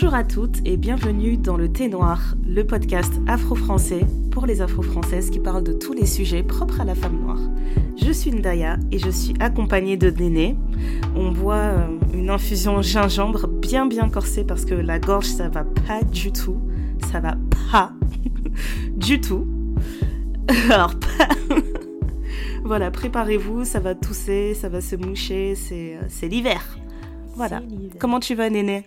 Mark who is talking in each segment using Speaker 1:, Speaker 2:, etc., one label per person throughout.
Speaker 1: Bonjour à toutes et bienvenue dans le Thé Noir, le podcast afro-français pour les afro-françaises qui parlent de tous les sujets propres à la femme noire. Je suis Ndaya et je suis accompagnée de Néné. On boit euh, une infusion gingembre bien bien corsée parce que la gorge ça va pas du tout. Ça va pas du tout. Alors pas. voilà, préparez-vous, ça va tousser, ça va se moucher, c'est euh, l'hiver. Voilà. Comment tu vas Néné?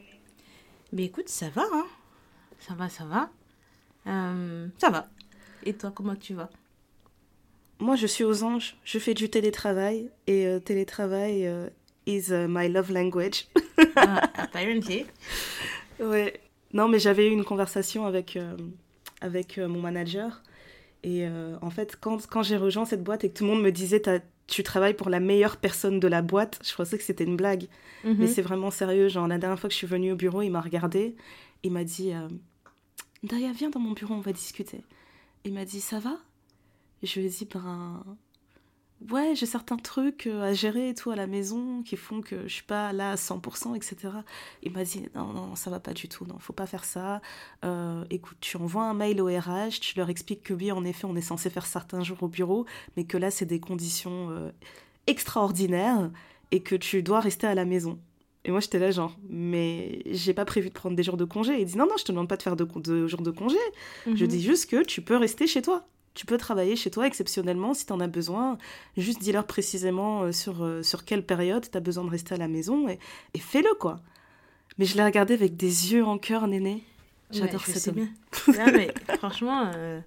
Speaker 2: Mais écoute, ça va, hein. Ça va, ça va. Euh, ça va. Et toi, comment tu vas?
Speaker 1: Moi, je suis aux anges. Je fais du télétravail. Et euh, télétravail euh, is my love language.
Speaker 2: ah, apparently.
Speaker 1: Ouais. Non, mais j'avais eu une conversation avec, avec mon manager. Et en fait, quand, quand j'ai rejoint cette boîte et que tout le monde me disait tu travailles pour la meilleure personne de la boîte. Je pensais que c'était une blague. Mais mhm. c'est vraiment sérieux. Genre, la dernière fois que je suis venue au bureau, il m'a regardé. Il m'a dit euh, Daya, viens dans mon bureau, on va discuter. Il m'a dit Ça va? Je lui ai dit Ben, ouais, j'ai certains trucs euh, à gérer et tout à la maison qui font que je suis pas là à 100%, etc. Il m'a dit non, non, ça va pas du tout, non, faut pas faire ça. Euh, écoute, tu envoies un mail au RH, tu leur expliques que oui, en effet, on est censé faire certains jours au bureau, mais que là, c'est des conditions euh, extraordinaires et que tu dois rester à la maison. Et moi, j'étais là, genre, mais j'ai pas prévu de prendre des jours de congé. Il dit, non, non, je te demande pas de faire de, de jours de congé. Je mhm. dis juste que tu peux rester chez toi tu peux travailler chez toi exceptionnellement si tu en as besoin. Juste dis-leur précisément euh, sur, euh, sur quelle période tu as besoin de rester à la maison et, et fais-le quoi. Mais je l'ai regardé avec des yeux en cœur, néné. J'adore
Speaker 2: ouais,
Speaker 1: cette bien.
Speaker 2: mais franchement, euh,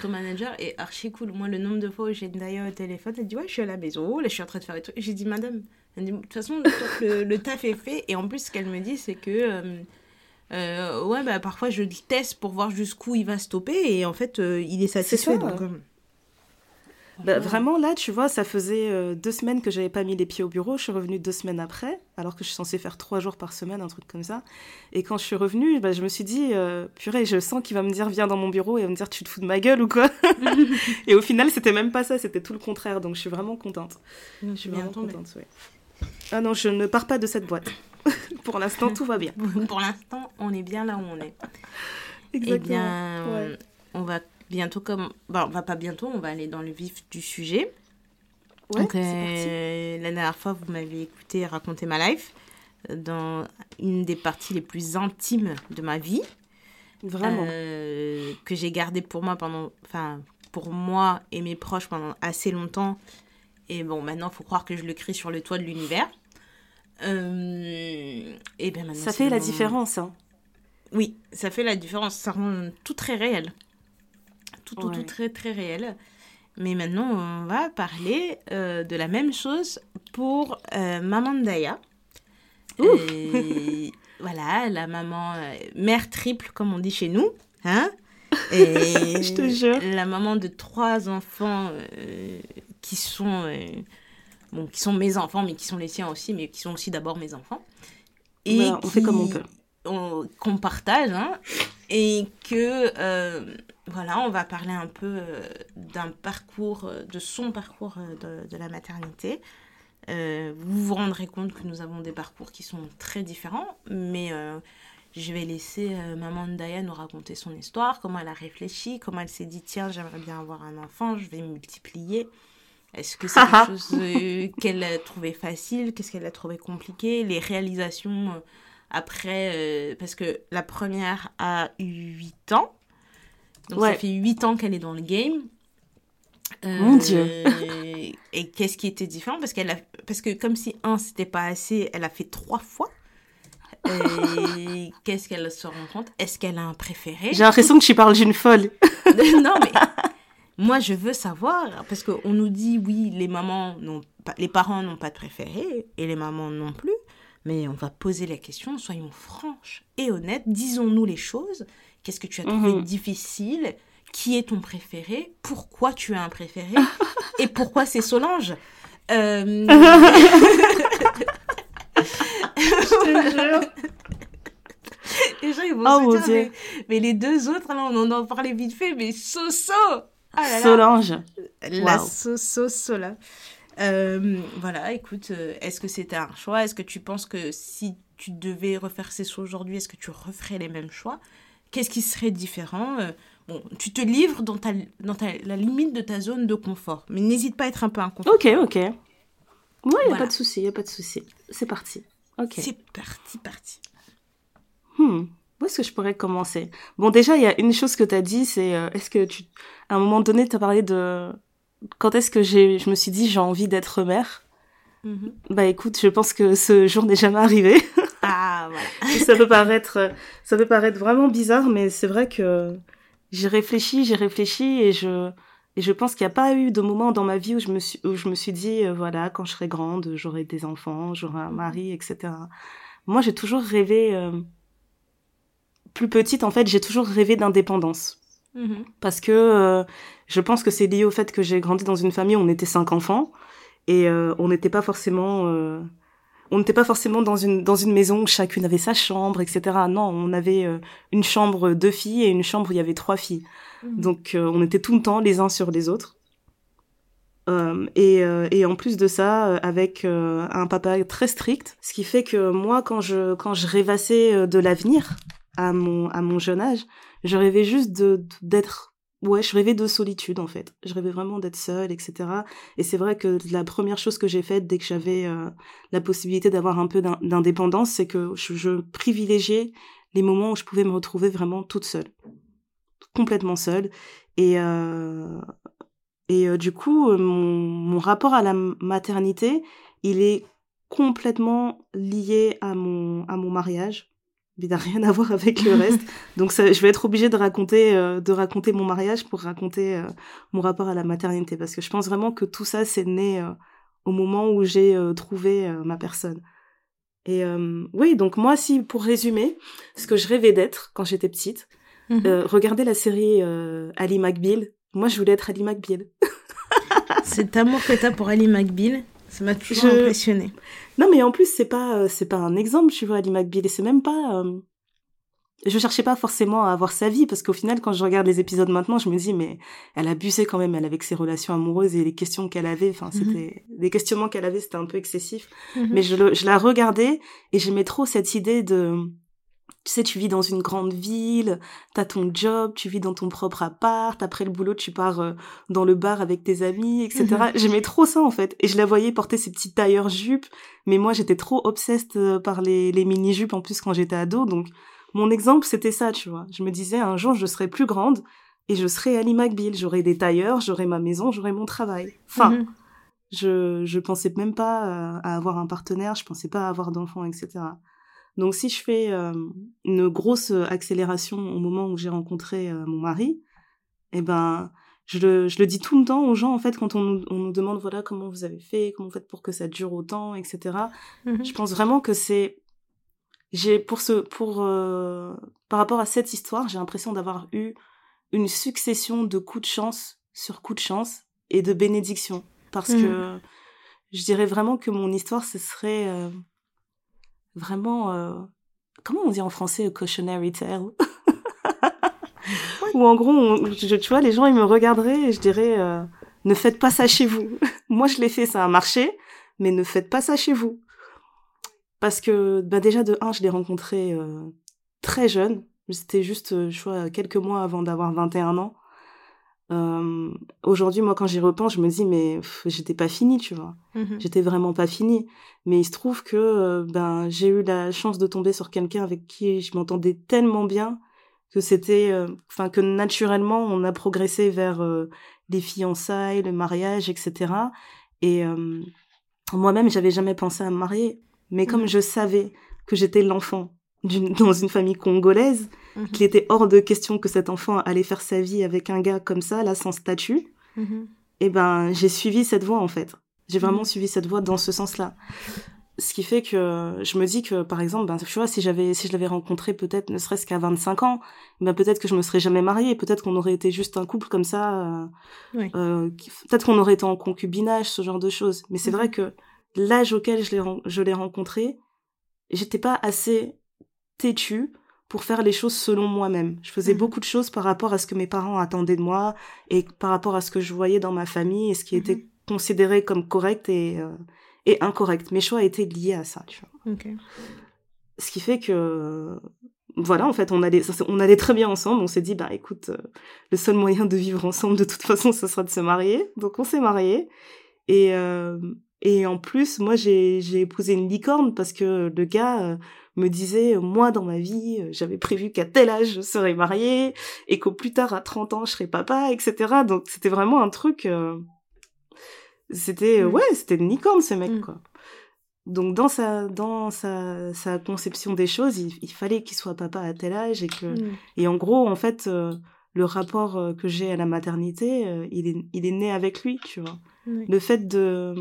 Speaker 2: ton manager est archi cool. Moi, le nombre de fois où j'ai d'ailleurs au téléphone, elle dit Ouais, je suis à la maison, là, je suis en train de faire des trucs. J'ai dit Madame, de toute façon, le, le, taf est fait. Et en plus, ce qu'elle me dit, c'est que. Euh, ouais, bah, parfois je le teste pour voir jusqu'où il va stopper et en fait, euh, il est satisfait. donc, euh,
Speaker 1: bah, vraiment, là, tu vois, ça faisait deux semaines que j'avais pas mis les pieds au bureau. Je suis revenue deux semaines après, alors que je suis censée faire trois jours par semaine, un truc comme ça. Et quand je suis revenue, bah, je me suis dit, purée, je sens qu'il va me dire, viens dans mon bureau et va me dire, tu te fous de ma gueule ou quoi Et au final, c'était même pas ça, c'était tout le contraire. Donc, je suis vraiment contente.
Speaker 2: Je suis bien contente,
Speaker 1: Ah non, je ne pars pas de cette boîte. Pour l'instant, tout va bien.
Speaker 2: Pour l'instant, on est bien là où on est. Exactement. Eh bien, on va bientôt comme... Bon, on va pas bientôt, on va aller dans le vif du sujet. Donc, euh, la dernière fois, vous m'avez écouté raconter ma life dans une des parties les plus intimes de ma vie.
Speaker 1: Vraiment.
Speaker 2: Euh, que j'ai gardé pour moi pendant... Enfin, pour moi et mes proches pendant assez longtemps. Et bon, maintenant, il faut croire que je le crie sur le toit de l'univers. Euh, et bien
Speaker 1: ça fait la différence. Hein.
Speaker 2: Oui, ça fait la différence. Ça rend tout très réel. Tout, tout, tout très, très réel. Mais maintenant, on va parler euh, de la même chose pour euh, Maman Daya. voilà, la maman, mère triple, comme on dit chez nous. Hein
Speaker 1: et Je te jure.
Speaker 2: La maman de trois enfants qui sont bon, qui sont mes enfants, mais qui sont les siens aussi, mais qui sont aussi d'abord mes enfants.
Speaker 1: Et on fait comme on peut.
Speaker 2: Qu'on partage, hein, et que, euh, voilà, on va parler un peu euh, d'un parcours, euh, de son parcours de, de la maternité. vous vous rendrez compte que nous avons des parcours qui sont très différents, mais je vais laisser maman Daya nous raconter son histoire, comment elle a réfléchi, comment elle s'est dit tiens j'aimerais bien avoir un enfant, je vais multiplier. Est-ce que c'est quelque chose qu'elle a trouvé facile Qu'est-ce qu'elle a trouvé compliqué Les réalisations après, euh, parce que la première a eu 8 ans. Donc ça fait 8 ans qu'elle est dans le game.
Speaker 1: Mon Dieu.
Speaker 2: et qu'est-ce qui était différent? Parce qu'elle a, parce que comme si un c'était pas assez, elle a fait trois fois. Et qu'est-ce qu'elle se rend compte? Est-ce qu'elle a un préféré?
Speaker 1: J'ai l'impression que tu parles d'une folle.
Speaker 2: non mais moi, je veux savoir, parce qu'on nous dit, oui, les mamans n'ont pas, les parents n'ont pas de préféré, et les mamans non plus. Mais on va poser la question, soyons franches et honnêtes, disons-nous les choses. Qu'est-ce que tu as trouvé mhm. difficile? Qui est ton préféré? Pourquoi tu as un préféré? Et pourquoi c'est Solange? Euh...
Speaker 1: Je te jure.
Speaker 2: Les gens, ils vont oh se dire, mais, les deux autres, là, on en a parlé vite fait, mais so-so
Speaker 1: ah Solange.
Speaker 2: La sauce Sola. Euh, voilà, écoute, euh, est-ce que c'était un choix? Est-ce que tu penses que si tu devais refaire ces choix aujourd'hui, est-ce que tu referais les mêmes choix? Qu'est-ce qui serait différent? Euh, Bon, tu te livres dans, ta, dans ta, la limite de ta zone de confort, mais n'hésite pas à être un peu inconfort.
Speaker 1: Ok, ok. Ouais, il n'y a
Speaker 2: Voilà.
Speaker 1: pas de souci, il a pas de souci. C'est parti. Ok.
Speaker 2: C'est parti, parti.
Speaker 1: Hmm. Où est-ce que je pourrais commencer? Bon, déjà, il y a une chose que tu as dit, c'est euh, est-ce que tu... À un moment donné, tu as parlé de... Quand est-ce que j'ai, je me suis dit j'ai envie d'être mère?
Speaker 2: Mhm.
Speaker 1: Bah écoute, je pense que ce jour n'est jamais arrivé.
Speaker 2: Ah, voilà.
Speaker 1: Ça peut paraître, ça peut paraître vraiment bizarre, mais c'est vrai que j'ai réfléchi, j'ai réfléchi et je, et je pense qu'il n'y a pas eu de moment dans ma vie où je me suis, où je me suis dit, euh, voilà, quand je serai grande, j'aurai des enfants, j'aurai un mari, etc. Moi, j'ai toujours rêvé, euh, plus petite, en fait, j'ai toujours rêvé d'indépendance.
Speaker 2: Mhm.
Speaker 1: Parce que euh, je pense que c'est lié au fait que j'ai grandi dans une famille où on était cinq enfants et euh, on n'était pas forcément euh, on n'était pas forcément dans une dans une maison où chacune avait sa chambre etc non on avait euh, une chambre deux filles et une chambre où il y avait trois filles
Speaker 2: Mhm.
Speaker 1: donc euh, on était tout le temps les uns sur les autres Euh, et, euh, et en plus de ça, avec euh, un papa très strict, ce qui fait que moi, quand je quand je rêvassais de l'avenir à mon à mon jeune âge, je rêvais juste de d'être ouais, je rêvais de solitude en fait. Je rêvais vraiment d'être seule, etc. Et c'est vrai que la première chose que j'ai faite dès que j'avais euh, la possibilité d'avoir un peu d'in- d'indépendance, c'est que je, privilégiais les moments où je pouvais me retrouver vraiment toute seule, complètement seule. Et euh, et euh, du coup, mon, mon rapport à la maternité, il est complètement lié à mon, à mon mariage. Il n'a rien à voir avec le reste. Donc ça, je vais être obligée de raconter, euh, de raconter mon mariage pour raconter euh, mon rapport à la maternité. Parce que je pense vraiment que tout ça, c'est né euh, au moment où j'ai trouvé ma personne. Et oui, donc moi, si pour résumer, ce que je rêvais d'être quand j'étais petite, euh, regardez la série Ali McBeal. Moi, je voulais être Ali McBeal.
Speaker 2: Cet amour que t'as pour Ali McBeal, ça m'a toujours
Speaker 1: Je-
Speaker 2: impressionné.
Speaker 1: Non, mais en plus, c'est pas, euh, c'est pas un exemple, tu vois, Ali McBeal. Et c'est même pas. euh, Je cherchais pas forcément à avoir sa vie, parce qu'au final, quand je regarde les épisodes maintenant, je me dis, mais elle abusait quand même, elle, avec ses relations amoureuses et les questions qu'elle avait. Enfin, c'était. Les questionnements qu'elle avait, c'était un peu excessif.
Speaker 2: Mhm.
Speaker 1: Mais je, le- je la regardais et j'aimais trop cette idée de. Tu sais, tu vis dans une grande ville, t'as ton job, tu vis dans ton propre appart, après le boulot, tu pars euh, dans le bar avec tes amis, etc.
Speaker 2: Mhm.
Speaker 1: J'aimais trop ça, en fait. Et je la voyais porter ses petits tailleurs jupes, mais moi, j'étais trop obsessed euh, par les, les mini-jupes, en plus, quand j'étais ado. Donc, mon exemple, c'était ça, tu vois. Je me disais, un jour, je serai plus grande et je serai Ali McBeal. J'aurai des tailleurs, j'aurai ma maison, j'aurai mon travail. Enfin,
Speaker 2: Mhm.
Speaker 1: je je pensais même pas euh, à avoir un partenaire, je pensais pas à avoir d'enfants, etc. Donc si je fais euh, une grosse accélération au moment où j'ai rencontré euh, mon mari, eh ben je le, je le dis tout le temps aux gens en fait quand on nous, on nous demande voilà comment vous avez fait, comment vous faites pour que ça dure autant, etc.
Speaker 2: Mhm.
Speaker 1: Je pense vraiment que c'est j'ai pour ce pour euh, par rapport à cette histoire, j'ai l'impression d'avoir eu une succession de coups de chance sur coups de chance et de bénédictions parce
Speaker 2: Mhm.
Speaker 1: que je dirais vraiment que mon histoire ce serait vraiment euh, comment on dit en français cautionary tale? Ou en gros on- je- tu vois les gens ils me regarderaient et je dirais euh, ne faites pas ça chez vous. Moi je l'ai fait ça a marché mais ne faites pas ça chez vous. Parce que bah déjà de un je l'ai rencontré euh, très jeune. C'était juste euh, je vois quelques mois avant d'avoir 21 ans euh, aujourd'hui moi quand j'y repense je me dis mais j'étais pas finie tu vois
Speaker 2: Mhm.
Speaker 1: j'étais vraiment pas finie mais il se trouve que euh, ben j'ai eu la chance de tomber sur quelqu'un avec qui je m'entendais tellement bien que c'était euh, enfin que naturellement on a progressé vers les fiançailles le mariage etc et moi-même j'avais jamais pensé à me marier mais comme
Speaker 2: Mhm.
Speaker 1: je savais que j'étais l'enfant dans une famille congolaise
Speaker 2: Mhm.
Speaker 1: qu'il était hors de question que cet enfant allait faire sa vie avec un gars comme ça là sans statut
Speaker 2: Mhm.
Speaker 1: eh ben j'ai suivi cette voie en fait. J'ai vraiment
Speaker 2: Mhm.
Speaker 1: suivi cette voie dans ce sens-là. Ce qui fait que je me dis que par exemple, ben, tu vois, si j'avais si je l'avais rencontré peut-être ne serait-ce qu'à 25 ans, ben peut-être que je me serais jamais mariée, peut-être qu'on aurait été juste un couple comme ça euh,
Speaker 2: Oui.
Speaker 1: euh, peut-être qu'on aurait été en concubinage, ce genre de choses. Mais c'est
Speaker 2: Mhm.
Speaker 1: vrai que l'âge auquel je l'ai je l'ai rencontré, j'étais pas assez têtue pour faire les choses selon moi-même. Je faisais
Speaker 2: Mhm.
Speaker 1: beaucoup de choses par rapport à ce que mes parents attendaient de moi et par rapport à ce que je voyais dans ma famille et ce qui était considéré comme correct et, euh, et incorrect. Mes choix étaient liés à ça, tu vois. Ce qui fait que, voilà, en fait, on allait, on allait très bien ensemble. On s'est dit, bah écoute, euh, le seul moyen de vivre ensemble, de toute façon, ce sera de se marier. Donc on s'est mariés. Et, euh, et en plus, moi, j'ai épousé une licorne parce que le gars me disait, moi, dans ma vie, j'avais prévu qu'à tel âge, je serais mariée et qu'au plus tard, à 30 ans, je serais papa, etc. Donc c'était vraiment un truc c'était, mm. ouais, c'était une licorne, ce mec, mm. quoi. Donc, dans sa, dans sa, sa conception des choses, il, fallait qu'il soit papa à tel âge et que, mm. et en gros, en fait, euh, le rapport euh, que j'ai à la maternité, euh, il, est, il est né avec lui, tu vois. Le fait de,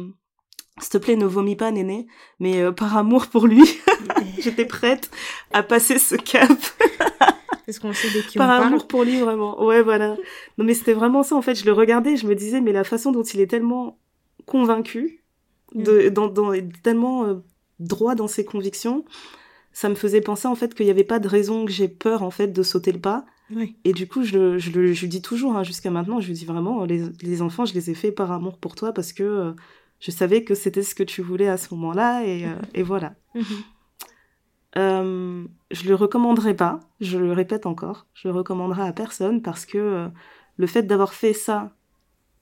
Speaker 1: s'il te plaît, ne vomis pas, néné, mais par amour pour lui, j'étais prête à passer ce cap.
Speaker 2: Est-ce qu'on sait de qui
Speaker 1: Par amour pour lui, vraiment. Ouais, voilà. Non, mais c'était vraiment ça, en fait. Je le regardais, je me disais, mais la façon dont il est tellement convaincu, mm. de, dans, dans, tellement euh, droit dans ses convictions, ça me faisait penser en fait qu'il n'y avait pas de raison que j'ai peur en fait de sauter le pas. Et du coup, je, je, je, je dis toujours, hein, jusqu'à maintenant, je lui dis vraiment, les, les, enfants, je les ai faits par amour pour toi parce que euh, je savais que c'était ce que tu voulais à ce moment-là et, euh, et voilà. Mm-hmm. euh, je le recommanderais pas, je le répète encore, je le recommanderai à personne parce que le fait d'avoir fait ça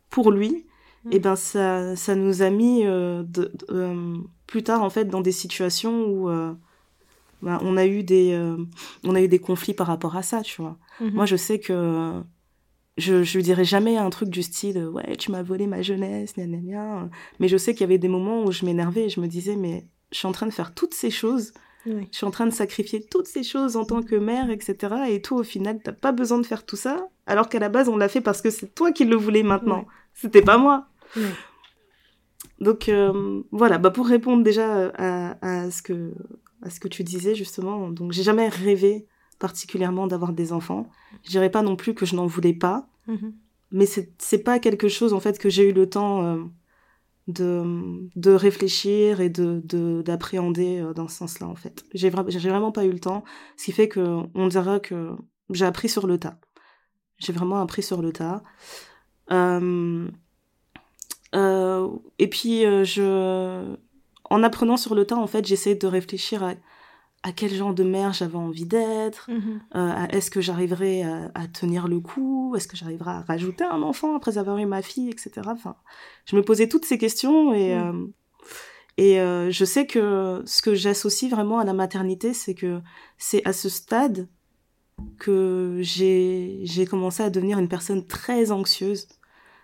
Speaker 1: pour lui, et eh ben ça, ça nous a mis euh, de, euh, plus tard en fait dans des situations où euh, ben, on a eu des on a eu des conflits par rapport à ça, tu vois. Mhm. Moi je sais que je je lui dirais jamais un truc du style ouais tu m'as volé ma jeunesse gna, gna, gna. mais je sais qu'il y avait des moments où je m'énervais et je me disais mais je suis en train de faire toutes ces choses je suis en train de sacrifier toutes ces choses en tant que mère, etc. Et toi, au final, t'as pas besoin de faire tout ça, alors qu'à la base, on l'a fait parce que c'est toi qui le voulais maintenant. C'était pas moi. Donc euh, voilà, bah pour répondre déjà à, à, ce que à ce que tu disais justement, donc j'ai jamais rêvé particulièrement d'avoir des enfants. Je dirais pas non plus que je n'en voulais pas, mm-hmm. mais c'est pas quelque chose en fait que j'ai eu le temps euh, de de réfléchir et de d'appréhender euh, dans ce sens-là en fait. J'ai j'ai vraiment pas eu le temps, ce qui fait que on dirait que j'ai appris sur le tas. J'ai vraiment appris sur le tas. Euh, et puis, je, en apprenant sur le tas, en fait, j'essayais de réfléchir à, à quel genre de mère j'avais envie d'être, mhm. euh, est-ce que j'arriverais à, tenir le coup, est-ce que j'arriverais à rajouter un enfant après avoir eu ma fille, etc. Enfin, je me posais toutes ces questions et mhm. et je sais que ce que j'associe vraiment à la maternité, c'est que c'est à ce stade que j'ai commencé à devenir une personne très anxieuse.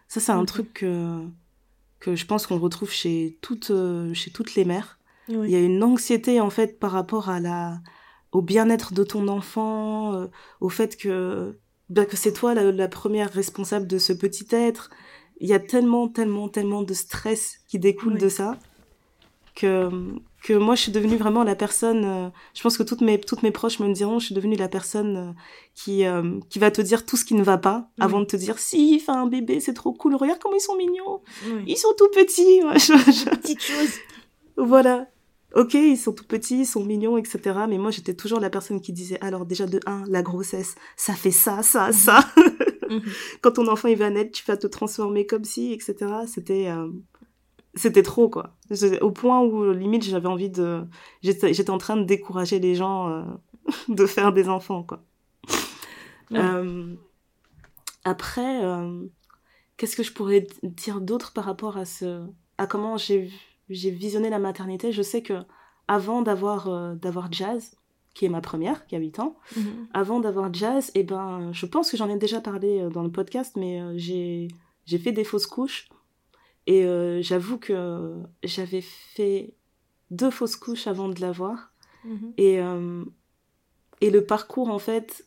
Speaker 1: Ça, c'est un truc que que je pense qu'on retrouve chez toutes, euh, chez toutes les mères. Il y a une anxiété en fait par rapport à la, au bien-être de ton enfant, euh, au fait que, bah, que c'est toi la, première responsable de ce petit être. Il y a tellement, tellement, tellement de stress qui découle de ça que que moi je suis devenue vraiment la personne euh, je pense que toutes mes toutes mes proches me diront je suis devenue la personne euh, qui euh, qui va te dire tout ce qui ne va pas avant de te dire si enfin un bébé c'est trop cool regarde comment ils sont mignons. Ils sont tout petits
Speaker 2: petite chose
Speaker 1: voilà ok ils sont tout petits ils sont mignons etc mais moi j'étais toujours la personne qui disait alors déjà de un la grossesse ça fait ça ça mhm. ça. Mhm. quand ton enfant il va naître tu vas te transformer comme si etc c'était c'était trop quoi. Au point où limite j'avais envie de j'étais en train de décourager les gens euh, de faire des enfants quoi. Euh, après euh, qu'est-ce que je pourrais dire d'autre par rapport à ce à comment j'ai j'ai visionné la maternité je sais que avant d'avoir d'avoir Jazz qui est ma première qui a 8 ans mm-hmm. avant d'avoir Jazz et eh ben je pense que j'en ai déjà parlé dans le podcast mais j'ai j'ai fait des fausses couches et euh, j'avoue que j'avais fait deux fausses couches avant de l'avoir. Mhm. Et, euh, et le parcours, en fait,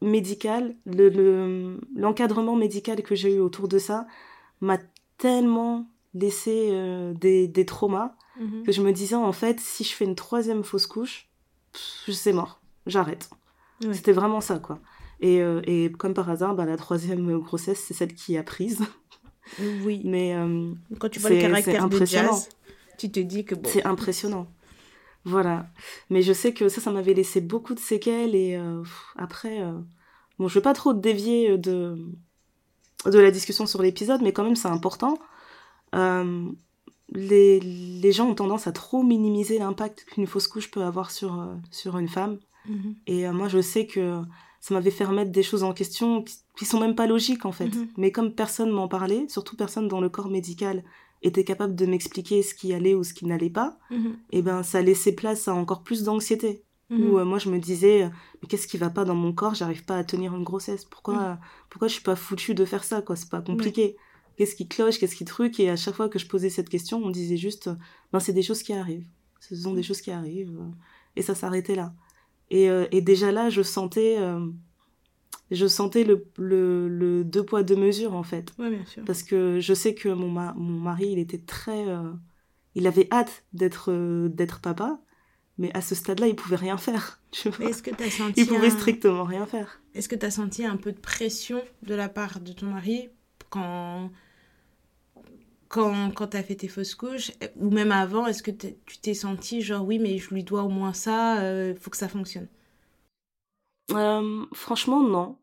Speaker 1: médical, l'encadrement le, médical que j'ai eu autour de ça m'a tellement laissé euh, des, des, traumas mhm. que je me disais, en fait, si je fais une troisième fausse couche, c'est mort, j'arrête. C'était vraiment ça, quoi. Et, et comme par hasard, bah, la troisième grossesse, c'est celle qui a prise.
Speaker 2: Oui.
Speaker 1: Mais euh,
Speaker 2: quand tu vois le caractère de jazz, tu te dis que bon.
Speaker 1: C'est impressionnant. Voilà. Mais je sais que ça, ça m'avait laissé beaucoup de séquelles et euh, après, euh, bon, je veux pas trop dévier de de la discussion sur l'épisode, mais quand même c'est important. Euh, les, les, gens ont tendance à trop minimiser l'impact qu'une fausse couche peut avoir sur, euh, sur une femme. Mhm. Et moi, je sais que ça m'avait fait remettre des choses en question qui, qui sont même pas logiques, en fait. Mhm. Mais comme personne m'en parlait, surtout personne dans le corps médical était capable de m'expliquer ce qui allait ou ce qui n'allait pas, mhm. et ben ça laissait place à encore plus d'anxiété. Où euh, moi je me disais mais qu'est-ce qui va pas dans mon corps? J'arrive pas à tenir une grossesse. Pourquoi pourquoi je suis pas foutue de faire ça quoi? C'est pas compliqué. Qu'est-ce qui cloche Qu'est-ce qui truc Et à chaque fois que je posais cette question, on disait juste ben c'est des choses qui arrivent. Ce sont des choses qui arrivent et ça s'arrêtait là. Et, euh, et déjà là je sentais euh, je sentais le, le, le, deux poids deux mesures en fait.
Speaker 2: Ouais, bien sûr.
Speaker 1: Parce que je sais que mon, mon mari, il était très, euh, il avait hâte d'être euh, d'être papa, mais à ce stade-là, il pouvait rien faire.
Speaker 2: Est-ce que as senti
Speaker 1: Il pouvait strictement rien faire.
Speaker 2: Est-ce que tu as senti un peu de pression de la part de ton mari quand quand, quand tu as fait tes fausses couches, ou même avant, est-ce que tu t'es senti genre oui, mais je lui dois au moins ça, il euh, faut que ça fonctionne?
Speaker 1: Euh, franchement, non.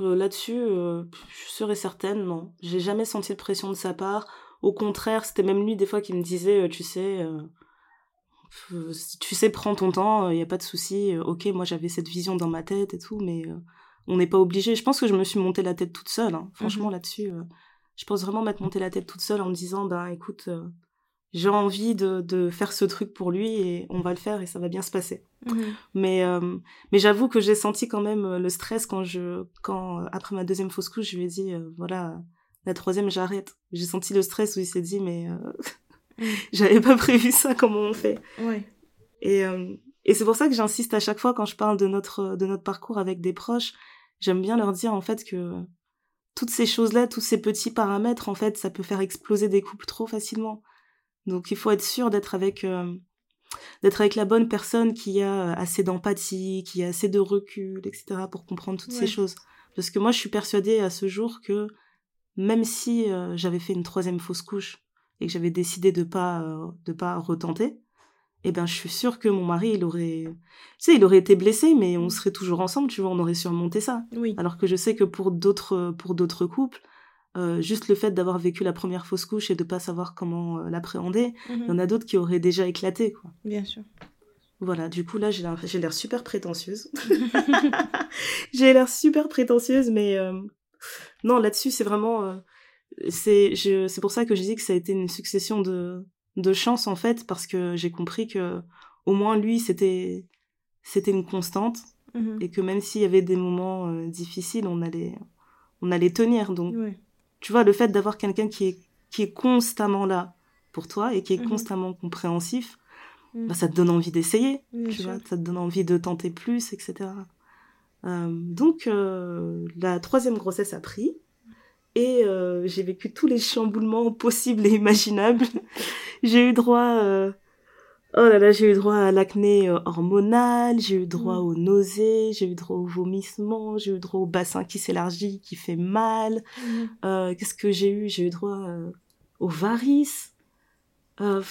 Speaker 1: Euh, là-dessus, je serais certaine, non. J'ai jamais senti de pression de sa part. Au contraire, c'était même lui des fois qui me disait, tu sais, tu sais, prends ton temps, il n'y a pas de souci. ok, moi j'avais cette vision dans ma tête et tout, mais on n'est pas obligé. Je pense que je me suis monté la tête toute seule. Hein. Franchement, mmh là-dessus, je pense vraiment m'être monté la tête toute seule en me disant, ben écoute, j'ai envie de, de, faire ce truc pour lui et on va le faire et ça va bien se passer. Mhm. Mais, euh, mais j'avoue que j'ai senti quand même euh, le stress quand je, quand, euh, après ma deuxième fausse couche, je lui ai dit, voilà, la troisième, j'arrête. J'ai senti le stress où il s'est dit, mais mhm. j'avais pas prévu ça, comment on fait?
Speaker 2: Ouais.
Speaker 1: Et, et c'est pour ça que j'insiste à chaque fois quand je parle de notre, de notre parcours avec des proches, j'aime bien leur dire en fait que toutes ces choses-là, tous ces petits paramètres, en fait, ça peut faire exploser des couples trop facilement. Donc il faut être sûr d'être avec euh, d'être avec la bonne personne qui a assez d'empathie, qui a assez de recul, etc. pour comprendre toutes ces choses. Parce que moi je suis persuadée à ce jour que même si euh, j'avais fait une troisième fausse couche et que j'avais décidé de pas euh, de pas retenter, eh ben je suis sûre que mon mari il aurait tu sais il aurait été blessé mais on mm. serait toujours ensemble tu vois on aurait surmonté ça
Speaker 2: oui.
Speaker 1: alors que je sais que pour d'autres pour d'autres couples euh, juste le fait d'avoir vécu la première fausse couche et de pas savoir comment euh, l'appréhender, il y en a d'autres qui auraient déjà éclaté. Quoi.
Speaker 2: Bien sûr.
Speaker 1: Voilà, du coup là j'ai l'air super prétentieuse. j'ai l'air super prétentieuse, mais euh, non, là-dessus c'est vraiment... c'est pour ça que je dis que ça a été une succession de, de chance en fait, parce que j'ai compris que au moins lui c'était c'était une constante mhm. et que même s'il y avait des moments difficiles, on allait, on allait tenir. Donc tu vois, le fait d'avoir quelqu'un qui est, qui est constamment là pour toi et qui est mhm. constamment compréhensif, mhm. bah, ça te donne envie d'essayer, tu vois, ça te donne envie de tenter plus, etc. Euh, donc, euh, la troisième grossesse a pris et euh, j'ai vécu tous les chamboulements possibles et imaginables. j'ai eu droit Oh là là, j'ai eu droit à l'acné euh, hormonal, j'ai eu droit mm. aux nausées, j'ai eu droit aux vomissements, j'ai eu droit au bassin qui s'élargit, qui fait mal. Mm. Euh, Qu'est-ce que j'ai eu? J'ai eu droit euh, aux varices. Euh,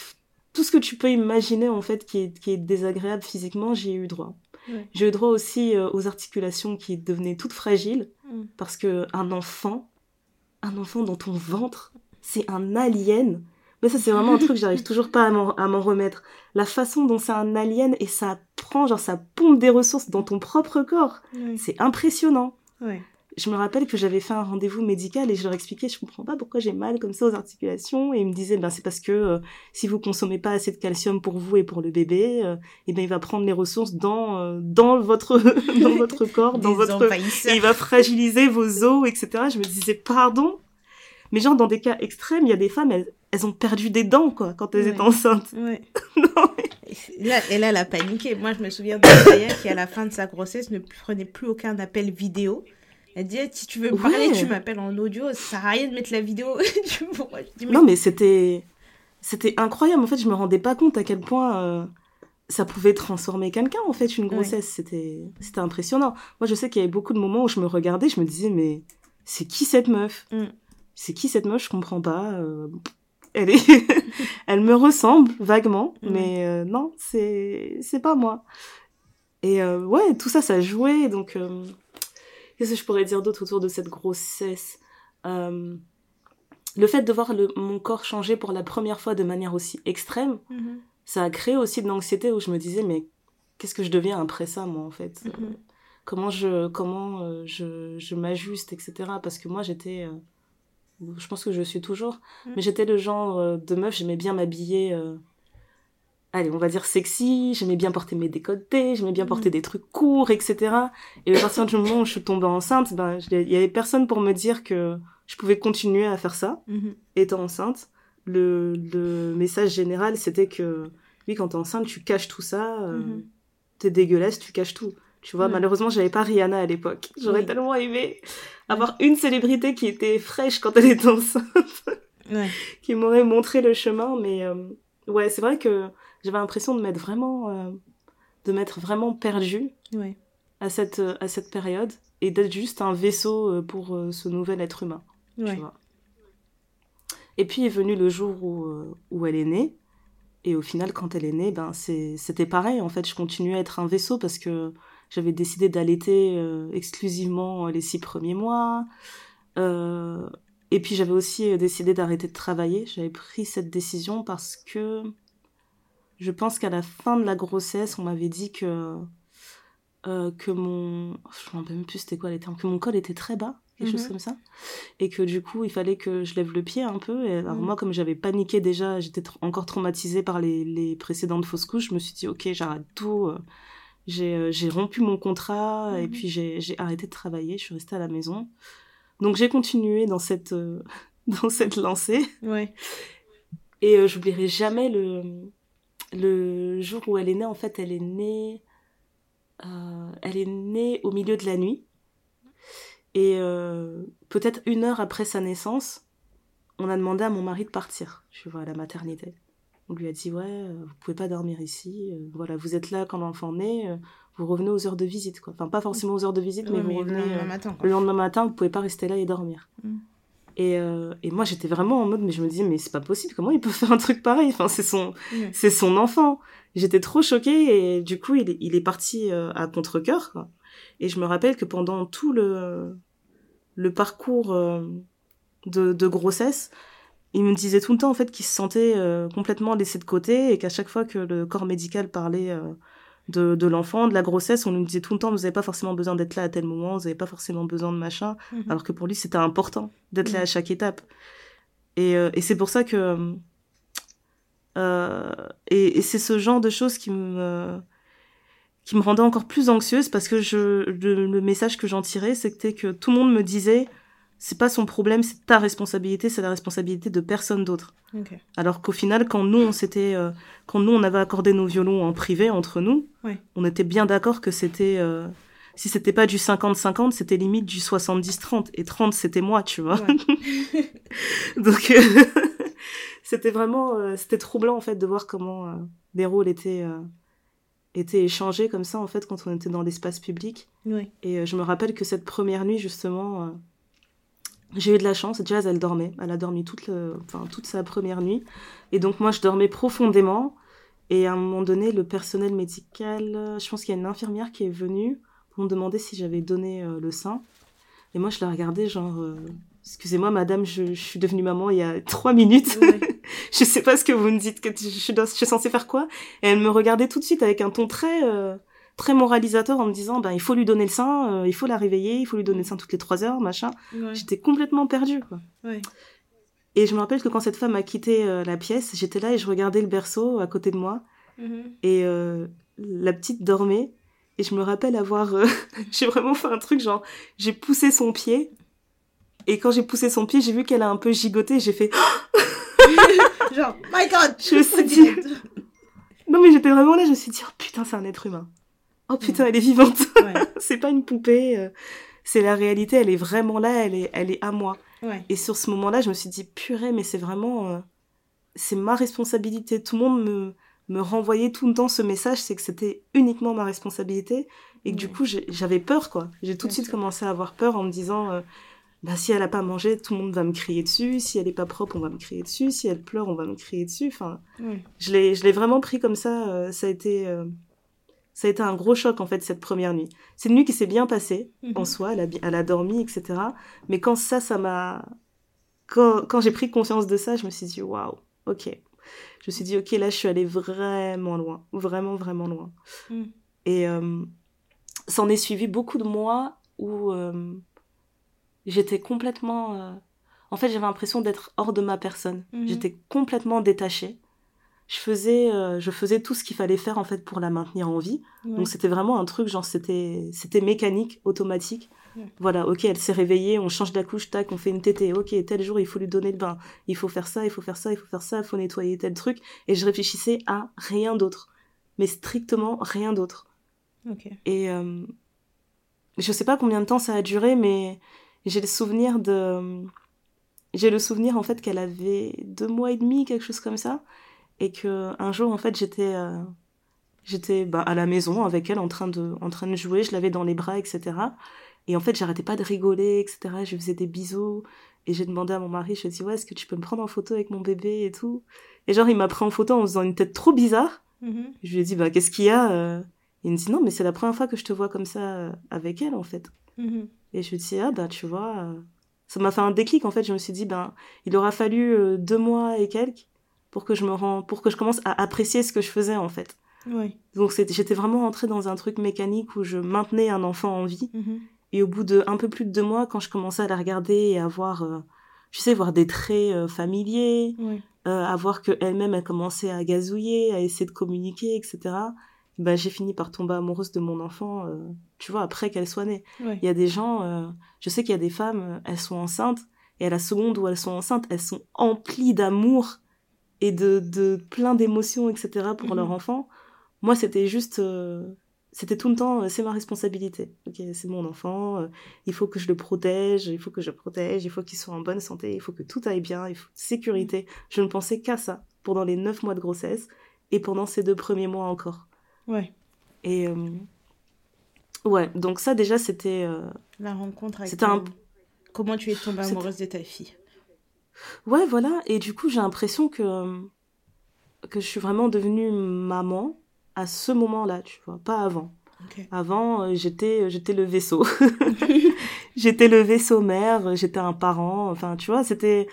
Speaker 1: tout ce que tu peux imaginer en fait qui est, qui est désagréable physiquement, j'ai eu droit. J'ai eu droit aussi aux articulations qui devenaient toutes fragiles mm. parce que un enfant, un enfant dans ton ventre, c'est un alien mais ça, c'est vraiment un truc, j'arrive toujours pas à m'en remettre. La façon dont c'est un alien et ça prend, genre, ça pompe des ressources dans ton propre corps. C'est impressionnant. Je me rappelle que j'avais fait un rendez-vous médical et je leur expliquais, je comprends pas pourquoi j'ai mal comme ça aux articulations. Et ils me disaient, ben, c'est parce que euh, si vous consommez pas assez de calcium pour vous et pour le bébé, euh, et ben, il va prendre les ressources dans, euh, dans votre, dans votre corps, dans votre, et il va fragiliser vos os, etc. Je me disais, pardon? Mais genre, dans des cas extrêmes, il y a des femmes, elles, elles ont perdu des dents, quoi, quand elles étaient enceintes.
Speaker 2: Ouais. non, là, et là, elle a paniqué. Moi, je me souviens de Maya qui, à la fin de sa grossesse, ne prenait plus aucun appel vidéo. Elle disait, si tu veux me parler, tu m'appelles en audio, ça sert à rien de mettre la vidéo.
Speaker 1: Non, mais c'était, c'était incroyable. En fait, je me rendais pas compte à quel point euh, ça pouvait transformer quelqu'un, en fait, une grossesse. C'était, c'était impressionnant. Moi, je sais qu'il y avait beaucoup de moments où je me regardais, je me disais, mais c'est qui cette meuf? Mm. C'est qui cette meuf? Je comprends pas. Euh, elle est, elle me ressemble vaguement, mais euh, non, c'est, c'est pas moi. Et euh, ouais, tout ça, ça jouait. Donc, qu'est-ce que je pourrais dire d'autre autour de cette grossesse? Le fait de voir le, mon corps changer pour la première fois de manière aussi extrême,
Speaker 2: Mhm.
Speaker 1: ça a créé aussi de l'anxiété où je me disais, mais qu'est-ce que je deviens après ça, moi, en fait?
Speaker 2: Mhm.
Speaker 1: Euh, Comment je, comment euh, je, je m'ajuste, etc. Parce que moi, j'étais. euh, je pense que je suis toujours.
Speaker 2: Mhm.
Speaker 1: Mais j'étais le genre euh, de meuf, j'aimais bien m'habiller. Allez, on va dire sexy, j'aimais bien porter mes décolletés, j'aimais bien porter
Speaker 2: Mhm.
Speaker 1: des trucs courts, etc. Et à partir du moment où je suis tombée enceinte, ben, il y avait personne pour me dire que je pouvais continuer à faire ça
Speaker 2: Mhm.
Speaker 1: étant enceinte, le, le message général, c'était que, oui, quand t'es enceinte, tu caches tout ça, euh,
Speaker 2: Mhm.
Speaker 1: t'es dégueulasse, tu caches tout. Tu vois, malheureusement, j'avais pas Rihanna à l'époque. J'aurais
Speaker 2: Oui.
Speaker 1: tellement aimé avoir une célébrité qui était fraîche quand elle était enceinte,
Speaker 2: Ouais.
Speaker 1: qui m'aurait montré le chemin, mais euh, ouais, c'est vrai que j'avais l'impression de m'être vraiment, euh, de m'être vraiment perdue
Speaker 2: Ouais.
Speaker 1: à cette, euh, à cette période et d'être juste un vaisseau euh, pour euh, ce nouvel être humain tu vois. Et puis est venu le jour où, où elle est née. Et au final, quand elle est née, ben, c'était pareil. En fait, je continuais à être un vaisseau parce que j'avais décidé d'allaiter exclusivement les six premiers mois. Euh, et puis j'avais aussi décidé d'arrêter de travailler. J'avais pris cette décision parce que je pense qu'à la fin de la grossesse, on m'avait dit que, euh, que mon... Je me rappelle même plus c'était quoi les termes. Que mon col était très bas, quelque chose
Speaker 2: Mhm.
Speaker 1: comme ça et que du coup il fallait que je lève le pied un peu et alors
Speaker 2: Mm.
Speaker 1: moi comme j'avais paniqué déjà j'étais encore traumatisée par les, les précédentes fausses couches je me suis dit ok j'arrête tout euh, j'ai euh, j'ai rompu mon contrat et
Speaker 2: Mhm.
Speaker 1: puis j'ai j'ai arrêté de travailler je suis restée à la maison donc j'ai continué dans cette euh, dans cette lancée
Speaker 2: Ouais.
Speaker 1: et euh, j'oublierai jamais le le jour où elle est née en fait elle est née euh, elle est née au milieu de la nuit et euh, peut-être une heure après sa naissance, on a demandé à mon mari de partir, tu vois, à la maternité. On lui a dit, ouais, euh, vous pouvez pas dormir ici, voilà, vous êtes là quand l'enfant naît, vous revenez aux heures de visite, quoi. Enfin, pas forcément aux heures de visite, mais vous
Speaker 2: mais le
Speaker 1: revenez
Speaker 2: lendemain matin,
Speaker 1: le lendemain matin, vous pouvez pas rester là et dormir.
Speaker 2: Mm.
Speaker 1: Et, euh, et moi, j'étais vraiment en mode, mais je me disais, mais c'est pas possible, comment il peut faire un truc pareil? Enfin, c'est son,
Speaker 2: Ouais.
Speaker 1: c'est son enfant. J'étais trop choquée et du coup, il est, il est parti euh, à contre-coeur. Et je me rappelle que pendant tout le, le parcours euh, de, de grossesse, il me disait tout le temps en fait qu'il se sentait euh, complètement laissé de côté et qu'à chaque fois que le corps médical parlait euh, de, de l'enfant, de la grossesse, on lui disait tout le temps vous n'avez pas forcément besoin d'être là à tel moment, vous n'avez pas forcément besoin de machin,
Speaker 2: Mhm.
Speaker 1: alors que pour lui c'était important d'être là
Speaker 2: Mhm.
Speaker 1: à chaque étape. Et, euh, et c'est pour ça que euh, et, et c'est ce genre de choses qui me qui me rendait encore plus anxieuse parce que je le, le message que j'en tirais c'était que tout le monde me disait c'est pas son problème c'est ta responsabilité c'est la responsabilité de personne d'autre alors qu'au final quand nous on s'était euh, quand nous on avait accordé nos violons en privé entre nous
Speaker 2: Ouais.
Speaker 1: on était bien d'accord que c'était euh, si c'était pas du 50-50 c'était limite du 70-30 et 30 c'était moi tu vois
Speaker 2: Ouais.
Speaker 1: donc euh, c'était vraiment euh, c'était troublant en fait de voir comment les rôles étaient étaient échangés comme ça en fait quand on était dans l'espace public
Speaker 2: Ouais.
Speaker 1: et je me rappelle que cette première nuit justement j'ai eu de la chance Jazz elle dormait. Elle a dormi toute le enfin toute sa première nuit. Et donc moi je dormais profondément. Et à un moment donné le personnel médical euh, je pense qu'il y a une infirmière qui est venue pour me demander si j'avais donné euh, le sein. Et moi je la regardais genre euh, excusez-moi madame je, je suis devenue maman il y a trois minutes.
Speaker 2: Ouais.
Speaker 1: je sais pas ce que vous me dites que je suis, je suis censée faire quoi. Et elle me regardait tout de suite avec un ton très euh, très moralisateur en me disant ben il faut lui donner le sein euh, il faut la réveiller il faut lui donner le sein toutes les trois heures machin
Speaker 2: Ouais.
Speaker 1: j'étais complètement perdue quoi
Speaker 2: Ouais.
Speaker 1: et je me rappelle que quand cette femme a quitté euh, la pièce j'étais là et je regardais le berceau à côté de moi
Speaker 2: Mhm.
Speaker 1: et euh, la petite dormait et je me rappelle avoir j'ai vraiment fait un truc genre j'ai poussé son pied et quand j'ai poussé son pied j'ai vu qu'elle a un peu gigoté j'ai fait
Speaker 2: Genre, my god!
Speaker 1: Je me suis dit- non mais j'étais vraiment là je me suis dit oh putain c'est un être humain oh putain elle est vivante.
Speaker 2: Ouais.
Speaker 1: c'est pas une poupée euh, c'est la réalité elle est vraiment là elle est elle est à moi.
Speaker 2: Ouais.
Speaker 1: et sur ce moment-là je me suis dit purée mais c'est vraiment euh, c'est ma responsabilité. Tout le monde me me renvoyait tout le temps ce message c'est que c'était uniquement ma responsabilité. Et que du coup j'avais peur quoi. J'ai tout de suite
Speaker 2: sûr.
Speaker 1: commencé à avoir peur en me disant euh, bah si elle a pas mangé tout le monde va me crier dessus. Si elle est pas propre on va me crier dessus. Si elle pleure on va me crier dessus. Enfin je l'ai je l'ai vraiment pris comme ça euh, ça a été ça a été un gros choc en fait cette première nuit c'est une nuit qui s'est bien passée en
Speaker 2: Mhm.
Speaker 1: soi elle a, elle a dormi etc mais quand ça ça m'a quand, quand j'ai pris conscience de ça, je me suis dit, waouh, ok. Je me suis dit, ok, là, je suis allée vraiment loin. Vraiment, vraiment loin.
Speaker 2: Mm.
Speaker 1: Et euh, s'en est suivi beaucoup de mois où euh, j'étais complètement. euh, En fait, j'avais l'impression d'être hors de ma personne.
Speaker 2: Mhm.
Speaker 1: J'étais complètement détachée. Je faisais, euh, je faisais tout ce qu'il fallait faire en fait pour la maintenir en vie.
Speaker 2: Ouais.
Speaker 1: Donc c'était vraiment un truc genre c'était c'était mécanique, automatique.
Speaker 2: Ouais.
Speaker 1: Voilà, ok, elle s'est réveillée, on change la couche, tac, on fait une tétée. Ok, tel jour il faut lui donner le bain, il faut faire ça, il faut faire ça, il faut faire ça, il faut nettoyer tel truc. Et je réfléchissais à rien d'autre, mais strictement rien d'autre.
Speaker 2: Ok.
Speaker 1: Et euh, je sais pas combien de temps ça a duré, mais j'ai le souvenir de. J'ai le souvenir en fait qu'elle avait deux mois et demi, quelque chose comme ça. Et que un jour en fait j'étais. euh, J'étais bah, à la maison avec elle en train de, en train de jouer, je l'avais dans les bras, etc. Et en fait, j'arrêtais pas de rigoler, etc. Je faisais des bisous. Et j'ai demandé à mon mari, je lui ai dit, ouais, est-ce que tu peux me prendre en photo avec mon bébé et tout? Et genre, il m'a pris en photo en faisant une tête trop bizarre.
Speaker 2: Mhm.
Speaker 1: Je lui ai dit, bah, qu'est-ce qu'il y a euh? Il me dit, non, mais c'est la première fois que je te vois comme ça euh, avec elle, en fait.
Speaker 2: Mhm.
Speaker 1: Et je lui ai dit, ah, bah, tu vois, ça m'a fait un déclic, en fait. Je me suis dit, ben, il aura fallu deux mois et quelques pour que je me rends, pour que je commence à apprécier ce que je faisais, en fait.
Speaker 2: Ouais.
Speaker 1: Donc, c'était- j'étais vraiment rentrée dans un truc mécanique où je maintenais un enfant en vie.
Speaker 2: Mhm.
Speaker 1: Et au bout de un peu plus de deux mois, quand je commençais à la regarder et à voir, euh, tu sais, voir des traits euh, familiers, euh, à voir qu'elle-même, elle commençait à gazouiller, à essayer de communiquer, etc. Bah, j'ai fini par tomber amoureuse de mon enfant, euh, tu vois, après qu'elle soit née. Il y a des gens, euh, je sais qu'il y a des femmes, euh, elles sont enceintes, et à la seconde où elles sont enceintes, elles sont emplies d'amour et de, de plein d'émotions, etc. pour
Speaker 2: Mhm.
Speaker 1: leur enfant. Moi, c'était juste, euh, c'était tout le temps, euh, c'est ma responsabilité. Ok, c'est mon enfant, euh, il faut que je le protège, il faut que je le protège, il faut qu'il soit en bonne santé, il faut que tout aille bien, il faut sécurité. Je ne pensais qu'à ça pendant les neuf mois de grossesse et pendant ces deux premiers mois encore.
Speaker 2: Ouais.
Speaker 1: Et ouais, donc ça déjà c'était
Speaker 2: La rencontre avec
Speaker 1: C'était un-
Speaker 2: Comment tu es tombée amoureuse de ta fille?
Speaker 1: Ouais, voilà. Et du coup, j'ai l'impression que, euh, que je suis vraiment devenue maman à ce moment-là, tu vois, pas avant. Avant, euh, j'étais, j'étais le vaisseau. j'étais le vaisseau mère, j'étais un parent. Enfin, tu vois, c'était,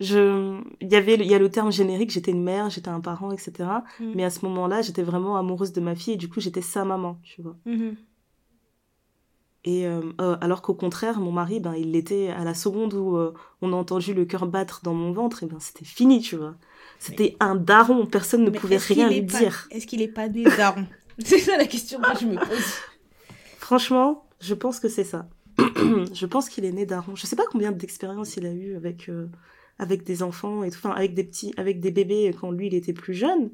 Speaker 1: je, il y avait, il y a le terme générique, j'étais une mère, j'étais un parent, etc.
Speaker 2: Mm.
Speaker 1: Mais à ce moment-là, j'étais vraiment amoureuse de ma fille et du coup, j'étais sa maman, tu vois.
Speaker 2: Mhm.
Speaker 1: Et euh, euh, alors qu'au contraire, mon mari, ben, il l'était à la seconde où euh, on a entendu le cœur battre dans mon ventre, et ben c'était fini, tu vois. C'était un daron, personne ne
Speaker 2: Mais
Speaker 1: pouvait rien lui
Speaker 2: pas-
Speaker 1: dire.
Speaker 2: Est-ce qu'il est pas né daron C'est ça la question que je me pose.
Speaker 1: Franchement, je pense que c'est ça. je pense qu'il est né daron. Je sais pas combien d'expériences il a eu avec euh, avec des enfants et tout, enfin avec des petits, avec des bébés quand lui il était plus jeune.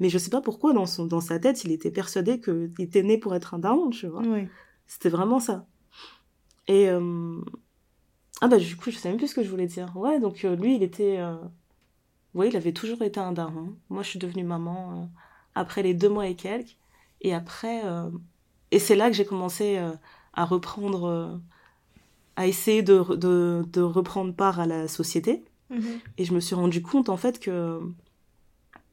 Speaker 1: Mais je sais pas pourquoi dans son dans sa tête il était persuadé qu'il était né pour être un daron, tu vois.
Speaker 2: Ouais.
Speaker 1: C'était vraiment ça. Et euh, ah bah du coup je sais même plus ce que je voulais dire. Ouais donc euh, lui il était, euh... ouais il avait toujours été un daron. Moi je suis devenue maman après les deux mois et quelques. Et après et c'est là que j'ai commencé à reprendre, à essayer de, de de reprendre part à la société.
Speaker 2: Mhm.
Speaker 1: Et je me suis rendu compte en fait que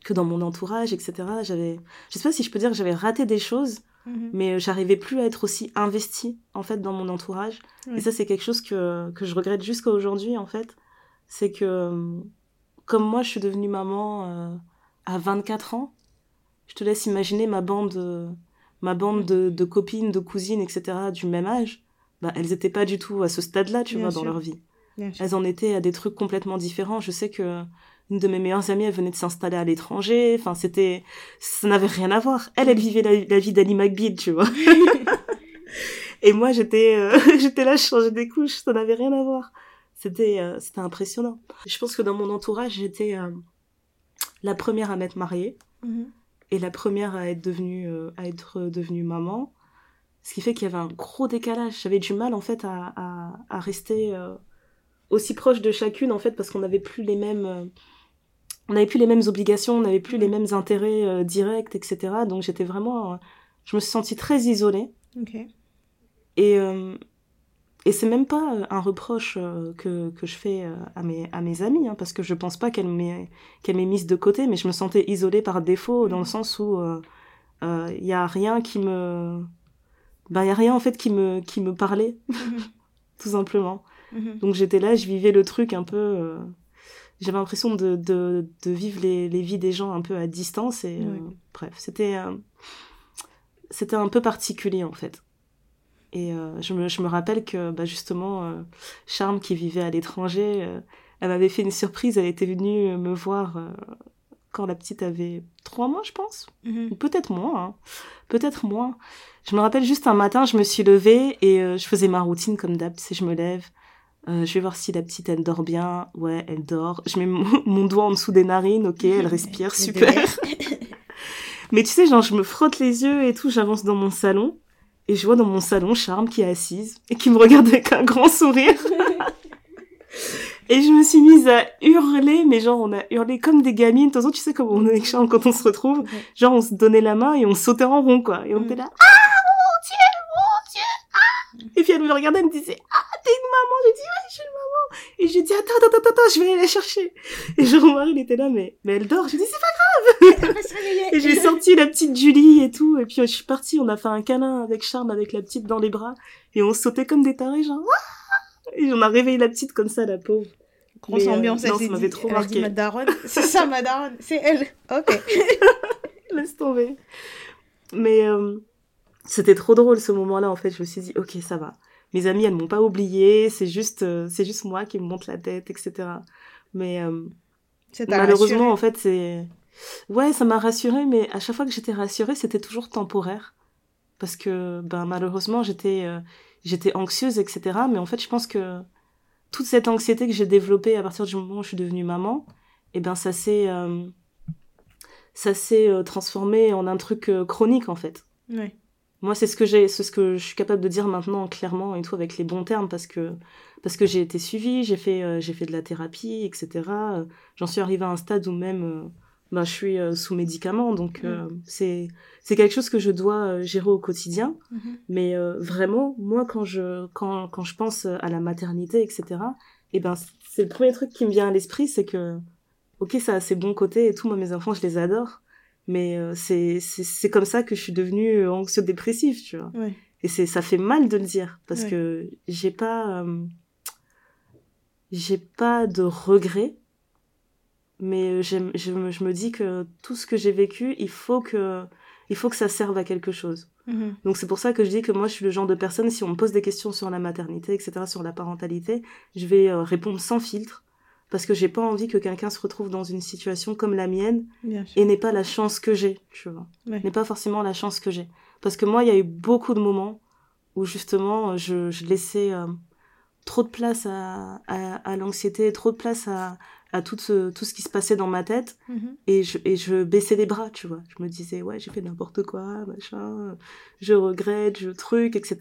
Speaker 1: que dans mon entourage etc j'avais, je sais pas si je peux dire que j'avais raté des choses
Speaker 2: Mhm.
Speaker 1: mais euh, j'arrivais plus à être aussi investie en fait dans mon entourage
Speaker 2: Ouais.
Speaker 1: et ça c'est quelque chose que, que je regrette jusqu'à aujourd'hui en fait c'est que euh, comme moi je suis devenue maman euh, à 24 ans je te laisse imaginer ma bande euh, ma bande de, de copines de cousines etc du même âge bah elles étaient pas du tout à ce stade là tu
Speaker 2: Bien
Speaker 1: vois
Speaker 2: sûr.
Speaker 1: dans leur vie
Speaker 2: Bien sûr.
Speaker 1: elles en étaient à des trucs complètement différents. Je sais que une de mes meilleures amies, elle venait de s'installer à l'étranger. Enfin, c'était, ça n'avait rien à voir. Elle, elle vivait la, la vie d'Annie McBeal, tu vois. Et moi, j'étais, euh, j'étais là, je changeais des couches. Ça n'avait rien à voir. C'était, euh, c'était impressionnant. Je pense que dans mon entourage, j'étais euh, la première à m'être mariée
Speaker 2: Mhm.
Speaker 1: et la première à être devenue, à être devenue maman. Ce qui fait qu'il y avait un gros décalage. J'avais du mal, en fait, à, à, à rester aussi proche de chacune, en fait, parce qu'on n'avait plus les mêmes... on n'avait plus les mêmes obligations, on n'avait plus les mêmes intérêts euh, directs, etc. Donc j'étais vraiment... euh, je me suis sentie très isolée.
Speaker 2: Ok.
Speaker 1: Et, euh, et c'est même pas euh, un reproche que, que je fais à, mes, à mes amies, hein, parce que je pense pas qu'elle m'ait qu'elle m'ait mise de côté, mais je me sentais isolée par défaut, dans le sens où il y a rien qui me... Ben, y a rien en fait qui me, qui me parlait,
Speaker 2: Mhm.
Speaker 1: tout simplement. Donc j'étais là, je vivais le truc un peu. J'avais l'impression de, de, de vivre les, les vies des gens un peu à distance. Et euh, bref, c'était euh, c'était un peu particulier en fait. Et euh, je, me, je me rappelle que bah, justement, euh, Charme qui vivait à l'étranger, euh, elle m'avait fait une surprise. Elle était venue me voir euh, quand la petite avait trois mois, je pense
Speaker 2: Mhm.
Speaker 1: ou peut-être moins, hein. peut-être moins. Je me rappelle juste un matin, je me suis levée et euh, je faisais ma routine comme d'hab, tu sais, je me lève, euh, je vais voir si la petite elle dort bien, ouais, elle dort. Je mets mon, mon doigt en dessous des narines, ok, elle respire, super. Mais tu sais, genre, je me frotte les yeux et tout, j'avance dans mon salon et je vois dans mon salon Charme qui est assise et qui me regarde avec un grand sourire. Et je me suis mise à hurler, mais genre on a hurlé comme des gamines. De toute façon, tu sais comment on est avec Charme quand on se retrouve.
Speaker 2: Ouais.
Speaker 1: Genre on se donnait la main et on sautait en rond, quoi. Et on
Speaker 2: Mm.
Speaker 1: était là, ah mon dieu, mon dieu, ah Et puis elle me regardait, elle me disait, ah t'es maman. J'ai dit, ouais, je suis une maman. Et j'ai dit, attends, attends, attends, attends, je vais aller la chercher. Et genre mon mari, il était là, mais, mais elle dort. J'ai dit, c'est pas
Speaker 2: réveiller.
Speaker 1: et j'ai sorti la petite Julie et tout. Et puis je suis partie, on a fait un câlin avec Charme, avec la petite dans les bras. Et on sautait comme des tarés, genre. Et on a réveillé la petite comme ça, la pauvre.
Speaker 2: Grosse
Speaker 1: euh,
Speaker 2: ambiance, elle
Speaker 1: non, ça m'avait trop marqué.
Speaker 2: C'est ça, ma daronne. C'est elle. Ok.
Speaker 1: Laisse tomber. Mais euh, c'était trop drôle ce moment-là, en fait. Je me suis dit, ok, ça va. Mes amies, elles m'ont pas oublié. C'est juste, euh, c'est juste moi qui me monte la tête, etc. Mais euh, malheureusement,
Speaker 2: rassuré.
Speaker 1: en fait, c'est. Ouais, ça m'a rassurée, mais à chaque fois que j'étais rassurée, c'était toujours temporaire. Parce que, ben, malheureusement, j'étais, euh, j'étais anxieuse, etc. Mais en fait, je pense que toute cette anxiété que j'ai développée à partir du moment où je suis devenue maman, eh ben, ça s'est, euh, ça s'est euh, transformé en un truc chronique, en fait.
Speaker 2: Ouais.
Speaker 1: Moi, c'est ce que j'ai, c'est ce que je suis capable de dire maintenant clairement et tout avec les bons termes parce que parce que j'ai été suivie, j'ai fait euh, j'ai fait de la thérapie, etc. J'en suis arrivée à un stade où même euh, bah, je suis euh, sous médicaments, donc euh, c'est c'est quelque chose que je dois gérer au quotidien.
Speaker 2: Mhm.
Speaker 1: Mais vraiment, moi, quand je quand quand je pense à la maternité, etc. Et ben c'est le premier truc qui me vient à l'esprit, c'est que ok, ça a ses bons côtés et tout. Moi, mes enfants, je les adore. Mais euh, c'est c'est c'est comme ça que je suis devenue euh, anxio-dépressive, tu vois.
Speaker 2: Ouais.
Speaker 1: Et c'est ça fait mal de le dire parce
Speaker 2: Ouais.
Speaker 1: que j'ai pas euh, j'ai pas de regrets mais euh, je me, je me dis que tout ce que j'ai vécu, il faut que il faut que ça serve à quelque chose.
Speaker 2: Mhm.
Speaker 1: Donc c'est pour ça que je dis que moi je suis le genre de personne si on me pose des questions sur la maternité, etc., sur la parentalité, je vais euh, répondre sans filtre parce que j'ai pas envie que quelqu'un se retrouve dans une situation comme la mienne et n'ait pas la chance que j'ai, tu vois.
Speaker 2: Ouais.
Speaker 1: N'est pas forcément la chance que j'ai. Parce que moi, il y a eu beaucoup de moments où justement, je, je laissais euh, trop de place à, à, à l'anxiété, trop de place à, à tout, ce, tout ce qui se passait dans ma tête.
Speaker 2: Mhm.
Speaker 1: Et je, et je baissais les bras, tu vois. Je me disais, ouais, j'ai fait n'importe quoi, machin, je regrette, je truc, etc.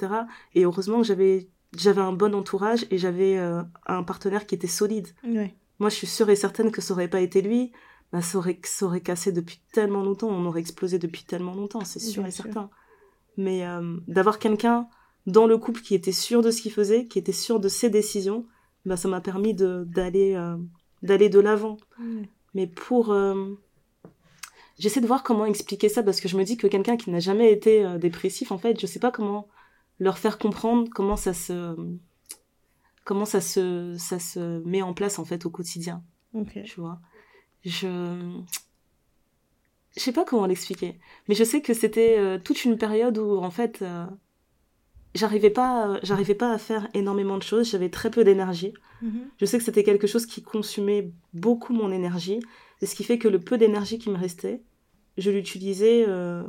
Speaker 1: Et heureusement que j'avais j'avais un bon entourage et j'avais euh, un partenaire qui était solide.
Speaker 2: Ouais.
Speaker 1: Moi, je suis sûre et certaine que ça aurait pas été lui, bah, ça, aurait, ça aurait cassé depuis tellement longtemps, on aurait explosé depuis tellement longtemps, c'est sûr
Speaker 2: Bien
Speaker 1: et
Speaker 2: sûr.
Speaker 1: certain. Mais euh, d'avoir quelqu'un dans le couple qui était sûr de ce qu'il faisait, qui était sûr de ses décisions, bah, ça m'a permis d'aller euh, d'aller de l'avant. Mais pour... euh, J'essaie de voir comment expliquer ça, parce que je me dis que quelqu'un qui n'a jamais été dépressif, en fait, je sais pas comment leur faire comprendre comment ça se... comment ça se, ça se met en place, en fait, au quotidien tu vois. Je je sais pas comment l'expliquer, mais je sais que c'était euh, toute une période où en fait euh, j'arrivais pas j'arrivais pas à faire énormément de choses, j'avais très peu d'énergie.
Speaker 2: Mhm.
Speaker 1: Je sais que c'était quelque chose qui consumait beaucoup mon énergie, et ce qui fait que le peu d'énergie qui me restait, je l'utilisais euh,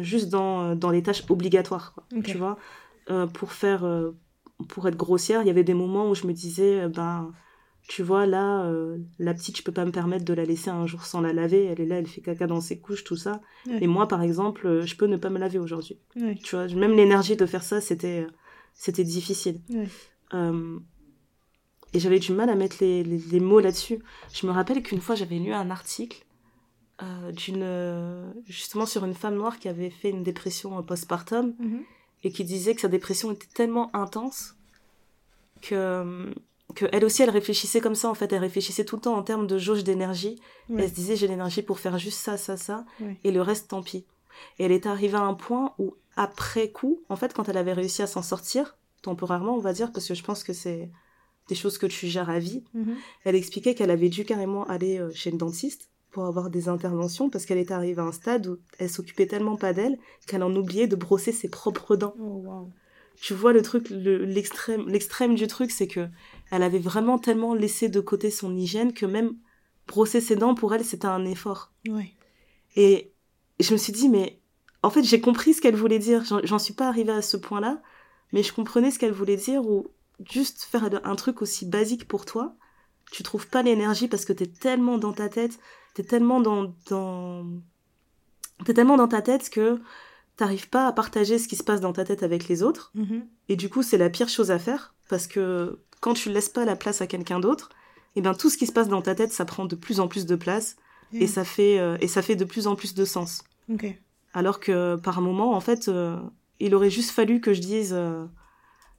Speaker 1: juste dans dans les tâches obligatoires, quoi, tu vois, pour faire pour être grossière, il y avait des moments où je me disais euh, ben tu vois, là, euh, la petite, je peux pas me permettre de la laisser un jour sans la laver. Elle est là, elle fait caca dans ses couches, tout ça.
Speaker 2: Ouais.
Speaker 1: Et moi, par exemple, euh, je peux ne pas me laver aujourd'hui.
Speaker 2: Ouais.
Speaker 1: Tu vois, même l'énergie de faire ça, c'était, c'était difficile.
Speaker 2: Ouais.
Speaker 1: Euh, et j'avais du mal à mettre les, les, les mots là-dessus. Je me rappelle qu'une fois, j'avais lu un article euh, d'une, justement sur une femme noire qui avait fait une dépression postpartum
Speaker 2: Mhm.
Speaker 1: Et qui disait que sa dépression était tellement intense que, que elle aussi elle réfléchissait comme ça en fait elle réfléchissait tout le temps en termes de jauge d'énergie
Speaker 2: Ouais.
Speaker 1: elle se disait j'ai l'énergie pour faire juste ça ça ça et le reste tant pis et elle est arrivée à un point où après coup en fait quand elle avait réussi à s'en sortir temporairement on va dire parce que je pense que c'est des choses que tu gères à vie.
Speaker 2: Mhm.
Speaker 1: Elle expliquait qu'elle avait dû carrément aller euh, chez le dentiste pour avoir des interventions parce qu'elle était arrivée à un stade où elle s'occupait tellement pas d'elle qu'elle en oubliait de brosser ses propres dents.
Speaker 2: Oh, wow.
Speaker 1: Tu vois le truc, le- l'extrême, du truc, c'est que elle avait vraiment tellement laissé de côté son hygiène que même brosser ses dents pour elle c'était un effort.
Speaker 2: Ouais.
Speaker 1: Et je me suis dit mais en fait j'ai compris ce qu'elle voulait dire. J'en, j'en suis pas arrivée à ce point-là, mais je comprenais ce qu'elle voulait dire ou juste faire un truc aussi basique pour toi. Tu trouves pas l'énergie parce que t'es tellement dans ta tête, t'es tellement dans, dans... t'es tellement dans ta tête que t'arrives pas à partager ce qui se passe dans ta tête avec les autres.
Speaker 2: Mhm.
Speaker 1: Et du coup, c'est la pire chose à faire parce que quand tu laisses pas la place à quelqu'un d'autre, et ben tout ce qui se passe dans ta tête, ça prend de plus en plus de place et
Speaker 2: Mm.
Speaker 1: ça fait euh, et ça fait de plus en plus de sens.
Speaker 2: Ok.
Speaker 1: Alors que par moment, en fait, euh, il aurait juste fallu que je dise euh,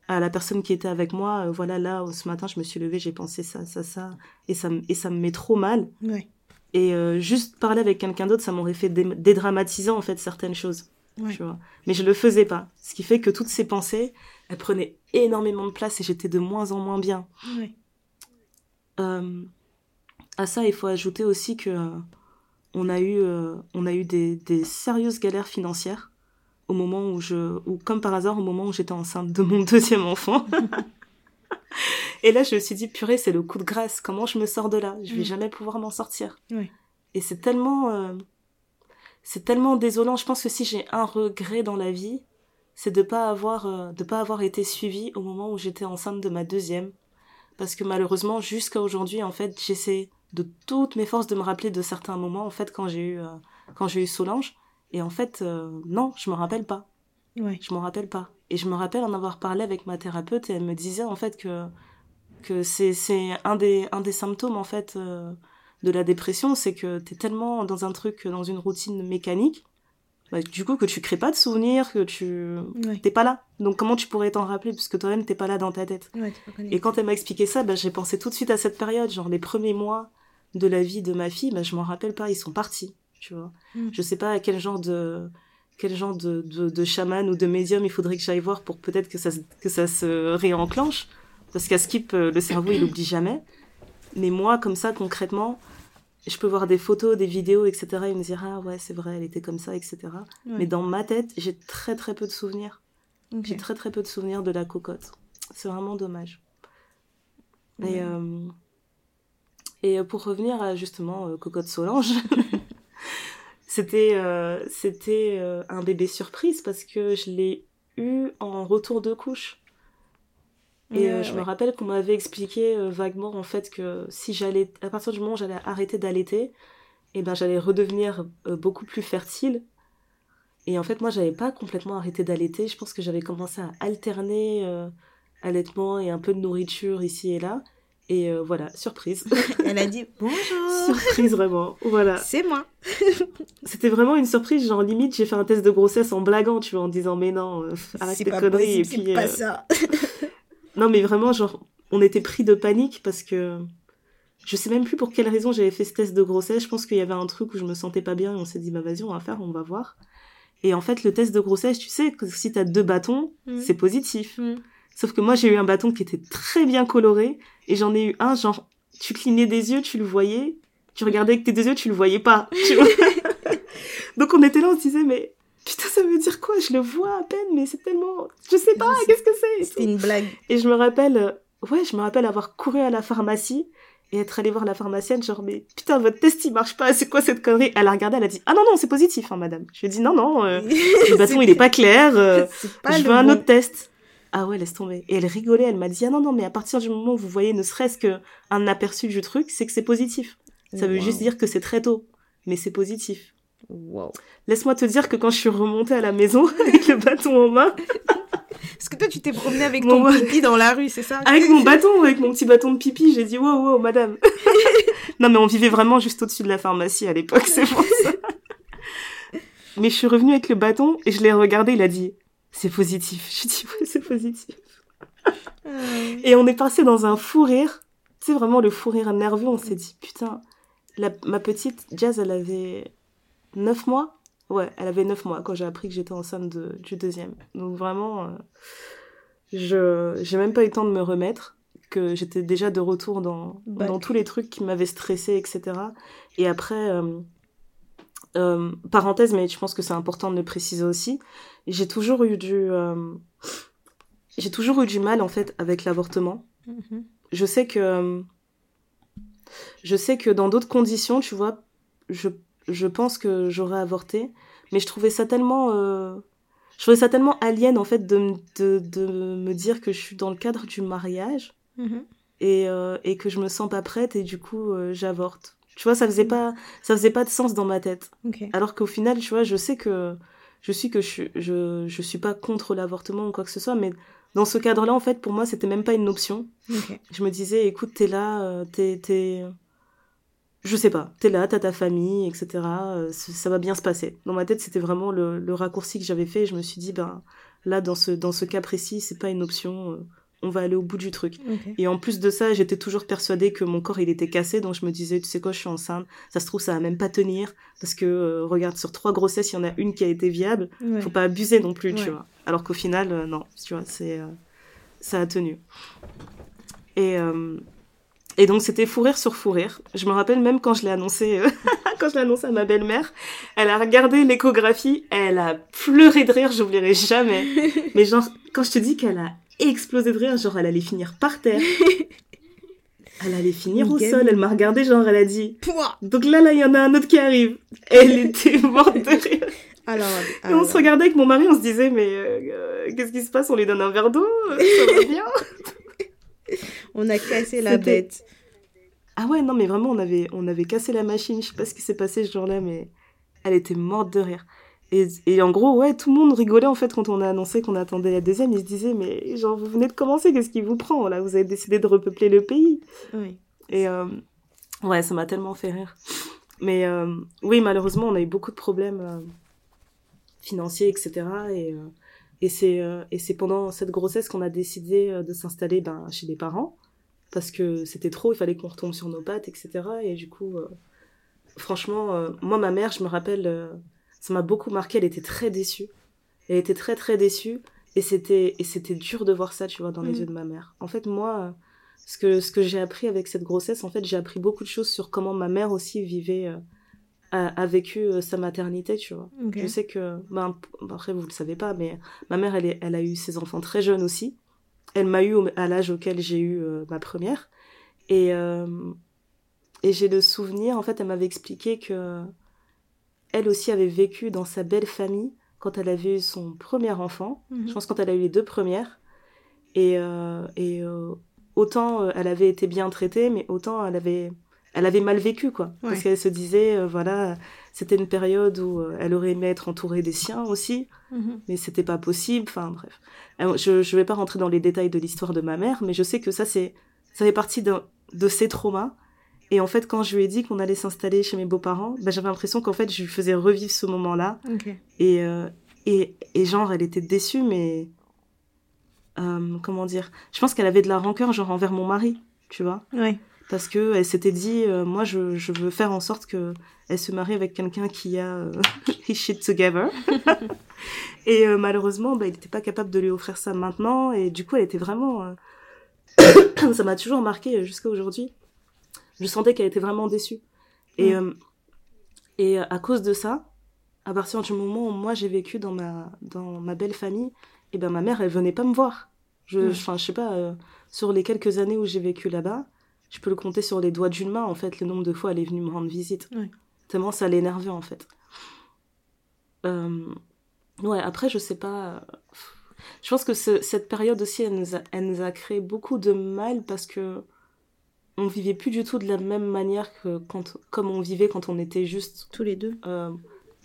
Speaker 1: à la personne qui était avec moi, voilà, là, ce matin, je me suis levée, j'ai pensé ça, ça, ça, et ça, me- et ça me met trop mal.
Speaker 2: Ouais.
Speaker 1: Et euh, juste parler avec quelqu'un d'autre, ça m'aurait fait dé- dédramatiser en fait certaines choses.
Speaker 2: Ouais.
Speaker 1: Tu vois. Mais je le faisais pas. Ce qui fait que toutes ces pensées, elles prenaient énormément de place et j'étais de moins en moins bien.
Speaker 2: Ouais.
Speaker 1: Euh, à ça, il faut ajouter aussi que euh, on a eu, on a eu des, des sérieuses galères financières au moment où je, ou comme par hasard, au moment où j'étais enceinte de mon deuxième enfant. et là, je me suis dit, purée, c'est le coup de grâce. Comment je me sors de là? Je vais
Speaker 2: Mm.
Speaker 1: jamais pouvoir m'en sortir.
Speaker 2: Ouais.
Speaker 1: Et c'est tellement, euh, c'est tellement désolant. Je pense que si j'ai un regret dans la vie, c'est de pas avoir, euh, de pas avoir été suivie au moment où j'étais enceinte de ma deuxième. Parce que malheureusement, jusqu'à aujourd'hui, en fait, j'essaie de toutes mes forces de me rappeler de certains moments, en fait, quand j'ai eu, euh, quand j'ai eu Solange. Et en fait, non, je me rappelle pas.
Speaker 2: Ouais.
Speaker 1: Je m'en rappelle pas. Et je me rappelle en avoir parlé avec ma thérapeute et elle me disait en fait que que c'est c'est un des un des symptômes en fait euh, de la dépression, c'est que t'es tellement dans un truc, dans une routine mécanique, bah, du coup que tu crées pas de souvenirs, que tu t'es pas là. Donc comment tu pourrais t'en rappeler? Puisque toi-même t'es pas là dans ta tête.
Speaker 2: Ouais,
Speaker 1: Et quand elle m'a expliqué ça, bah, j'ai pensé tout de suite à cette période, genre les premiers mois de la vie de ma fille, bah, je m'en rappelle pas, ils sont partis, tu vois.
Speaker 2: Mm.
Speaker 1: Je sais pas à quel genre de quel genre de, de, de chaman ou de médium il faudrait que j'aille voir pour peut-être que ça, se- que ça se réenclenche. Parce qu'à Skip, euh, le cerveau, il oublie jamais. Mais moi, comme ça, concrètement, je peux voir des photos, des vidéos, etc. et me dire, ah ouais, c'est vrai, elle était comme ça, etc.
Speaker 2: Ouais.
Speaker 1: Mais dans ma tête, j'ai très très peu de souvenirs. J'ai très très peu de souvenirs de la cocotte. C'est vraiment dommage.
Speaker 2: Ouais.
Speaker 1: Et, euh, et euh, pour revenir à justement euh, Cocotte Solange, c'était euh, c'était euh, un bébé surprise parce que je l'ai eu en retour de couche. Et euh, je
Speaker 2: ouais.
Speaker 1: me rappelle qu'on m'avait expliqué vaguement en fait que si j'allais, à partir du moment où j'allais arrêter d'allaiter, et ben j'allais redevenir beaucoup plus fertile. Et en fait, moi, j'avais pas complètement arrêté d'allaiter. Je pense que j'avais commencé à alterner allaitement et un peu de nourriture ici et là. Et euh, voilà, surprise.
Speaker 2: Elle a dit bonjour.
Speaker 1: surprise vraiment. Voilà.
Speaker 2: C'est moi.
Speaker 1: C'était vraiment une surprise. Genre, limite, j'ai fait un test de grossesse en blaguant, tu vois, en disant, mais non, euh, arrête tes conneries. et puis,
Speaker 2: c'est pas
Speaker 1: euh,
Speaker 2: ça.
Speaker 1: Non, mais vraiment, genre, on était pris de panique parce que je sais même plus pour quelle raison j'avais fait ce test de grossesse. Je pense qu'il y avait un truc où je me sentais pas bien et on s'est dit, bah vas-y, on va faire, on va voir. Et en fait, le test de grossesse, tu sais, que si t'as deux bâtons,
Speaker 2: Mm.
Speaker 1: c'est positif.
Speaker 2: Mm.
Speaker 1: Sauf que moi, j'ai eu un bâton qui était très bien coloré et j'en ai eu un, genre, tu clignais des yeux, tu le voyais. Tu regardais avec tes deux yeux, tu le voyais pas. tu vois. Donc on était là, on se disait, mais putain, ça veut dire quoi? Je le vois à peine, mais c'est tellement. Je sais pas, qu'est-ce que c'est
Speaker 2: C'était une blague.
Speaker 1: Et je me rappelle, euh, ouais, je me rappelle avoir couru à la pharmacie et être allée voir la pharmacienne, genre, mais putain, votre test il marche pas, c'est quoi cette connerie? Elle a regardé, elle a dit, ah non, non, c'est positif, hein, madame. Je lui ai dit, non, non, euh, le bâton il est pas clair, euh,
Speaker 2: pas
Speaker 1: je veux un autre test. Ah ouais, laisse tomber. Et elle rigolait, elle m'a dit, ah non, non, mais à partir du moment où vous voyez ne serait-ce qu'un aperçu du truc, c'est que c'est positif. Ça veut
Speaker 2: Wow.
Speaker 1: juste dire que c'est très tôt, mais c'est positif.
Speaker 2: Wow.
Speaker 1: Laisse-moi te dire que quand je suis remontée à la maison avec le bâton en main,
Speaker 2: Est-ce que toi, tu t'es promené avec
Speaker 1: Mon
Speaker 2: ton pipi dans la rue, c'est ça?
Speaker 1: Avec mon bâton, avec mon petit bâton de pipi, j'ai dit wow, wow, madame. non, mais on vivait vraiment juste au-dessus de la pharmacie à l'époque, c'est pour ça. mais je suis revenue avec le bâton et je l'ai regardé, il a dit c'est positif. Je dit ouais, c'est positif.
Speaker 2: Euh,
Speaker 1: Et on est passé dans un fou rire. Tu sais, vraiment le fou rire nerveux. On s'est dit, putain, la, ma petite Jazz, elle avait 9 mois. Ouais, elle avait 9 mois quand j'ai appris que j'étais enceinte de, du deuxième. Donc vraiment, euh, je j'ai même pas eu le temps de me remettre. que j'étais déjà de retour dans,
Speaker 2: Back.
Speaker 1: dans tous les trucs qui m'avaient stressé, etc. Et après, euh, euh, parenthèse, mais je pense que c'est important de le préciser aussi, j'ai toujours eu du, euh, j'ai toujours eu du mal en fait avec l'avortement.
Speaker 2: Mhm.
Speaker 1: Je sais que, je sais que dans d'autres conditions, tu vois, je, je pense que j'aurais avorté, mais je trouvais ça tellement, euh, je trouvais ça tellement alien en fait de, de, de me dire que je suis dans le cadre du mariage
Speaker 2: Mhm.
Speaker 1: et, euh, et que je me sens pas prête et du coup euh, j'avorte. Tu vois, ça faisait pas, ça faisait pas de sens dans ma tête. Alors qu'au final, tu vois, je sais que je suis que je je, je suis pas contre l'avortement ou quoi que ce soit, mais dans ce cadre-là, en fait, pour moi, c'était même pas une option. Je me disais, écoute, t'es là, euh, t'es, t'es, je sais pas, t'es là, t'as ta famille, etc. euh, ça va bien se passer. Dans ma tête, c'était vraiment le, le raccourci que j'avais fait. Et je me suis dit, ben là, dans ce dans ce cas précis, c'est pas une option. On va aller au bout du truc. Et en plus de ça, j'étais toujours persuadée que mon corps il était cassé, donc je me disais, tu sais quoi, je suis enceinte, ça se trouve ça va même pas tenir, parce que euh, regarde sur trois grossesses, il y en a une qui a été viable,
Speaker 2: Ouais.
Speaker 1: faut pas abuser non plus, tu vois. Alors qu'au final, euh, non, tu vois, c'est euh, ça a tenu. Et et donc c'était fou rire sur fou rire. Je me rappelle même quand je l'ai annoncé, euh, quand je l'ai annoncé à ma belle-mère, elle a regardé l'échographie, elle a pleuré de rire, j'oublierai jamais. Mais genre, quand je te dis qu'elle a explosé de rire, genre elle allait finir par terre. Elle allait finir au sol, elle m'a regardé, genre elle a dit.
Speaker 2: Pouah
Speaker 1: Donc là, là, il y en a un autre qui arrive. Elle était morte de rire.
Speaker 2: Alors,
Speaker 1: Et on se regardait avec mon mari, on se disait, mais euh, qu'est-ce qui se passe? On lui donne un verre d'eau Ça va bien
Speaker 2: on a cassé la bête.
Speaker 1: Ah ouais, non, mais vraiment, on avait, on avait cassé la machine. Je sais pas ce qui s'est passé ce jour-là, mais elle était morte de rire. Et, et en gros, ouais, tout le monde rigolait en fait quand on a annoncé qu'on attendait la deuxième. Ils se disaient, mais genre, vous venez de commencer, qu'est-ce qui vous prend là? Vous avez décidé de repeupler le pays.
Speaker 2: Oui.
Speaker 1: Et euh, ouais, ça m'a tellement fait rire. Mais euh, oui, malheureusement, on a eu beaucoup de problèmes euh, financiers, etc. Et, et c'est et c'est pendant cette grossesse qu'on a décidé de s'installer ben, chez les parents. Parce que c'était trop, il fallait qu'on retombe sur nos pattes, etc. Et du coup, franchement, moi, ma mère, je me rappelle, ça m'a beaucoup marqué, elle était très déçue. Elle était très, très déçue. Et c'était et c'était dur de voir ça, tu vois, dans les
Speaker 2: Mm.
Speaker 1: yeux de ma mère. En fait, moi, ce que, ce que j'ai appris avec cette grossesse, en fait, j'ai appris beaucoup de choses sur comment ma mère aussi vivait, euh, a, a vécu euh, sa maternité, tu vois. Je sais que, ben, après, vous le savez pas, mais ma mère, elle, est- elle a eu ses enfants très jeunes aussi. Elle m'a eu à l'âge auquel j'ai eu euh, ma première. Et, euh, et j'ai le souvenir, en fait, elle m'avait expliqué que elle aussi avait vécu dans sa belle famille quand elle avait eu son premier enfant.
Speaker 2: Mhm.
Speaker 1: Je pense quand elle a eu les deux premières. Et, euh, et euh, autant euh, elle avait été bien traitée, mais autant elle avait, elle avait mal vécu, quoi. Parce qu'elle se disait, euh, voilà, c'était une période où elle aurait aimé être entourée des siens aussi,
Speaker 2: Mhm.
Speaker 1: mais c'était pas possible. Enfin, bref. Je, je vais pas rentrer dans les détails de l'histoire de ma mère, mais je sais que ça, c'est, ça fait partie d'un- de ses traumas. Et en fait, quand je lui ai dit qu'on allait s'installer chez mes beaux-parents, ben, j'avais l'impression qu'en fait, je lui faisais revivre ce moment-là. Et, euh, et, et genre, elle était déçue, mais. euh, comment dire Je pense qu'elle avait de la rancœur, genre, envers mon mari, tu vois
Speaker 2: Ouais.
Speaker 1: Parce que elle s'était dit, euh, moi, je, je veux faire en sorte que elle se marie avec quelqu'un qui a his shit together. et malheureusement, bah, il n'était pas capable de lui offrir ça maintenant. Et du coup, elle était vraiment. ça m'a toujours marqué jusqu'à aujourd'hui. Je sentais qu'elle était vraiment déçue. Et,
Speaker 2: Mm.
Speaker 1: euh, et à cause de ça, à partir du moment où moi j'ai vécu dans ma, dans ma belle famille, et ben ma mère, elle venait pas me voir. Je,
Speaker 2: Ouais.
Speaker 1: enfin, je sais pas, euh, sur les quelques années où j'ai vécu là-bas, je peux le compter sur les doigts d'une main, en fait, le nombre de fois elle est venue me rendre visite. Tellement ça l'énervait, en fait. Euh, ouais, après, je sais pas. euh, Je pense que ce- cette période aussi, elle nous, a, elle nous a créé beaucoup de mal parce que on vivait plus du tout de la même manière que quand, comme on vivait quand on était juste
Speaker 2: Tous les deux.
Speaker 1: euh,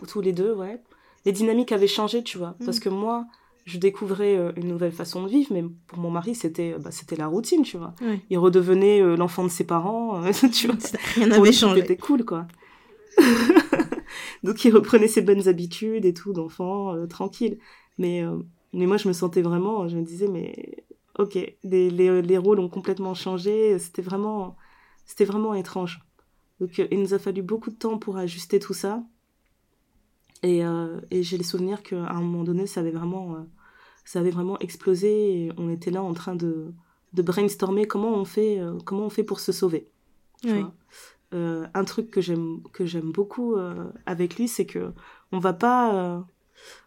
Speaker 1: tous les deux, ouais. Les dynamiques avaient changé, tu vois.
Speaker 2: Mm.
Speaker 1: Parce que moi, je découvrais euh, une nouvelle façon de vivre, mais pour mon mari, c'était bah, c'était la routine, tu vois. Il redevenait euh, l'enfant de ses parents, euh, tu vois.
Speaker 2: Rien n'avait changé.
Speaker 1: C'était cool, quoi. Donc il reprenait ses bonnes habitudes et tout d'enfant, euh, tranquille. Mais, mais moi, je me sentais vraiment, je me disais, mais ok, les, les, les rôles ont complètement changé. C'était vraiment, c'était vraiment étrange. Donc euh, il nous a fallu beaucoup de temps pour ajuster tout ça. Et, euh, et j'ai le souvenir qu'à un moment donné, ça avait vraiment, euh, ça avait vraiment explosé. Et on était là en train de, de brainstormer comment on fait, euh, comment on fait pour se sauver. Tu vois un truc que j'aime que j'aime beaucoup avec lui, c'est que on va pas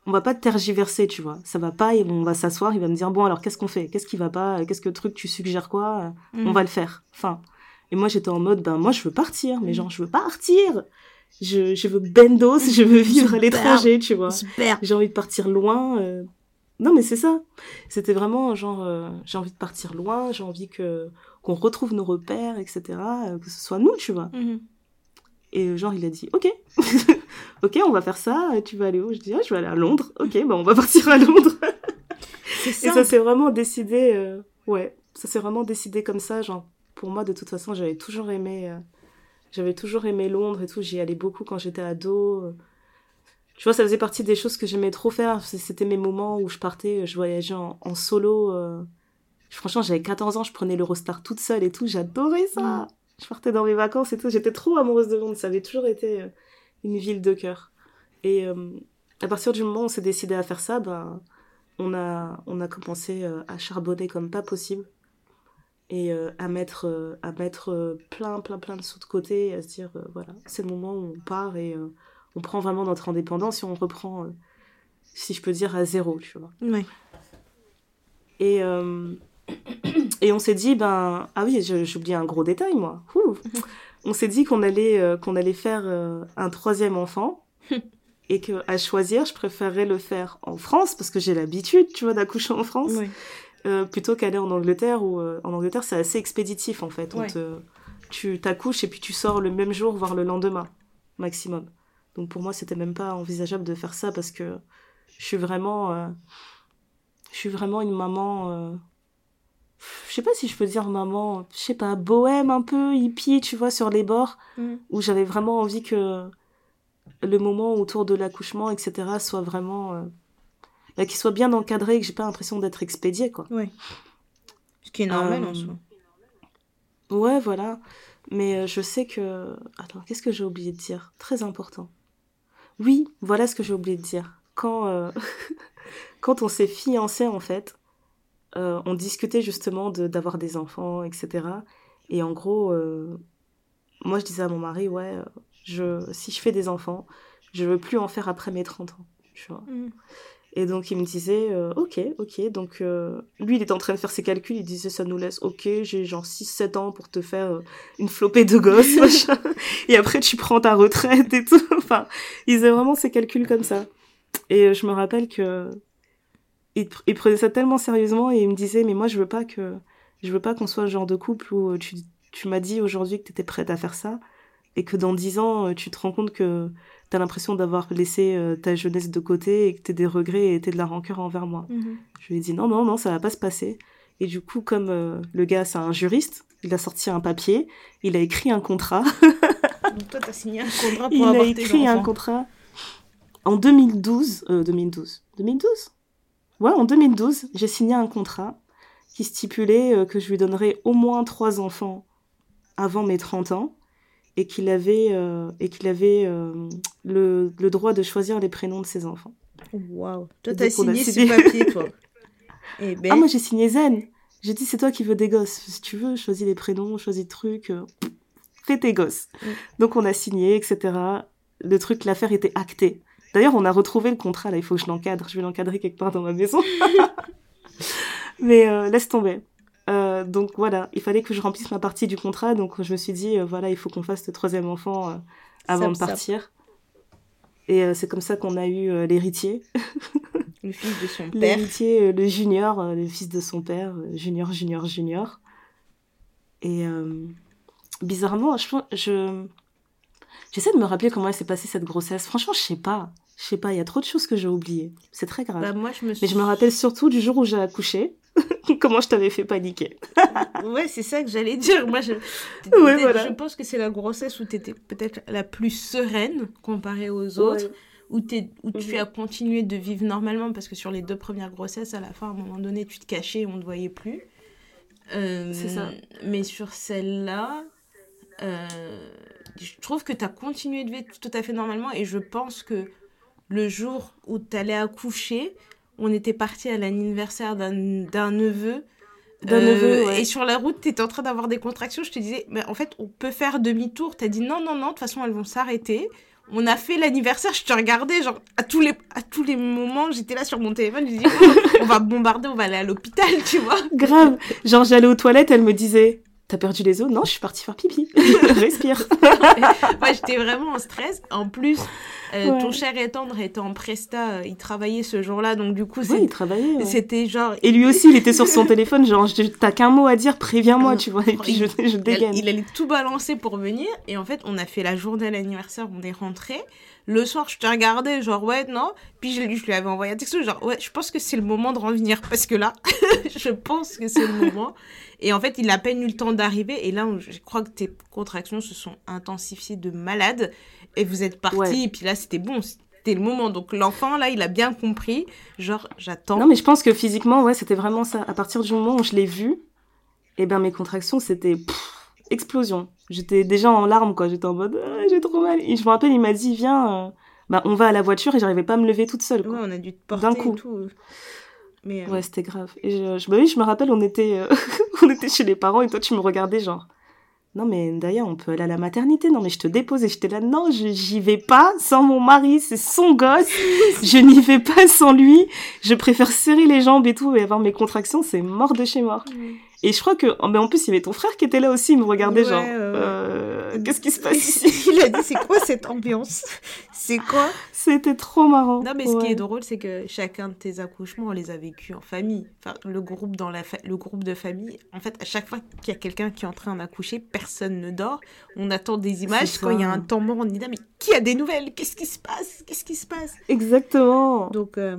Speaker 1: on va pas tergiverser, tu vois. Ça va pas, on va s'asseoir, il va me dire bon alors qu'est-ce qu'on fait? Qu'est-ce qui va pas? Qu'est-ce que truc tu suggères quoi? On
Speaker 2: Mm.
Speaker 1: va le faire. Enfin. Et moi j'étais en mode ben moi je veux partir, mais genre je veux partir. Je, je veux bendos, je veux vivre à l'étranger, tu vois.
Speaker 2: Super.
Speaker 1: J'ai envie de partir loin. euh. Non, mais c'est ça. C'était vraiment genre, euh, j'ai envie de partir loin, j'ai envie que qu'on retrouve nos repères, etc. euh, que ce soit nous, tu vois.
Speaker 2: Mhm.
Speaker 1: Et genre, il a dit, ok, ok, on va faire ça. Tu vas aller où? Je dis, ah, je vais aller à Londres. Ok, bah on va partir à Londres. Et
Speaker 2: ça.
Speaker 1: s'est vraiment décidé, euh, ouais, ça s'est vraiment décidé comme ça. Genre, pour moi, de toute façon, j'avais toujours aimé, euh, j'avais toujours aimé Londres et tout. J'y allais beaucoup quand j'étais ado. euh. Tu vois, ça faisait partie des choses que j'aimais trop faire. C'était mes moments où je partais, je voyageais en, en solo. euh. Franchement, j'avais 14 ans, je prenais l'Eurostar toute seule et tout. J'adorais ça.
Speaker 2: Mm.
Speaker 1: Je partais dans mes vacances et tout. J'étais trop amoureuse de Londres. Ça avait toujours été euh, une ville de cœur. Et euh, à partir du moment où on s'est décidé à faire ça, ben, on a, on a commencé euh, à charbonner comme pas possible et euh, à mettre, euh, à mettre euh, plein, plein, plein de sous de côté et à se dire, voilà, c'est le moment où on part et on prend vraiment notre indépendance et on reprend, si je peux dire, à zéro, tu vois.
Speaker 2: Ouais.
Speaker 1: Et, et on s'est dit, ben, ah oui, j'ai oublié un gros détail, moi. Ouh. On s'est dit qu'on allait, euh, qu'on allait faire euh, un troisième enfant et que à choisir, je préférerais le faire en France parce que j'ai l'habitude, tu vois, d'accoucher en France
Speaker 2: Ouais.
Speaker 1: euh, plutôt qu'aller en Angleterre où euh, en Angleterre c'est assez expéditif en fait. On
Speaker 2: Ouais.
Speaker 1: te, tu t'accouches et puis tu sors le même jour, voire le lendemain maximum. Donc pour moi c'était même pas envisageable de faire ça parce que je suis vraiment, euh, je suis vraiment une maman. Euh, je sais pas si je peux dire maman, je sais pas, bohème un peu, hippie, tu vois, sur les bords,
Speaker 2: Mhm.
Speaker 1: où j'avais vraiment envie que le moment autour de l'accouchement, etc., soit vraiment. euh, bah, qu'il soit bien encadré et que j'ai pas l'impression d'être expédiée, quoi.
Speaker 2: Ouais. Ce qui est normal
Speaker 1: Euh,
Speaker 2: en soi.
Speaker 1: Ouais, voilà. Mais euh, je sais que. Attends, qu'est-ce que j'ai oublié de dire? Très important. Oui, voilà ce que j'ai oublié de dire. Quand, euh, Quand on s'est fiancés, en fait, euh, on discutait justement de- d'avoir des enfants, etc. Et en gros, euh, moi je disais à mon mari, ouais, euh, je, si je fais des enfants, je veux plus en faire après mes 30 ans. Tu vois.
Speaker 2: Mhm.
Speaker 1: Et donc il me disait, euh, ok, ok, donc euh, lui il était en train de faire ses calculs, il disait ça nous laisse, ok, j'ai genre 6-7 ans pour te faire euh, une flopée de gosses, machin. et après tu prends ta retraite et tout. Enfin, il faisait vraiment ses calculs comme ça. Et je me rappelle que il, pr- il prenait ça tellement sérieusement et il me disait, mais moi je veux pas que, je veux pas qu'on soit le genre de couple où euh, tu, tu m'as dit aujourd'hui que t'étais prête à faire ça et que dans 10 ans euh, tu te rends compte que t'as l'impression d'avoir laissé euh, ta jeunesse de côté et que t'es des regrets et t'es de la rancœur envers moi.
Speaker 2: Mhm.
Speaker 1: Je lui ai dit non, non, non, ça va pas se passer. Et du coup, comme euh, le gars, c'est un juriste, il a sorti un papier, il a écrit un contrat.
Speaker 2: Donc toi, t'as signé un contrat pour
Speaker 1: il a écrit un contrat en 2012. Euh, 2012. 2012 Ouais, en 2012, j'ai signé un contrat qui stipulait euh, que je lui donnerais au moins trois enfants avant mes 30 ans et qu'il avait, euh, et qu'il avait euh, le, le droit de choisir les prénoms de ses enfants.
Speaker 2: Waouh. Toi, t'as signé ce papier, toi. Eh ben,
Speaker 1: Ah, moi j'ai signé zen. J'ai dit, c'est toi qui veux des gosses. Si tu veux, choisis les prénoms, choisis le truc. euh, fais tes gosses.
Speaker 2: Mm.
Speaker 1: Donc on a signé, etc. Le truc, l'affaire était actée. D'ailleurs, on a retrouvé le contrat, là, il faut que je l'encadre. Je vais l'encadrer quelque part dans ma maison. Mais euh, laisse tomber. Euh, donc voilà, il fallait que je remplisse ma partie du contrat. Donc je me suis dit, euh, voilà, il faut qu'on fasse le troisième enfant avant de partir. Et c'est comme ça qu'on a eu l'héritier.
Speaker 2: le fils de son père.
Speaker 1: L'héritier, le junior, le fils de son père, junior, junior, junior. Et bizarrement, je j'essaie de me rappeler comment elle s'est passée cette grossesse. Franchement, je sais pas. Je sais pas, il y a trop de choses que j'ai oubliées. C'est très grave.
Speaker 2: Bah, moi, je me suis...
Speaker 1: Mais je me rappelle surtout du jour où j'ai accouché. comment je t'avais fait paniquer.
Speaker 2: Ouais, c'est ça que j'allais dire. Moi, je...
Speaker 1: Ouais, voilà.
Speaker 2: je pense que c'est la grossesse où tu étais peut-être la plus sereine comparée aux autres,
Speaker 1: Ouais.
Speaker 2: où, t'es- où tu
Speaker 1: Mhm.
Speaker 2: as continué de vivre normalement, parce que sur les deux premières grossesses, à la fin, à un moment donné, tu te cachais et on ne te voyait plus. Euh,
Speaker 1: C'est ça.
Speaker 2: Mais sur celle-là, euh, je trouve que tu as continué de vivre tout à fait normalement, et je pense que le jour où tu allais accoucher, on était parti à l'anniversaire d'un d'un neveu
Speaker 1: D'un neveu,
Speaker 2: Euh,
Speaker 1: ouais.
Speaker 2: Et sur la route, tu étais en train d'avoir des contractions. Je te disais, mais en fait, on peut faire demi-tour. Tu as dit non, non, non, de toute façon, elles vont s'arrêter. On a fait l'anniversaire, je te regardais, genre, à tous les, à tous les moments, j'étais là sur mon téléphone, je disais, oh, on va bombarder, on va aller à l'hôpital, tu vois.
Speaker 1: Grave. Genre, j'allais aux toilettes, elle me disait T'as perdu les os Non, je suis partie faire pipi. Respire.
Speaker 2: Moi, j'étais vraiment en stress. En plus, euh,
Speaker 1: Ouais.
Speaker 2: ton cher et tendre était en presta, euh, il travaillait ce jour-là, donc du coup,
Speaker 1: Ouais, il travaillait. ouais.
Speaker 2: c'était genre.
Speaker 1: Et lui aussi, il était sur son téléphone, genre, t'as qu'un mot à dire, préviens-moi,
Speaker 2: Euh,
Speaker 1: tu vois. Et puis, je, je dégaine.
Speaker 2: il allait tout balancer pour venir. Et en fait, on a fait la journée à l'anniversaire, on est rentré. Le soir, je te regardais, genre, ouais, non. Puis je, lui- je lui avais envoyé un texto, genre, ouais, je pense que c'est le moment de revenir. Parce que là, je pense que c'est le moment. Et en fait, il a à peine eu le temps d'arriver. Et là, je crois que tes contractions se sont intensifiées de malade. Et vous êtes.
Speaker 1: Ouais.
Speaker 2: Et puis là, c'était bon. C'était le moment. Donc l'enfant, là, il a bien compris. Genre, j'attends.
Speaker 1: Non, mais je pense que physiquement, ouais, c'était vraiment ça. À partir du moment où je l'ai vu, et ben mes contractions, c'était pff, explosion. J'étais déjà en larmes, quoi. J'étais en mode, Ah, j'ai trop mal. Et je me rappelle, il m'a dit, viens, euh, bah, on va à la voiture, et j'arrivais pas à me lever toute seule,
Speaker 2: Ouais,
Speaker 1: quoi.
Speaker 2: on a dû te porter
Speaker 1: D'un
Speaker 2: et
Speaker 1: coup.
Speaker 2: tout. Mais, euh,
Speaker 1: Ouais, c'était grave. Et je, je, bah oui, je me rappelle, on était, euh, on était chez les parents, et toi, tu me regardais, genre, non, mais d'ailleurs, on peut aller à la maternité. Non, mais je te dépose. Et j'étais là, non, j'y vais pas sans mon mari, c'est son gosse. je n'y vais pas sans lui. Je préfère serrer les jambes et tout et avoir mes contractions, c'est mort de chez mort. Et je crois que, oh, mais en plus, il y avait ton frère qui était là aussi, il me regardait
Speaker 2: Ouais,
Speaker 1: genre, euh, qu'est-ce qui se passe ici?
Speaker 2: Il a dit c'est quoi cette ambiance? C'est quoi?
Speaker 1: C'était trop marrant.
Speaker 2: Non mais ce qui est drôle c'est que chacun de tes accouchements on les a vécus en famille. Enfin le groupe dans la fa- le groupe de famille. En fait à chaque fois qu'il y a quelqu'un qui est en train d'accoucher personne ne dort. On attend des images quand il y a un temps mort on dit mais qui a des nouvelles? Qu'est-ce qui se passe? Qu'est-ce qui se passe?
Speaker 1: Exactement.
Speaker 2: Donc euh,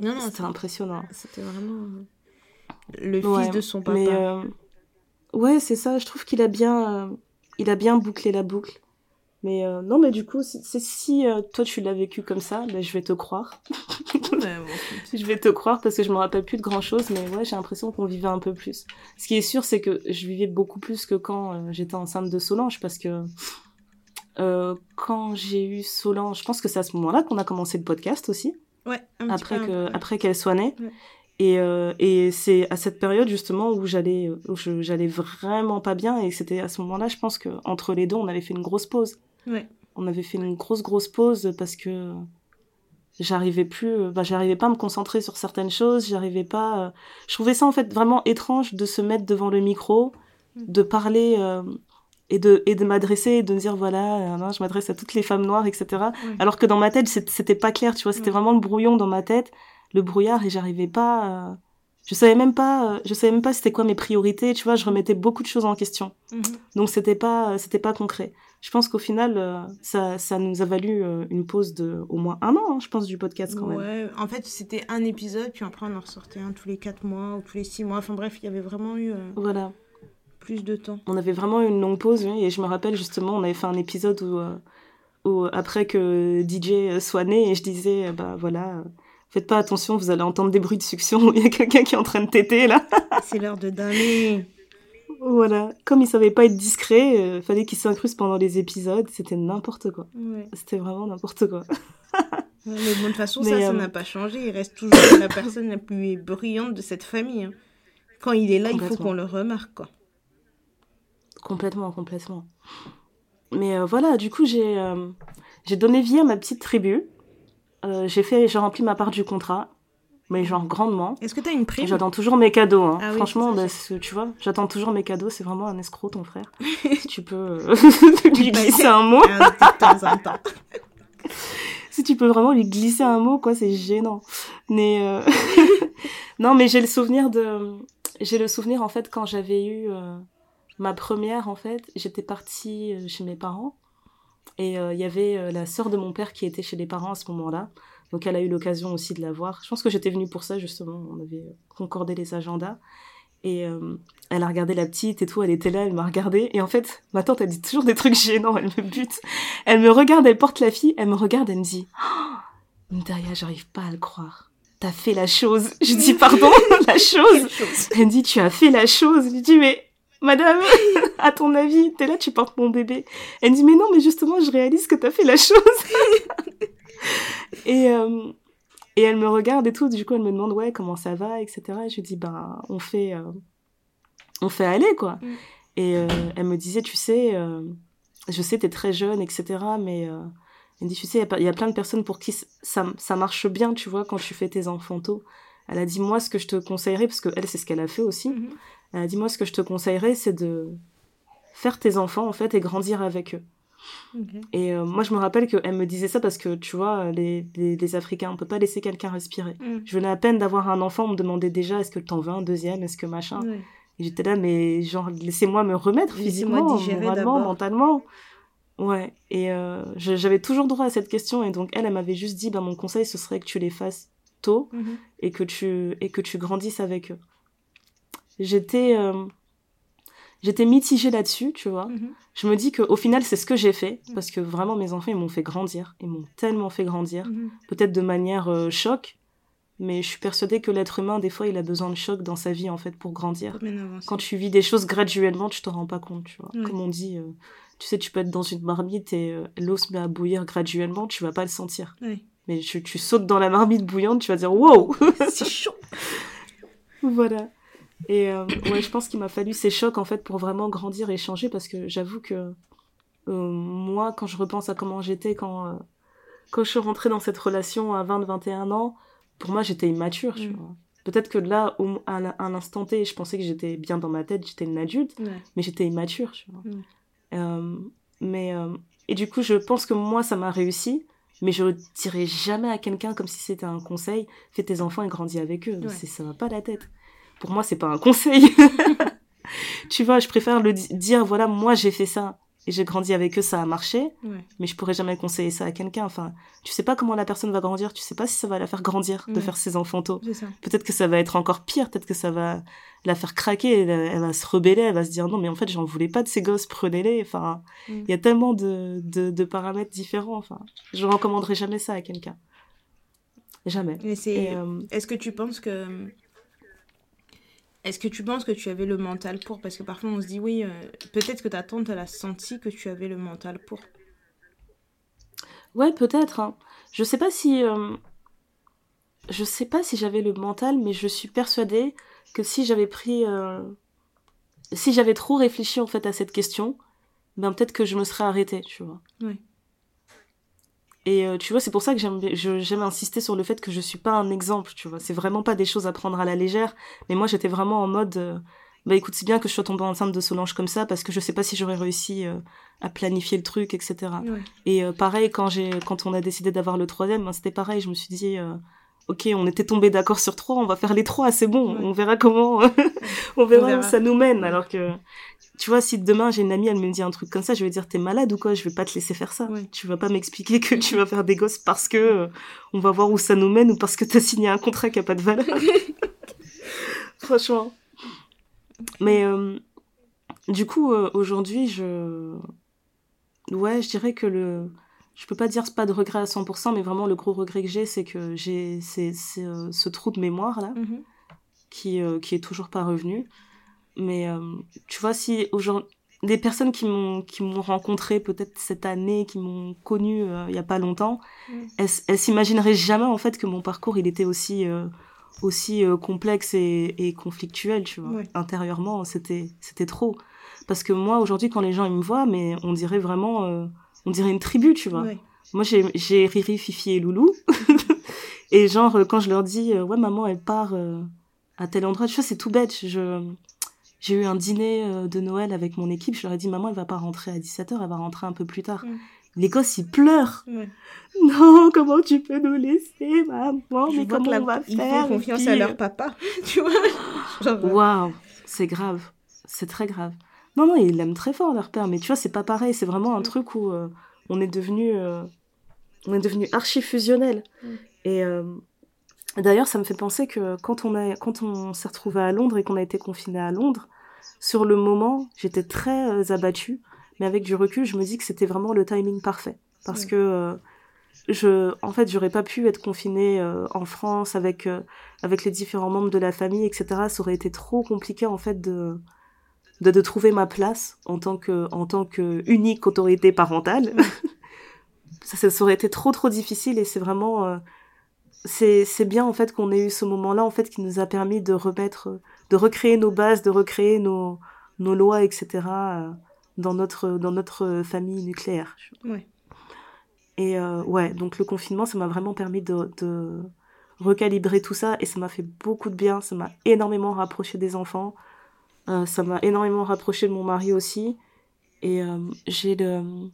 Speaker 2: non non
Speaker 1: C'était impressionnant.
Speaker 2: c'était vraiment le
Speaker 1: Ouais,
Speaker 2: fils de son papa.
Speaker 1: Mais euh, ouais, c'est ça. Je trouve qu'il a bien, euh, il a bien bouclé la boucle. Mais euh, non, mais du coup, c'est si toi tu l'as vécu comme ça, ben, je vais te croire.
Speaker 2: Ouais, bon, écoute.
Speaker 1: Je vais te croire parce que je me rappelle plus de grand chose, mais ouais, j'ai l'impression qu'on vivait un peu plus. Ce qui est sûr, c'est que je vivais beaucoup plus que quand j'étais enceinte de Solange, parce que quand j'ai eu Solange, je pense que c'est à ce moment-là qu'on a commencé le podcast aussi,
Speaker 2: Ouais, un
Speaker 1: après
Speaker 2: peu, ouais.
Speaker 1: après qu'elle soit née.
Speaker 2: Ouais.
Speaker 1: Et, euh, et c'est à cette période justement où j'allais où je- j'allais vraiment pas bien. Et c'était à ce moment-là je pense que entre les deux on avait fait une grosse pause.
Speaker 2: Ouais.
Speaker 1: on avait fait une grosse grosse pause parce que j'arrivais plus bah j'arrivais pas à me concentrer sur certaines choses. J'arrivais pas euh, je trouvais ça en fait vraiment étrange de se mettre devant le micro de parler euh, et de et de m'adresser et de me dire voilà euh, je m'adresse à toutes les femmes noires etc
Speaker 2: Ouais.
Speaker 1: alors que dans ma tête c'était pas clair tu vois. C'était
Speaker 2: Ouais.
Speaker 1: vraiment le brouillon dans ma tête le brouillard et j'arrivais pas euh, je savais même pas euh, je savais même pas c'était quoi mes priorités tu vois je remettais beaucoup de choses en question
Speaker 2: Mhm.
Speaker 1: donc c'était pas c'était pas concret. Je pense qu'au final euh, ça ça nous a valu euh, une pause de au moins un an, hein, je pense du podcast quand même.
Speaker 2: En fait, c'était un épisode, puis après, on en ressortait un tous les 4 mois ou tous les 6 mois. Enfin bref, il y avait vraiment eu euh,
Speaker 1: Voilà.
Speaker 2: plus de temps.
Speaker 1: On avait vraiment eu une longue pause oui, et je me rappelle justement on avait fait un épisode où euh, où après que DJ soit né et je disais euh, bah voilà euh, faites pas attention vous allez entendre des bruits de succion il y a quelqu'un qui est en train de téter là.
Speaker 2: C'est l'heure de damer.
Speaker 1: voilà. Comme il savait pas être discret, euh, fallait qu'il s'incruste pendant les épisodes, c'était n'importe quoi.
Speaker 2: Ouais.
Speaker 1: C'était vraiment n'importe quoi.
Speaker 2: Ouais, Mais bon, de toute façon,
Speaker 1: Mais,
Speaker 2: ça, ça
Speaker 1: euh,
Speaker 2: n'a pas changé. Il reste toujours la personne la plus brillante de cette famille. hein. Quand il est là, il faut qu'on le remarque, quoi.
Speaker 1: Complètement, complètement. Mais euh, voilà, du coup, j'ai euh, j'ai donné vie à ma petite tribu. Euh, j'ai fait, j'ai rempli ma part du contrat, mais genre grandement.
Speaker 2: Est-ce que tu as une prime?
Speaker 1: J'attends toujours mes cadeaux. Hein.
Speaker 2: Ah oui,
Speaker 1: Franchement, bah, tu vois, j'attends toujours mes cadeaux. C'est vraiment un escroc, ton frère. si tu peux euh, lui glisser un mot. Si tu peux vraiment lui glisser un mot, quoi, c'est gênant. Mais euh, non, mais j'ai le souvenir de, j'ai le souvenir en fait quand j'avais eu euh, ma première en fait, j'étais partie chez mes parents et euh, il y avait euh, la sœur de mon père qui était chez les parents à ce moment-là. Donc elle a eu l'occasion aussi de la voir. Je pense que j'étais venue pour ça justement. On avait euh, concordé les agendas. Et euh, elle a regardé la petite et tout, elle était là, elle m'a regardé. Et en fait, ma tante, elle dit toujours des trucs gênants, elle me bute. Elle me regarde, elle porte la fille, elle me regarde, elle me dit oh, Daria, j'arrive pas à le croire. T'as fait la chose. Je dis pardon, la chose. Elle me dit Tu as fait la chose. Je lui dis Mais madame, à ton avis, t'es là, tu portes mon bébé. Elle me dit Mais non, mais justement, je réalise que t'as fait la chose. et, euh, Et elle me regarde et tout, du coup elle me demande ouais comment ça va, etc. Et je lui dis ben on fait, euh, on fait aller quoi.
Speaker 2: Mm.
Speaker 1: Et euh, elle me disait tu sais, je sais t'es très jeune, etc. Mais elle me dit tu sais il y a y, plein de personnes pour qui ça, ça marche bien, tu vois, quand tu fais tes enfants tôt. Elle a dit moi ce que je te conseillerais, parce que elle c'est ce qu'elle a fait aussi.
Speaker 2: Mhm.
Speaker 1: Elle a dit moi ce que je te conseillerais c'est de faire tes enfants en fait et grandir avec eux. Et euh, moi, je me rappelle qu'elle me disait ça parce que, tu vois, les, les, les Africains, on peut pas laisser quelqu'un respirer.
Speaker 2: Mm.
Speaker 1: Je venais à peine d'avoir un enfant, on me demandait déjà est-ce que t'en veux un deuxième, est-ce que machin.
Speaker 2: Ouais.
Speaker 1: Et j'étais là, mais genre, laissez-moi me remettre physiquement, moralement, mentalement. Ouais, et euh, j'avais toujours droit à cette question, et donc elle, elle m'avait juste dit, ben, mon conseil, ce serait que tu les fasses tôt
Speaker 2: Mhm.
Speaker 1: et que tu, et que tu grandisses avec eux. J'étais, euh, j'étais mitigée là-dessus, tu vois.
Speaker 2: Mhm.
Speaker 1: Je me dis qu'au final, c'est ce que j'ai fait, parce que vraiment, mes enfants, ils m'ont fait grandir. Ils m'ont tellement fait grandir.
Speaker 2: Mhm.
Speaker 1: Peut-être de manière euh, choc, mais je suis persuadée que l'être humain, des fois, il a besoin de choc dans sa vie, en fait, pour grandir. Quand tu vis des choses graduellement, tu t'en rends pas compte, tu vois. Comme on dit, euh, tu sais, tu peux être dans une marmite et euh, l'eau se met à bouillir graduellement, tu vas pas le sentir. Mais tu, tu sautes dans la marmite bouillante, tu vas dire wow
Speaker 2: C'est chaud.
Speaker 1: Voilà. Et euh, ouais, je pense qu'il m'a fallu ces chocs en fait pour vraiment grandir et changer parce que j'avoue que euh, moi, quand je repense à comment j'étais quand, euh, quand je suis rentrée dans cette relation à 20-21 ans, pour moi j'étais immature, tu
Speaker 2: Mm.
Speaker 1: Peut-être que là, au, à à l'instant T, je pensais que j'étais bien dans ma tête, j'étais une adulte,
Speaker 2: Ouais.
Speaker 1: mais j'étais immature, tu vois.
Speaker 2: Mm.
Speaker 1: Mais, et du coup, je pense que moi, ça m'a réussi, mais je le dirais jamais à quelqu'un comme si c'était un conseil. Fais tes enfants et grandis avec eux.
Speaker 2: Ouais.
Speaker 1: Ça va pas la tête. Pour moi, c'est pas un conseil. tu vois, je préfère le di- dire, voilà, moi, j'ai fait ça et j'ai grandi avec eux, ça a marché,
Speaker 2: Ouais.
Speaker 1: mais je pourrais jamais conseiller ça à quelqu'un. Enfin, tu sais pas comment la personne va grandir, tu sais pas si ça va la faire grandir de
Speaker 2: Ouais.
Speaker 1: faire ses enfants tôt.
Speaker 2: C'est ça.
Speaker 1: Peut-être que ça va être encore pire, peut-être que ça va la faire craquer, elle, elle va se rebeller, elle va se dire non mais en fait j'en voulais pas de ces gosses, prenez-les. Enfin, il
Speaker 2: Mm.
Speaker 1: y a tellement de, de, de paramètres différents. Enfin, je recommanderais jamais ça à quelqu'un. Jamais.
Speaker 2: Mais c'est.
Speaker 1: Et, euh,
Speaker 2: Est-ce que tu penses que. Est-ce que tu penses que tu avais le mental pour? Parce que parfois on se dit, oui, euh, peut-être que ta tante, elle a senti que tu avais le mental pour.
Speaker 1: Ouais, peut-être. hein. Je sais pas si. euh, Je sais pas si j'avais le mental, mais je suis persuadée que si j'avais pris. euh, Si j'avais trop réfléchi en fait à cette question, ben peut-être que je me serais arrêtée, tu vois. Et euh, tu vois, c'est pour ça que j'aime insister sur le fait que je suis pas un exemple, tu vois. C'est vraiment pas des choses à prendre à la légère. Mais moi, j'étais vraiment en mode. euh, bah écoute, c'est bien que je sois tombée enceinte de Solange comme ça parce que je sais pas si j'aurais réussi euh, à planifier le truc, etc.
Speaker 2: Ouais.
Speaker 1: Et euh, pareil, quand, j'ai, quand on a décidé d'avoir le troisième, ben, c'était pareil. Je me suis dit, euh, ok, on était tombé d'accord sur trois, on va faire les trois, c'est bon.
Speaker 2: Ouais.
Speaker 1: On verra comment, on verra
Speaker 2: verra.
Speaker 1: où ça nous mène. Alors que, tu vois, si demain j'ai une amie, elle me dit un truc comme ça, je vais dire, t'es malade ou quoi? Je vais pas te laisser faire ça.
Speaker 2: Ouais.
Speaker 1: Tu vas pas m'expliquer que tu vas faire des gosses parce que euh, on va voir où ça nous mène ou parce que t'as signé un contrat qui a pas de valeur. Franchement. Mais euh, du coup, euh, aujourd'hui, je. Ouais, je dirais que le. Je peux pas dire pas de regret à 100%, mais vraiment le gros regret que j'ai, c'est que j'ai c'est, c'est, ce trou de mémoire là,
Speaker 2: Mhm.
Speaker 1: qui, qui est toujours pas revenu. Mais euh, tu vois, si aujourd'hui. Des personnes qui m'ont, qui m'ont rencontré peut-être cette année, qui m'ont connu euh, il y a pas longtemps,
Speaker 2: Mm.
Speaker 1: elles, elles s'imagineraient jamais en fait que mon parcours il était aussi, euh, aussi euh, complexe et, et conflictuel, tu vois.
Speaker 2: Ouais.
Speaker 1: Intérieurement, c'était, c'était trop. Parce que moi, aujourd'hui, quand les gens ils me voient, mais on dirait vraiment, on dirait une tribu, tu vois.
Speaker 2: Ouais.
Speaker 1: Moi, j'ai, j'ai Riri, Fifi et Loulou. et genre, quand je leur dis, ouais, maman, elle part à tel endroit, tu vois, c'est tout bête. Je, j'ai eu un dîner euh, de Noël avec mon équipe. Je leur ai dit, maman, elle va pas rentrer à 17h, elle va rentrer un peu plus tard.
Speaker 2: Mm.
Speaker 1: Les gosses, ils pleurent.
Speaker 2: Ouais.
Speaker 1: Non, comment tu peux nous laisser, maman?
Speaker 2: Je
Speaker 1: Mais comment
Speaker 2: la-
Speaker 1: on va
Speaker 2: Ils
Speaker 1: faire
Speaker 2: font confiance à leur papa. tu vois? Euh,
Speaker 1: Waouh, c'est grave. C'est très grave. Non, non, ils l'aiment très fort, leur père. Mais tu vois, c'est pas pareil. C'est vraiment un
Speaker 2: Mm.
Speaker 1: truc où euh, on est devenu, euh, on est devenu archi fusionnel.
Speaker 2: Mm.
Speaker 1: Et euh, d'ailleurs, ça me fait penser que quand on a, quand on s'est retrouvé à Londres et qu'on a été confiné à Londres, sur le moment, j'étais très euh, abattue. Mais avec du recul, je me dis que c'était vraiment le timing parfait. Parce
Speaker 2: Ouais.
Speaker 1: que euh, je, en fait, j'aurais pas pu être confinée euh, en France avec avec les différents membres de la famille, etc. Ça aurait été trop compliqué en fait de de, de trouver ma place en tant que en tant que unique autorité parentale. ça, ça aurait été trop trop difficile et c'est vraiment c'est c'est bien en fait qu'on ait eu ce moment-là en fait qui nous a permis de remettre, de recréer nos bases, de recréer nos nos lois, etc. euh, dans notre dans notre famille nucléaire.
Speaker 2: Ouais.
Speaker 1: Et euh, ouais, donc le confinement, ça m'a vraiment permis de, de recalibrer tout ça et ça m'a fait beaucoup de bien. Ça m'a énormément rapproché des enfants. Euh, ça m'a énormément rapproché de mon mari aussi. Et euh, j'ai le.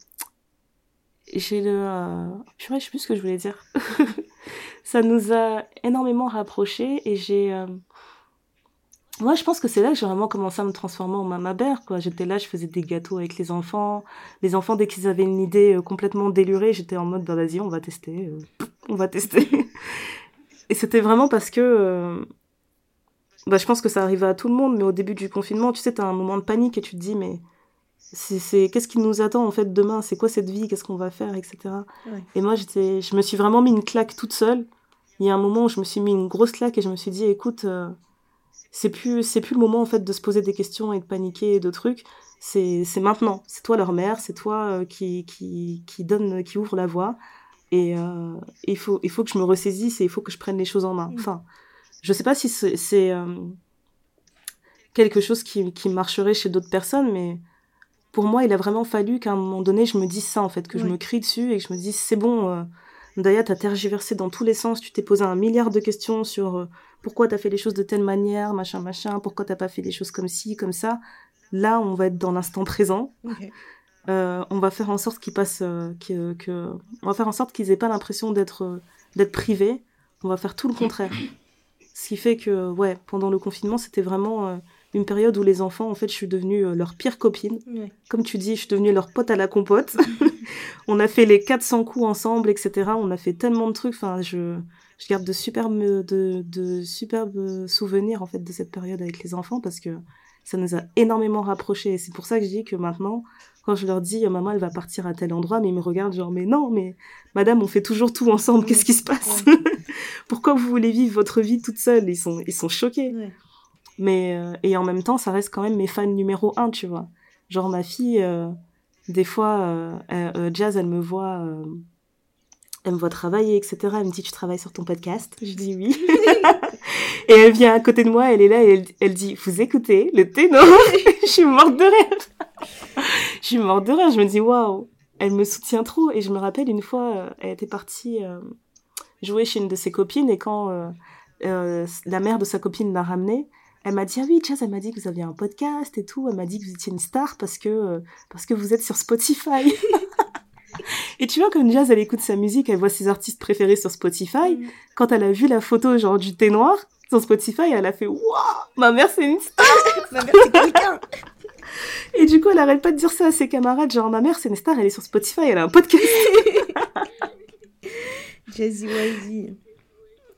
Speaker 1: J'ai le. Euh... Je sais plus ce que je voulais dire. ça nous a énormément rapprochés et j'ai. Moi, je pense que c'est là que j'ai vraiment commencé à me transformer en maman mère, quoi. J'étais là, je faisais des gâteaux avec les enfants. Les enfants, dès qu'ils avaient une idée euh, complètement délurée, j'étais en mode, bah vas-y, on va tester. euh, on va tester. et c'était vraiment parce que. euh, Bah, je pense que ça arrivait à tout le monde, mais au début du confinement, tu sais, t'as un moment de panique et tu te dis, mais c'est, c'est... qu'est-ce qui nous attend en fait demain? C'est quoi cette vie? Qu'est-ce qu'on va faire? Etc.
Speaker 2: Ouais.
Speaker 1: Et moi, j'étais... je me suis vraiment mis une claque toute seule. Il y a un moment où je me suis mis une grosse claque et je me suis dit, écoute, euh, c'est plus, c'est plus le moment en fait de se poser des questions et de paniquer et de trucs. C'est, c'est maintenant. C'est toi leur mère, c'est toi euh, qui, qui, qui donne, qui ouvre la voie. Et euh, il faut, il faut que je me ressaisisse et il faut que je prenne les choses en main.
Speaker 2: Mm.
Speaker 1: Enfin, je sais pas si c'est, euh, quelque chose qui, qui marcherait chez d'autres personnes, mais pour moi, il a vraiment fallu qu'à un moment donné, je me dise ça, en fait, que je me crie dessus et que je me dise, c'est bon, Daya, t'as tergiversé dans tous les sens, tu t'es posé un milliard de questions sur pourquoi t'as fait les choses de telle manière, machin, machin, pourquoi t'as pas fait les choses comme ci, comme ça. Là, on va être dans l'instant présent. Euh, on va faire en sorte qu'ils passent, euh, que, que- on va faire en sorte qu'ils aient pas l'impression d'être, euh, d'être privés. On va faire tout le contraire. Ce qui fait que, ouais, pendant le confinement, c'était vraiment une période où les enfants, en fait, je suis devenue leur pire copine.
Speaker 2: Ouais.
Speaker 1: Comme tu dis, je suis devenue leur pote à la compote. on a fait les 400 coups ensemble, etc. On a fait tellement de trucs. Enfin, je, je garde de superbes, de, de superbes souvenirs, en fait, de cette période avec les enfants parce que ça nous a énormément rapprochés. Et c'est pour ça que je dis que maintenant, quand je leur dis, maman, elle va partir à tel endroit, mais ils me regardent genre, mais non, mais madame, on fait toujours tout ensemble. Qu'est-ce qui se passe? Pourquoi vous voulez vivre votre vie toute seule? Ils sont, ils sont choqués.
Speaker 2: Ouais.
Speaker 1: Mais euh, et en même temps, ça reste quand même mes fans numéro un, tu vois. Genre ma fille, euh, des fois, euh, euh, euh, Jazz, elle me voit, euh, elle me voit travailler, etc. Elle me dit, tu travailles sur ton podcast Je dis oui. et elle vient à côté de moi, elle est là et elle, elle dit, vous écoutez le ténor? Je suis morte de rire. Je suis morte de rire. Je me dis, waouh, elle me soutient trop. Et je me rappelle une fois, euh, elle était partie euh, jouer chez une de ses copines et quand euh, euh, la mère de sa copine l'a ramenée, elle m'a dit ah oui Jazz elle m'a dit que vous aviez un podcast et tout elle m'a dit que vous étiez une star parce que euh, parce que vous êtes sur Spotify et tu vois comme Jazz elle écoute sa musique elle voit ses artistes préférés sur Spotify
Speaker 2: Mm.
Speaker 1: quand elle a vu la photo genre du thé noir sur Spotify elle a fait waouh ma mère c'est une star
Speaker 2: Ma mère, c'est quelqu'un.
Speaker 1: et du coup elle arrête pas de dire ça à ses camarades genre ma mère c'est une star elle est sur Spotify elle a un podcast
Speaker 2: Jazzy Wazzy.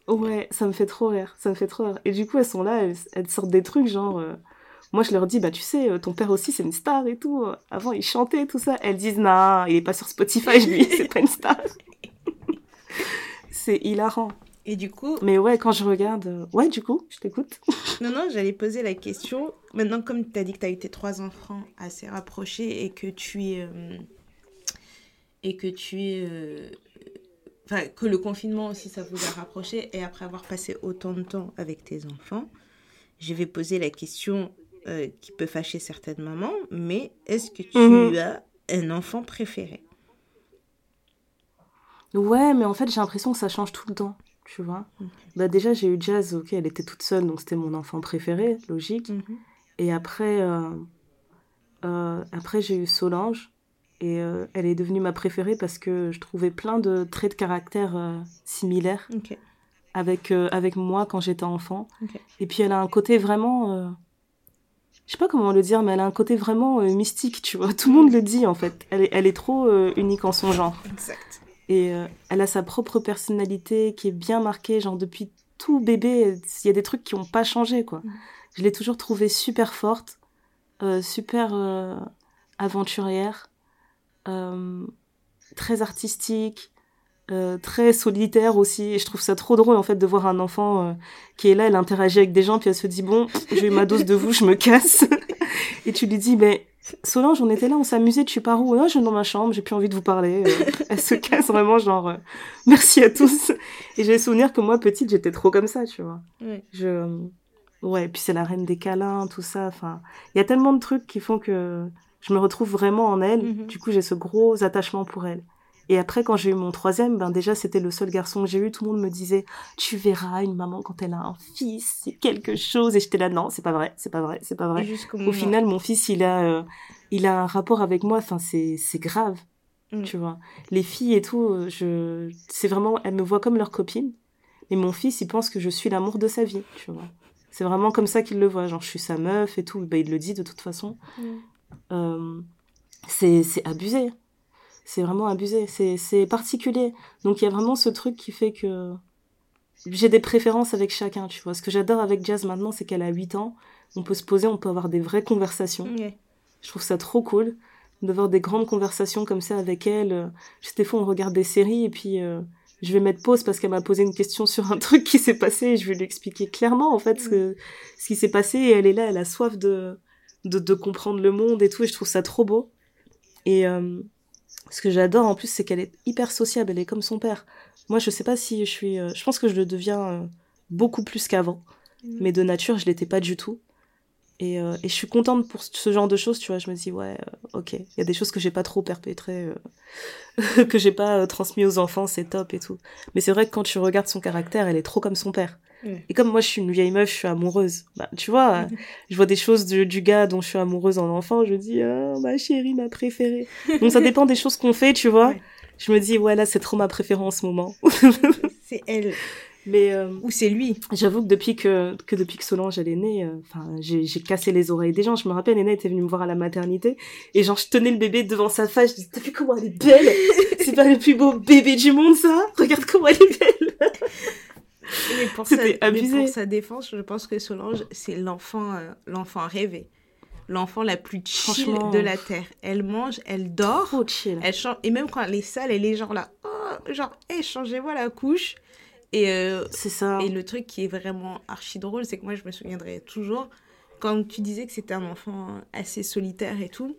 Speaker 1: Ouais, ça me fait trop rire, ça me fait trop rire. Et du coup, elles sont là, elles, elles sortent des trucs genre... euh, moi, je leur dis, bah tu sais, euh, ton père aussi, c'est une star et tout. euh, Avant, il chantait, tout ça. Elles disent, non, il est pas sur Spotify, lui, c'est pas une star. c'est hilarant.
Speaker 2: Et du coup,
Speaker 1: Mais ouais, quand je regarde... euh, Ouais, du coup, je t'écoute.
Speaker 2: non, non, j'allais poser la question. Maintenant, comme tu as dit que tu as eu tes trois enfants assez rapprochés et que tu es. euh, et que tu es. euh, Enfin, que le confinement aussi, ça vous a rapproché. Et après avoir passé autant de temps avec tes enfants, je vais poser la question euh, qui peut fâcher certaines mamans. Mais est-ce que tu
Speaker 1: Mhm.
Speaker 2: as un enfant préféré?
Speaker 1: Ouais, mais en fait, j'ai l'impression que ça change tout le temps, tu vois. Bah déjà, j'ai eu Jazz, ok, elle était toute seule, donc c'était mon enfant préféré, logique.
Speaker 2: Mhm.
Speaker 1: Et après, euh, euh, après j'ai eu Solange. Et euh, elle est devenue ma préférée parce que je trouvais plein de traits de caractère similaires avec, avec moi quand j'étais enfant. Et puis elle a un côté vraiment... je sais pas comment le dire, mais elle a un côté vraiment euh, mystique, tu vois. Tout le monde le dit, en fait. Elle est, elle est trop euh, unique en son genre.
Speaker 2: Exact.
Speaker 1: Et euh, elle a sa propre personnalité qui est bien marquée, genre depuis tout bébé, il y a des trucs qui n'ont pas changé, quoi.
Speaker 2: Mhm.
Speaker 1: Je l'ai toujours trouvée super forte, super aventurière, très artistique, euh, très solitaire aussi. Et je trouve ça trop drôle, en fait, de voir un enfant euh, qui est là, elle interagit avec des gens, puis elle se dit, bon, j'ai eu ma dose de vous, je me casse. Et tu lui dis, mais Solange, on était là, on s'amusait, tu pars où? Non, je suis dans ma chambre, j'ai plus envie de vous parler. Euh, elle se casse vraiment, genre, merci à tous. Et j'ai souvenir que moi, petite, j'étais trop comme ça, tu vois.
Speaker 2: Ouais.
Speaker 1: Je... Ouais, puis c'est la reine des câlins, tout ça. Enfin, il y a tellement de trucs qui font que je me retrouve vraiment en elle.
Speaker 2: Mhm.
Speaker 1: Du coup, j'ai ce gros attachement pour elle. Et après, quand j'ai eu mon troisième, ben déjà, c'était le seul garçon que j'ai eu. Tout le monde me disait, tu verras une maman quand elle a un fils, c'est quelque chose. Et j'étais là, non, c'est pas vrai, c'est pas vrai, c'est pas vrai. Au
Speaker 2: moment-
Speaker 1: final, mon fils, il a, euh, il a un rapport avec moi. Enfin, c'est, c'est grave,
Speaker 2: Mm.
Speaker 1: tu vois. Les filles et tout, euh, je, c'est vraiment, elles me voient comme leur copine. Et mon fils, il pense que je suis l'amour de sa vie, tu vois. C'est vraiment comme ça qu'il le voit. Genre, je suis sa meuf et tout. Ben, il le dit de toute façon.
Speaker 2: Mm.
Speaker 1: Euh, c'est, c'est abusé. C'est vraiment abusé. C'est, c'est particulier. Donc, il y a vraiment ce truc qui fait que j'ai des préférences avec chacun, tu vois. Ce que j'adore avec Jazz maintenant, c'est qu'elle a 8 ans. On peut se poser, on peut avoir des vraies conversations. Je trouve ça trop cool d'avoir des grandes conversations comme ça avec elle. Des fois, on regarde des séries et puis euh, je vais mettre pause parce qu'elle m'a posé une question sur un truc qui s'est passé et je vais lui expliquer clairement en fait ce, que, ce qui s'est passé et elle est là, elle a soif de, de, de comprendre le monde et tout et je trouve ça trop beau. Et euh, ce que j'adore en plus, c'est qu'elle est hyper sociable, elle est comme son père. Moi, je sais pas si je suis... euh, je pense que je le deviens euh, beaucoup plus qu'avant,
Speaker 2: Mm.
Speaker 1: mais de nature, je l'étais pas du tout. Et, euh, et je suis contente pour ce genre de choses, tu vois. Je me dis, ouais, ok, il y a des choses que j'ai pas trop perpétrées, que j'ai pas transmis aux enfants, c'est top et tout. Mais c'est vrai que quand tu regardes son caractère, elle est trop comme son père.
Speaker 2: Ouais.
Speaker 1: Et comme moi, je suis une vieille meuf, je suis amoureuse. Bah, tu vois, euh, je vois des choses du, du gars dont je suis amoureuse en enfant, je dis, oh, ma chérie, ma préférée. Donc ça dépend des choses qu'on fait, tu vois.
Speaker 2: Ouais.
Speaker 1: Je me dis, ouais, là, c'est trop ma préférée en ce moment.
Speaker 2: C'est elle.
Speaker 1: Mais euh,
Speaker 2: Ou c'est lui.
Speaker 1: J'avoue que depuis que, que depuis que Solange elle est née, euh, enfin j'ai j'ai cassé les oreilles des gens. Je me rappelle, Néna était venue me voir à la maternité et genre je tenais le bébé devant sa face. Je disais t'as vu comment elle est belle? C'est pas le plus beau bébé du monde ça? Regarde comment elle est belle.
Speaker 2: Mais pour, sa,
Speaker 1: C'était
Speaker 2: mais
Speaker 1: abusé.
Speaker 2: pour sa défense, je pense que Solange, c'est l'enfant euh, l'enfant rêvé. L'enfant la plus chill de la Terre. Elle mange, elle dort,
Speaker 1: Trop chill.
Speaker 2: elle change. Et même quand elle est sale, elle est genre là, oh, genre, hé, changez-moi la couche. Et, euh,
Speaker 1: C'est ça.
Speaker 2: et le truc qui est vraiment archi drôle, c'est que moi, je me souviendrai toujours, quand tu disais que c'était un enfant assez solitaire et tout,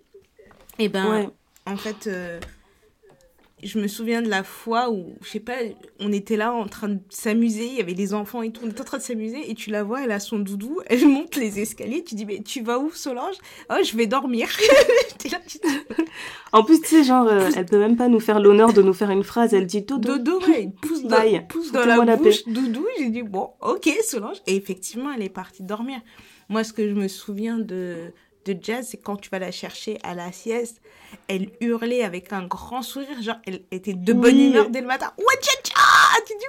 Speaker 2: et ben,
Speaker 1: Ouais.
Speaker 2: en fait, euh, je me souviens de la fois où, je sais pas, on était là en train de s'amuser, il y avait des enfants et tout, on était en train de s'amuser, et tu la vois, elle a son doudou, elle monte les escaliers, tu dis, mais tu vas où, Solange? Oh, je vais dormir. Là, tu
Speaker 1: En plus tu sais genre euh, elle peut même pas nous faire l'honneur de nous faire une phrase. Elle dit dodo.
Speaker 2: dodo, ouais, pousse dans,
Speaker 1: Bye.
Speaker 2: pousse dans la
Speaker 1: la
Speaker 2: bouche, doudou, j'ai dit, bon, ok, Solange. Et effectivement, elle est partie dormir. Moi, ce que je me souviens de, de Jazz, c'est quand tu vas la chercher à la sieste, elle hurlait avec un grand sourire, genre, elle était de bonne
Speaker 1: Oui.
Speaker 2: humeur dès le matin. Ouais, tcha, tcha Tu dis,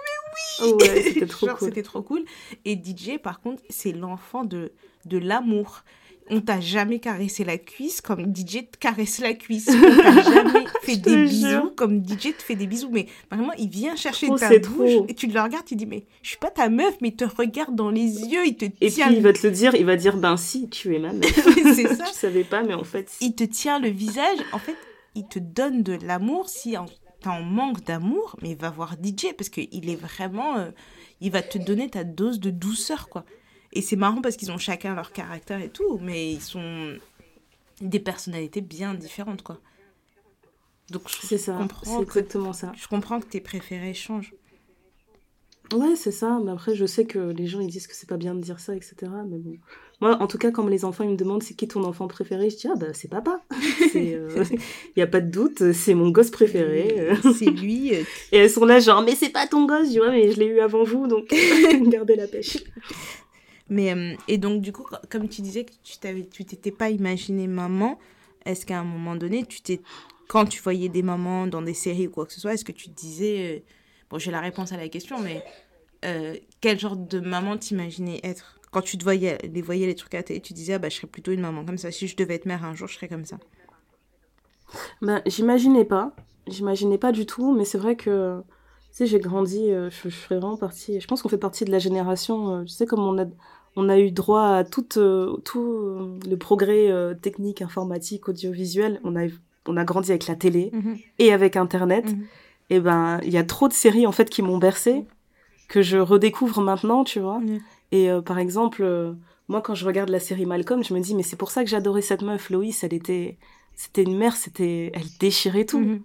Speaker 1: Oh ouais c'était trop cool.
Speaker 2: Trop cool. Et DJ, par contre, c'est l'enfant de, de l'amour. On t'a jamais caressé la cuisse comme DJ te caresse la cuisse. On t'a jamais fait des bisous
Speaker 1: jure.
Speaker 2: comme DJ te fait des bisous. Mais vraiment, il vient chercher
Speaker 1: Trop,
Speaker 2: ta bouche
Speaker 1: trop.
Speaker 2: et tu le regardes, tu dis, mais je suis pas ta meuf, mais il te regarde dans les yeux, il te
Speaker 1: Et puis
Speaker 2: tient,
Speaker 1: il va te le dire, il va dire ben si tu es ma mère.
Speaker 2: c'est ça.
Speaker 1: Je savais pas mais en fait.
Speaker 2: il te tient le visage. En fait, il te donne de l'amour. Si en- en manque d'amour, mais va voir DJ parce qu'il est vraiment. euh, il va te donner ta dose de douceur, quoi. Et c'est marrant parce qu'ils ont chacun leur caractère et tout, mais ils sont des personnalités bien différentes, quoi. Donc, je,
Speaker 1: C'est ça.
Speaker 2: comprends
Speaker 1: C'est
Speaker 2: que-
Speaker 1: exactement ça.
Speaker 2: je comprends que tes préférés changent.
Speaker 1: Ouais, c'est ça. Mais après, je sais que les gens ils disent que c'est pas bien de dire ça, etc. Mais bon. Moi, en tout cas, quand les enfants ils me demandent c'est qui ton enfant préféré, je dis ah bah c'est papa. Il y a pas de doute, c'est mon gosse préféré. euh.
Speaker 2: C'est lui. euh,
Speaker 1: Et elles sont là genre mais c'est pas ton gosse. Je dis ouais mais je l'ai eu avant vous donc gardez la pêche.
Speaker 2: Mais, euh, et donc, du coup, co- comme tu disais que tu t'étais pas imaginé maman, est-ce qu'à un moment donné, tu t'es, quand tu voyais des mamans dans des séries ou quoi que ce soit, est-ce que tu te disais, euh, bon, j'ai la réponse à la question, mais euh, quel genre de maman t'imaginais être Quand tu te voyais, les voyais les trucs à télé, tu disais, ah bah, je serais plutôt une maman comme ça. Si je devais être mère un jour, je serais comme ça.
Speaker 1: Bah, j'imaginais pas. J'imaginais pas du tout, mais c'est vrai que, sais, j'ai grandi, euh, je, je fais vraiment partie, je pense qu'on fait partie de la génération, euh, tu sais, comme on a, on a eu droit à tout, euh, tout le progrès euh, technique, informatique, audiovisuel, on a, on a grandi avec la télé et avec Internet,
Speaker 2: Mhm.
Speaker 1: et ben, il y a trop de séries, en fait, qui m'ont bercé, que je redécouvre maintenant, tu vois.
Speaker 2: Mhm.
Speaker 1: Et euh, par exemple, moi, quand je regarde la série Malcolm, je me dis, mais c'est pour ça que j'adorais cette meuf, Loïs. Elle était, c'était une mère, c'était, elle déchirait tout.
Speaker 2: Mhm.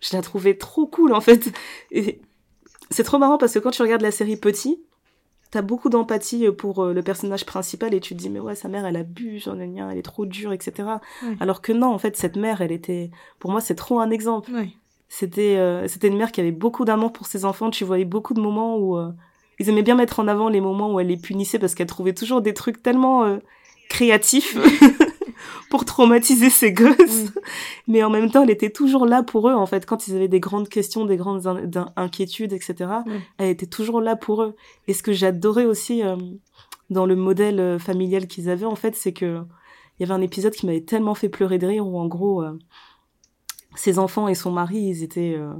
Speaker 1: Je la trouvais trop cool, en fait. Et c'est trop marrant parce que quand tu regardes la série Petit, t'as beaucoup d'empathie pour euh, le personnage principal et tu te dis, mais ouais, sa mère, elle a bu, genre, gna gna, elle est trop dure, etc. Alors que non, en fait, cette mère, elle était, pour moi, c'est trop un exemple. C'était euh, c'était une mère qui avait beaucoup d'amour pour ses enfants. Tu voyais beaucoup de moments où euh, ils aimaient bien mettre en avant les moments où elle les punissait parce qu'elle trouvait toujours des trucs tellement euh, créatifs pour traumatiser ses gosses.
Speaker 2: Mm.
Speaker 1: Mais en même temps, elle était toujours là pour eux. En fait, quand ils avaient des grandes questions, des grandes in- inquiétudes, etc.,
Speaker 2: Ouais.
Speaker 1: elle était toujours là pour eux. Et ce que j'adorais aussi euh, dans le modèle euh, familial qu'ils avaient, en fait, c'est que il y avait un épisode qui m'avait tellement fait pleurer de rire où en gros euh, ses enfants et son mari ils étaient euh,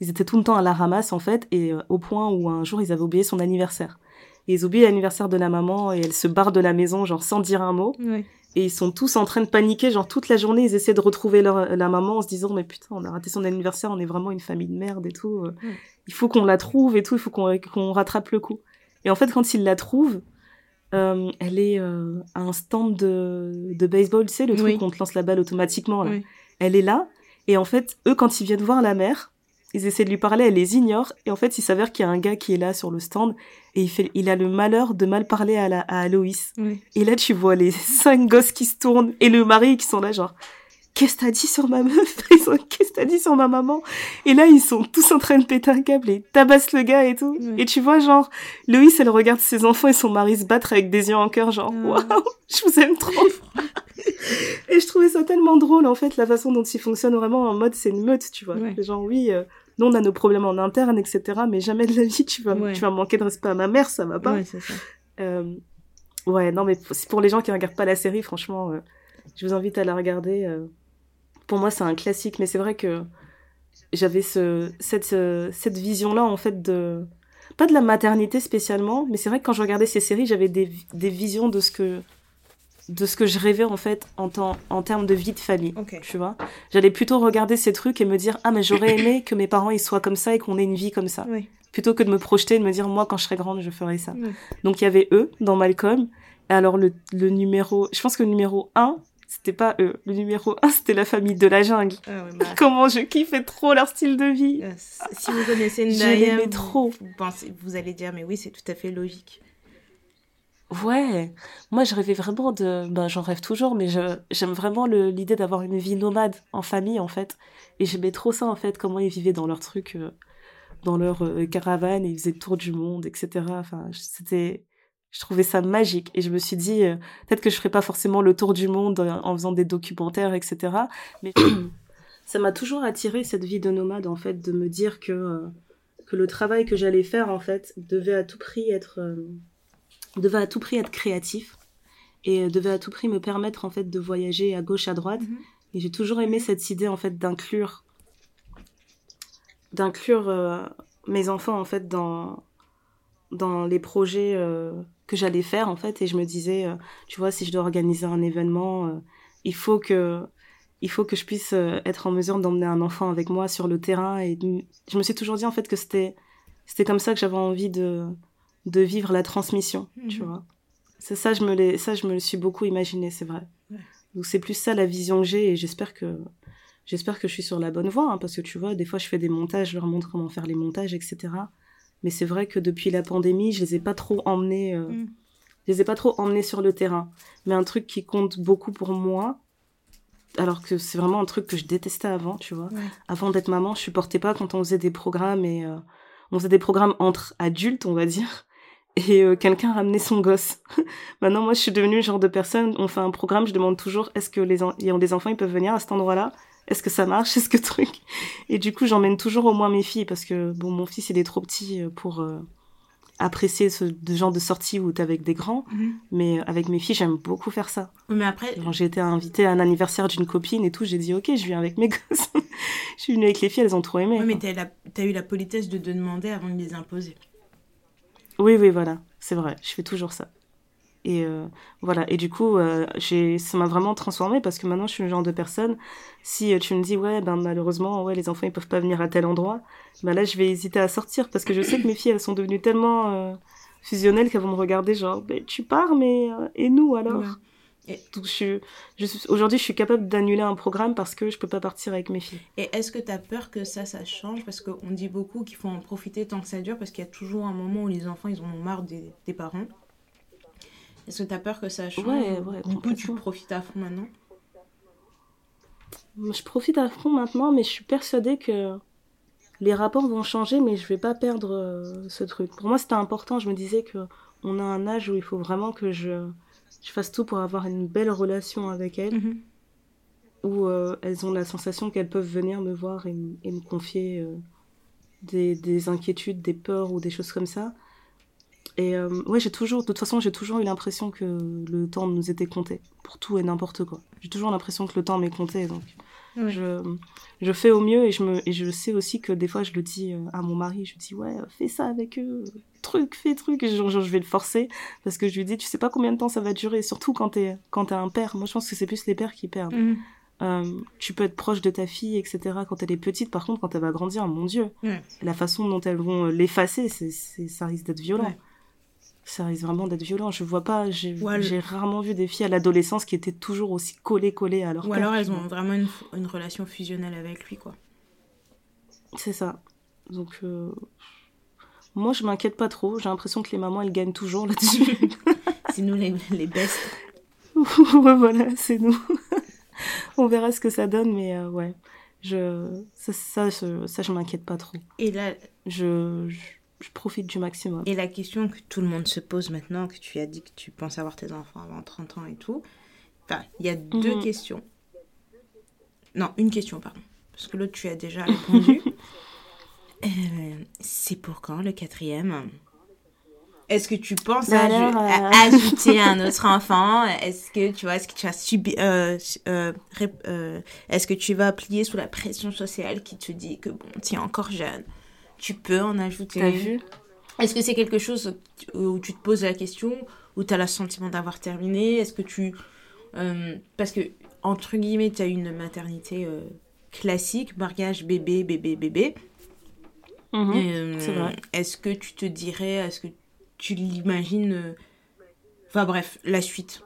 Speaker 1: ils étaient tout le temps à la ramasse en fait et au point où un jour ils avaient oublié son anniversaire et ils oublient l'anniversaire de la maman et elle se barre de la maison genre sans dire un mot. Et ils sont tous en train de paniquer genre toute la journée ils essaient de retrouver leur, la maman en se disant mais putain on a raté son anniversaire on est vraiment une famille de merde et tout euh, il faut qu'on la trouve et tout il faut qu'on rattrape le coup et en fait quand ils la trouvent euh, elle est euh, à un stand de, de baseball, tu sais, le truc
Speaker 2: Oui.
Speaker 1: où on te lance la balle automatiquement. Là.
Speaker 2: Oui.
Speaker 1: Elle est là, et en fait, eux, quand ils viennent voir la mère, ils essaient de lui parler, elle les ignore, et en fait, il s'avère qu'il y a un gars qui est là sur le stand, et il, fait, il a le malheur de mal parler à, la, à Aloïs.
Speaker 2: Ouais.
Speaker 1: Et là, tu vois les cinq gosses qui se tournent, et le mari qui sont là, genre, qu'est-ce que t'as dit sur ma meuf? Qu'est-ce que t'as dit sur ma maman? Et là, ils sont tous en train de péter un câble et tabassent le gars et tout. Et tu vois, genre, Loïs, elle regarde ses enfants et son mari se battre avec des yeux en cœur, genre, waouh, je vous aime trop. et je trouvais ça tellement drôle, en fait, la façon dont ils fonctionnent vraiment en mode, c'est une meute, tu vois.
Speaker 2: Ouais.
Speaker 1: Genre, oui, euh, nous, on a nos problèmes en interne, etc., mais jamais de la vie, tu vas,
Speaker 2: Ouais.
Speaker 1: tu vas manquer de respect à ma mère, ça va pas.
Speaker 2: Ouais, c'est ça.
Speaker 1: Euh, ouais, non, mais c'est pour les gens qui regardent pas la série, franchement, euh, je vous invite à la regarder. euh. Pour moi, c'est un classique, mais c'est vrai que j'avais ce, cette, ce- cette vision-là, en fait, de. Pas de la maternité spécialement, mais c'est vrai que quand je regardais ces séries, j'avais des, des visions de ce que de ce que je rêvais en fait en, temps- en termes de vie de famille. Tu vois, j'allais plutôt regarder ces trucs et me dire ah mais j'aurais aimé que mes parents ils soient comme ça et qu'on ait une vie comme ça, plutôt que de me projeter et de me dire moi quand je serai grande je ferai ça. Donc il y avait eux dans Malcolm. Et alors le, le numéro, je pense que le numéro 1, c'était pas eux. Le numéro 1, c'était la famille de la jungle.
Speaker 2: Ah bah,
Speaker 1: Comment je kiffais trop leur style de vie.
Speaker 2: euh, si vous connaissez
Speaker 1: Je
Speaker 2: Ndaya, vous-
Speaker 1: trop.
Speaker 2: Vous, pensez, vous allez dire, mais oui, c'est tout à fait logique.
Speaker 1: Ouais, moi je rêvais vraiment de, ben j'en rêve toujours, mais j'aime vraiment l'idée d'avoir une vie nomade en famille en fait. Et j'aimais trop ça en fait, comment ils vivaient dans leur truc, euh, dans leur euh, caravane, et ils faisaient le tour du monde, etc. Enfin, c'était, je trouvais ça magique. Et je me suis dit, euh, peut-être que je ferais pas forcément le tour du monde euh, en faisant des documentaires, etc. Mais ça m'a toujours attiré cette vie de nomade en fait, de me dire que que le travail que j'allais faire en fait devait à tout prix être devait à tout prix être créatif et euh, devait à tout prix me permettre en fait de voyager à gauche à droite.
Speaker 2: Mhm.
Speaker 1: et j'ai toujours aimé cette idée en fait d'inclure d'inclure euh, mes enfants en fait dans dans les projets euh, que j'allais faire en fait. Et je me disais euh, tu vois si je dois organiser un événement il faut que il faut que je puisse être en mesure d'emmener un enfant avec moi sur le terrain. Et je me suis toujours dit en fait que c'était c'était comme ça que j'avais envie de de vivre la transmission tu
Speaker 2: Mhm.
Speaker 1: vois c'est ça je me l'ai ça je me le suis beaucoup imaginé c'est vrai
Speaker 2: Ouais.
Speaker 1: donc c'est plus ça la vision que j'ai et j'espère que j'espère que je suis sur la bonne voie hein, parce que tu vois des fois je fais des montages je leur montre comment faire les montages etc mais c'est vrai que depuis la pandémie je les ai pas trop emmenés euh,
Speaker 2: Mm.
Speaker 1: je les ai pas trop emmenés sur le terrain mais un truc qui compte beaucoup pour moi alors que c'est vraiment un truc que je détestais avant tu vois
Speaker 2: Ouais.
Speaker 1: avant d'être maman je supportais pas quand on faisait des programmes et euh, on faisait des programmes entre adultes on va dire et euh, quelqu'un ramenait son gosse maintenant moi je suis devenue le genre de personne on fait un programme je demande toujours est-ce que les en- des enfants ils peuvent venir à cet endroit là est-ce que ça marche? Est-ce que truc? Et du coup j'emmène toujours au moins mes filles parce que bon mon fils il est trop petit euh, pour euh, apprécier ce de genre de sortie où t'es avec des grands
Speaker 2: Mhm.
Speaker 1: mais avec mes filles j'aime beaucoup faire ça
Speaker 2: Mais après,
Speaker 1: Genre, j'ai été invitée à un anniversaire d'une copine et tout, j'ai dit ok, je viens avec mes gosses. je suis venue avec les filles, elles ont trop aimé.
Speaker 2: ouais, mais t'as eu la politesse de demander avant de les imposer.
Speaker 1: Oui, oui, voilà, c'est vrai, je fais toujours ça. Et euh, voilà, et du coup, euh, ça m'a vraiment transformée parce que maintenant je suis le genre de personne. Si euh, tu me dis ouais, ben malheureusement, ouais, les enfants ils peuvent pas venir à tel endroit, ben là je vais hésiter à sortir parce que je sais que mes filles elles sont devenues tellement euh, fusionnelles qu'elles vont me regarder genre, ben, tu pars, mais et nous alors? Et... je, je aujourd'hui, je suis capable d'annuler un programme parce que je peux pas partir avec mes filles.
Speaker 2: Et est-ce que tu as peur que ça, ça change? Parce qu'on dit beaucoup qu'il faut en profiter tant que ça dure, parce qu'il y a toujours un moment où les enfants, ils en ont marre des, des parents. Est-ce que tu as peur que ça change?
Speaker 1: Ouais, ouais.
Speaker 2: Du coup, tu profites à fond maintenant?
Speaker 1: Je profite à fond maintenant, mais je suis persuadée que les rapports vont changer, mais je vais pas perdre euh, ce truc. Pour moi, c'était important. Je me disais que on a un âge où il faut vraiment que je je fasse tout pour avoir une belle relation avec elles, mhm. où euh, elles ont la sensation qu'elles peuvent venir me voir et, me confier euh, des, des, inquiétudes, des peurs ou des choses comme ça. Et euh, ouais, j'ai toujours, de toute façon, j'ai toujours eu l'impression que le temps nous était compté pour tout et n'importe quoi. J'ai toujours l'impression que le temps m'est compté, donc je, je fais au mieux et je me, et je sais aussi que des fois je le dis à mon mari, je dis ouais, fais ça avec eux, truc, fais truc, et genre, je vais le forcer parce que je lui dis, tu sais pas combien de temps ça va durer, surtout quand t'es quand t'es un père. Moi, je pense que c'est plus les pères qui perdent. Mm. Euh, tu peux être proche de ta fille, etc. Quand elle est petite, par contre, quand elle va grandir, mon Dieu, la façon dont elles vont l'effacer, c'est, ça risque d'être violent. Ça risque vraiment d'être violent. Je vois pas, j'ai, rarement vu des filles à l'adolescence qui étaient toujours aussi collées, collées à leur
Speaker 2: Ou alors elles ont vraiment une, une, relation fusionnelle avec lui, quoi.
Speaker 1: C'est ça. Donc, euh, moi, je m'inquiète pas trop. J'ai l'impression que les mamans, elles gagnent toujours là-dessus.
Speaker 2: c'est nous les, les bestes.
Speaker 1: ouais, voilà, c'est nous. On verra ce que ça donne, mais euh, ouais. Je, ça, ça, je, ça, je m'inquiète pas trop.
Speaker 2: Et là,
Speaker 1: je, je, profite du maximum.
Speaker 2: Et la question que tout le monde se pose maintenant, que tu as dit que tu penses avoir tes enfants avant 30 ans et tout, enfin, il y a deux mhm. questions. Non, une question, pardon. Parce que l'autre, tu as déjà répondu. Euh, c'est pour quand le quatrième? Est-ce que tu penses à, euh, ajouter un autre enfant? Est-ce que tu vois, est-ce que tu as subi, euh, est-ce que tu vas plier sous la pression sociale qui te dit que bon, tu es encore jeune, tu peux en ajouter
Speaker 1: T'as vu?
Speaker 2: Est-ce que c'est quelque chose où tu te poses la question, où tu as le sentiment d'avoir terminé? Est-ce que tu, parce que entre guillemets, tu as une maternité classique, mariage, bébé, bébé, bébé. Mhm. Euh, est-ce que tu te dirais, est-ce que tu l'imagines euh, Enfin bref, la suite?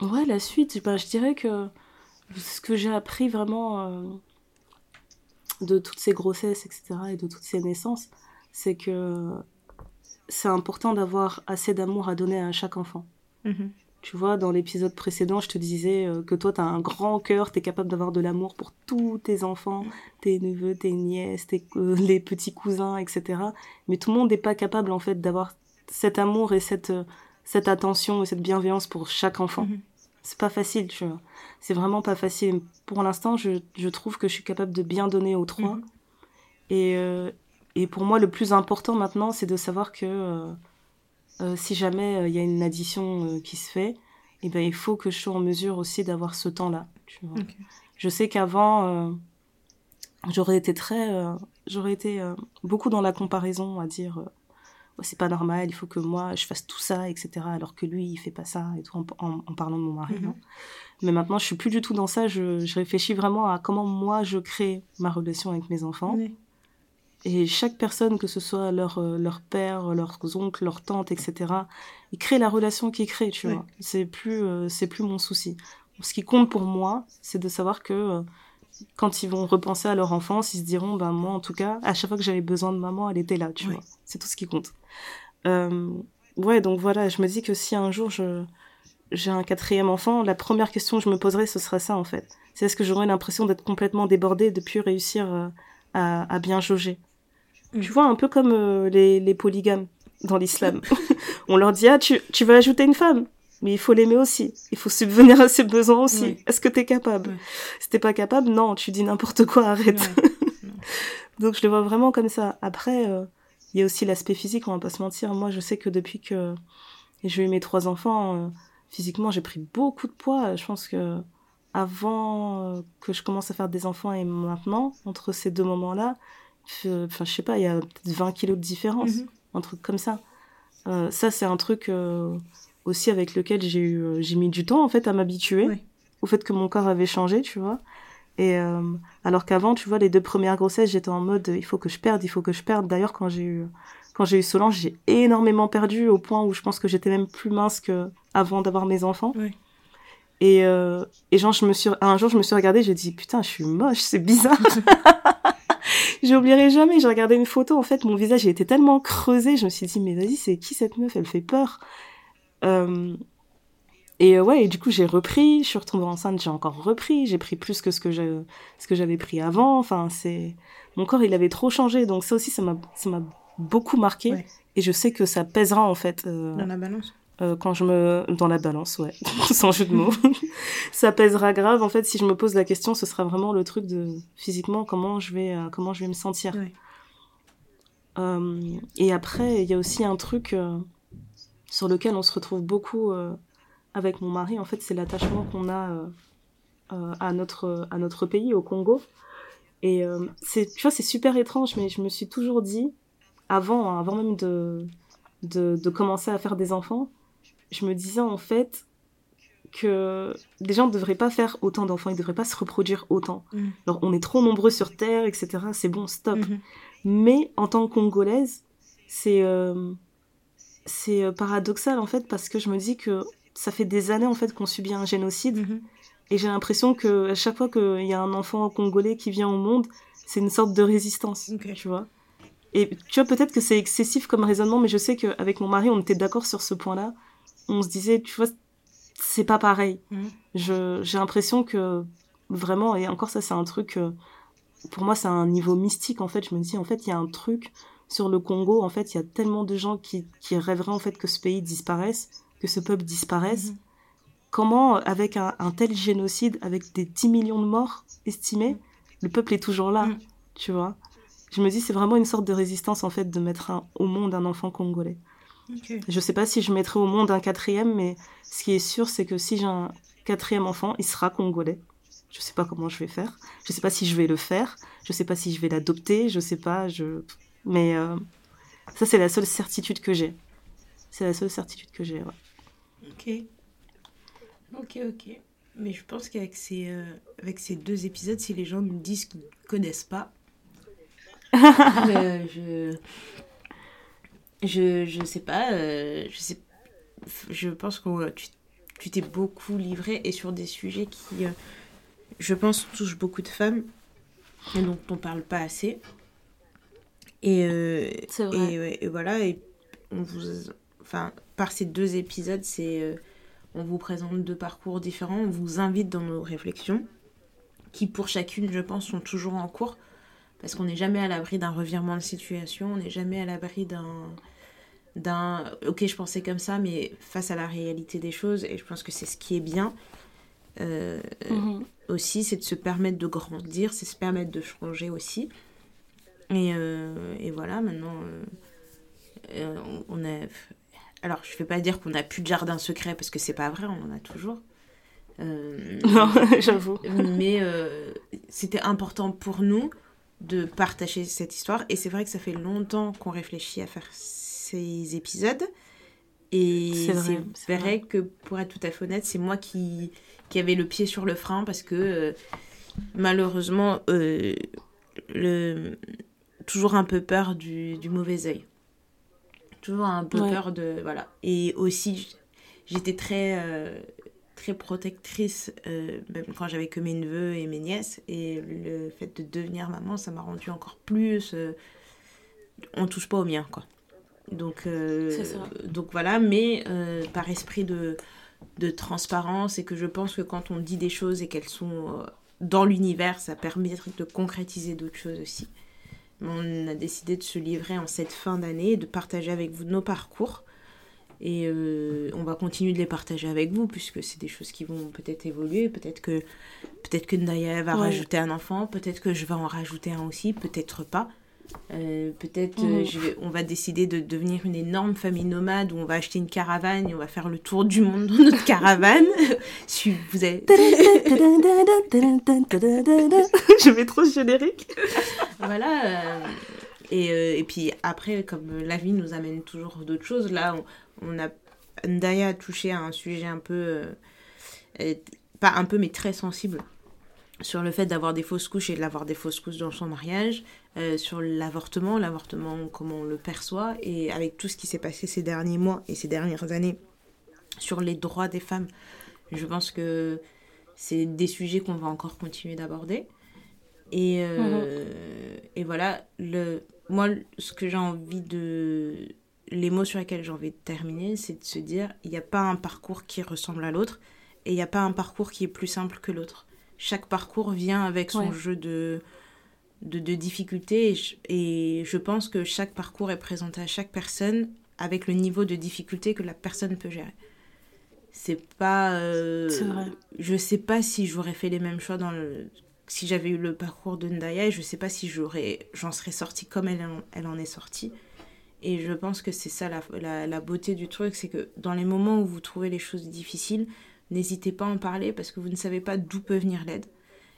Speaker 1: Ouais, la suite, ben, je dirais que ce que j'ai appris vraiment euh, de toutes ces grossesses, etc., et de toutes ces naissances, c'est que c'est important d'avoir assez d'amour à donner à chaque enfant. Mhm. Tu vois, dans l'épisode précédent, je te disais euh, que toi, tu as un grand cœur, tu es capable d'avoir de l'amour pour tous tes enfants, tes neveux, tes nièces, tes, euh, les petits cousins, etc. Mais tout le monde n'est pas capable, en fait, d'avoir cet amour et cette, euh, cette attention et cette bienveillance pour chaque enfant. Mhm. C'est pas facile, tu vois. C'est vraiment pas facile. Pour l'instant, je, je, trouve que je suis capable de bien donner aux trois. Mhm. Et, et pour moi, le plus important maintenant, c'est de savoir que euh, si jamais euh, il y a une addition euh, qui se fait, eh ben, il faut que je sois en mesure aussi d'avoir ce temps-là. Je sais qu'avant, j'aurais été très, j'aurais été beaucoup dans la comparaison à dire c'est pas normal, il faut que moi je fasse tout ça, etc. Alors que lui il fait pas ça et tout en, parlant de mon mari. Mhm. Mais maintenant je suis plus du tout dans ça. Je, je, réfléchis vraiment à comment moi je crée ma relation avec mes enfants. Et chaque personne, que ce soit leur, euh, leur père, leurs oncles, leurs tantes, etc., ils créent la relation qu'ils créent, tu vois. C'est plus, euh, c'est plus mon souci. Ce qui compte pour moi, c'est de savoir que euh, quand ils vont repenser à leur enfance, ils se diront, ben moi en tout cas, à chaque fois que j'avais besoin de maman, elle était là, tu vois. C'est tout ce qui compte. ouais, donc voilà, je me dis que si un jour je j'ai un quatrième enfant, la première question que je me poserai, ce sera ça en fait. C'est est-ce que j'aurai l'impression d'être complètement débordée, de plus réussir à, à bien jauger? Tu vois, un peu comme euh, les, les, polygames dans l'islam. on leur dit, ah, tu, tu vas ajouter une femme, mais il faut l'aimer aussi. Il faut subvenir à ses besoins aussi. Est-ce que t'es capable? Si t'es pas capable, non, tu dis n'importe quoi, arrête. Donc je le vois vraiment comme ça. Après, euh, il y a aussi l'aspect physique, on va pas se mentir. Moi, je sais que depuis que j'ai eu mes trois enfants, euh, physiquement, j'ai pris beaucoup de poids. Je pense que avant que je commence à faire des enfants et maintenant, entre ces deux moments-là, Enfin, je sais pas, il y a peut-être 20 kilos de différence, mhm. un truc comme ça. Euh, ça, c'est un truc euh, aussi avec lequel j'ai eu, euh, j'ai mis du temps en fait à m'habituer au fait que mon corps avait changé, tu vois. Et euh, alors qu'avant, tu vois, les deux premières grossesses, j'étais en mode il faut que je perde, il faut que je perde. D'ailleurs, quand j'ai eu quand j'ai eu Solange, j'ai énormément perdu au point où je pense que j'étais même plus mince que avant d'avoir mes enfants. Et, euh, et genre, je me suis, un jour, je me suis regardée, j'ai dit, putain, je suis moche, c'est bizarre. J'oublierai jamais, j'ai regardé une photo, en fait, mon visage, il était tellement creusé, je me suis dit, mais vas-y, c'est qui cette meuf, elle fait peur. Euh, et euh, ouais, et du coup, j'ai repris, je suis retombée enceinte, j'ai encore repris, j'ai pris plus que ce que ce que j'avais pris avant. Enfin, c'est, mon corps, il avait trop changé, donc ça aussi, ça m'a, ça m'a beaucoup marqué. Et je sais que ça pèsera, en fait.
Speaker 2: Euh, Dans la balance
Speaker 1: euh, quand je me dans la balance ouais sans jeu de mots ça pèsera grave en fait si je me pose la question ce sera vraiment le truc de physiquement comment je vais euh, comment je vais me sentir et après il y a aussi un truc sur lequel on se retrouve beaucoup avec mon mari en fait c'est l'attachement qu'on a à notre à notre pays au Congo et c'est tu vois c'est super étrange mais je me suis toujours dit avant hein, avant même de de, de commencer à faire des enfants je me disais en fait que les gens ne devraient pas faire autant d'enfants, ils ne devraient pas se reproduire autant. Mm. Alors, on est trop nombreux sur Terre, etc. C'est bon, stop. Mm-hmm. Mais en tant que Congolaise, c'est euh, c'est euh, paradoxal en fait parce que je me dis que ça fait des années en fait qu'on subit un génocide mm-hmm. et j'ai l'impression que à chaque fois qu'il y a un enfant congolais qui vient au monde, c'est une sorte de résistance, tu vois. Et tu vois peut-être que c'est excessif comme raisonnement, mais je sais qu'avec mon mari on était d'accord sur ce point-là on se disait, tu vois, c'est pas pareil. Mm. j'ai l'impression que vraiment, et encore ça, c'est un truc, euh, pour moi, c'est un niveau mystique, en fait. Je me dis, en fait, il y a un truc sur le Congo, en fait, il y a tellement de gens qui, qui rêveraient, en fait, que ce pays disparaisse, que ce peuple disparaisse. Mm-hmm. Comment, avec un, tel génocide, avec des 10 millions de morts estimés, le peuple est toujours là, mm. tu vois? Je me dis, c'est vraiment une sorte de résistance, en fait, de mettre au monde un enfant congolais. Je Je sais pas si je mettrai au monde un quatrième, mais ce qui est sûr, c'est que si j'ai un quatrième enfant, il sera congolais. Je sais pas comment je vais faire. Je sais pas si je vais le faire. Je sais pas si je vais l'adopter. Je sais pas. Je. Mais euh, ça, c'est la seule certitude que j'ai. C'est la seule certitude que j'ai.
Speaker 2: Ok. Ok, ok. Mais je pense qu'avec ces, euh, avec ces deux épisodes, si les gens nous disent qu'ils ne connaissent pas, je, je, je sais pas, euh, je sais, je pense que tu, tu t'es beaucoup livré et sur des sujets qui, euh, je pense, touchent beaucoup de femmes et dont on parle pas assez. Et, euh, et, voilà, et on vous, enfin, par ces deux épisodes, c'est, on vous présente deux parcours différents, on vous invite dans nos réflexions, qui pour chacune, je pense, sont toujours en cours parce qu'on n'est jamais à l'abri d'un revirement de situation, on n'est jamais à l'abri d'un d'un ok je pensais comme ça mais face à la réalité des choses et je pense que c'est ce qui est bien euh, mhm. aussi c'est de se permettre de grandir c'est se permettre de changer aussi. Et, euh, et voilà maintenant euh, on a alors je vais pas dire qu'on a plus de jardin secret parce que c'est pas vrai on en a toujours.
Speaker 1: Non j'avoue.
Speaker 2: mais c'était important pour nous de partager cette histoire et c'est vrai que ça fait longtemps qu'on réfléchit à faire ces épisodes. Et c'est vrai, que, pour être tout à fait honnête, c'est moi qui, qui avait le pied sur le frein parce que euh, malheureusement, euh, le, toujours un peu peur du, du mauvais œil. Toujours un peu peur de. Voilà. Et aussi, j'étais très, euh, très protectrice, même quand j'avais que mes neveux et mes nièces. Et le fait de devenir maman, ça m'a rendu encore plus. on touche pas au mien, quoi. Donc, euh, donc voilà, mais euh, par esprit de, de transparence et que je pense que quand on dit des choses et qu'elles sont euh, dans l'univers, ça permet de concrétiser d'autres choses aussi. On a décidé de se livrer en cette fin d'année, de partager avec vous nos parcours. Et on va continuer de les partager avec vous, puisque c'est des choses qui vont peut-être évoluer. Peut-être que, peut que Naya va rajouter un enfant, peut-être que je vais en rajouter un aussi, peut-être pas. Euh, peut-être euh, mhm. on va décider de devenir une énorme famille nomade où on va acheter une caravane et on va faire le tour du monde dans notre caravane. si vous avez...
Speaker 1: Je vais trop générique.
Speaker 2: voilà. Euh, et, et, puis après, comme la vie nous amène toujours d'autres choses, là, on, a... Ndaya a touché à un sujet un peu... pas un peu, mais très sensible sur le fait d'avoir des fausses couches et de l'avoir des fausses couches dans son mariage, euh, sur l'avortement, l'avortement, comment on le perçoit, et avec tout ce qui s'est passé ces derniers mois et ces dernières années sur les droits des femmes, je pense que c'est des sujets qu'on va encore continuer d'aborder. Et, euh, mhm. et voilà, le, moi, ce que j'ai envie de. Les mots sur lesquels j'ai envie de terminer, c'est de se dire il n'y a pas un parcours qui ressemble à l'autre et il n'y a pas un parcours qui est plus simple que l'autre. Chaque parcours vient avec son jeu de, de, de difficultés et et je pense que chaque parcours est présenté à chaque personne avec le niveau de difficulté que la personne peut gérer c'est pas euh, vrai. je sais pas si j'aurais fait les mêmes choix dans le si j'avais eu le parcours de Ndaya je sais pas si j'aurais j'en serais sortie comme elle, elle en est sortie. Et je pense que c'est ça la, la, la, beauté du truc c'est que dans les moments où vous trouvez les choses difficiles n'hésitez pas à en parler parce que vous ne savez pas d'où peut venir l'aide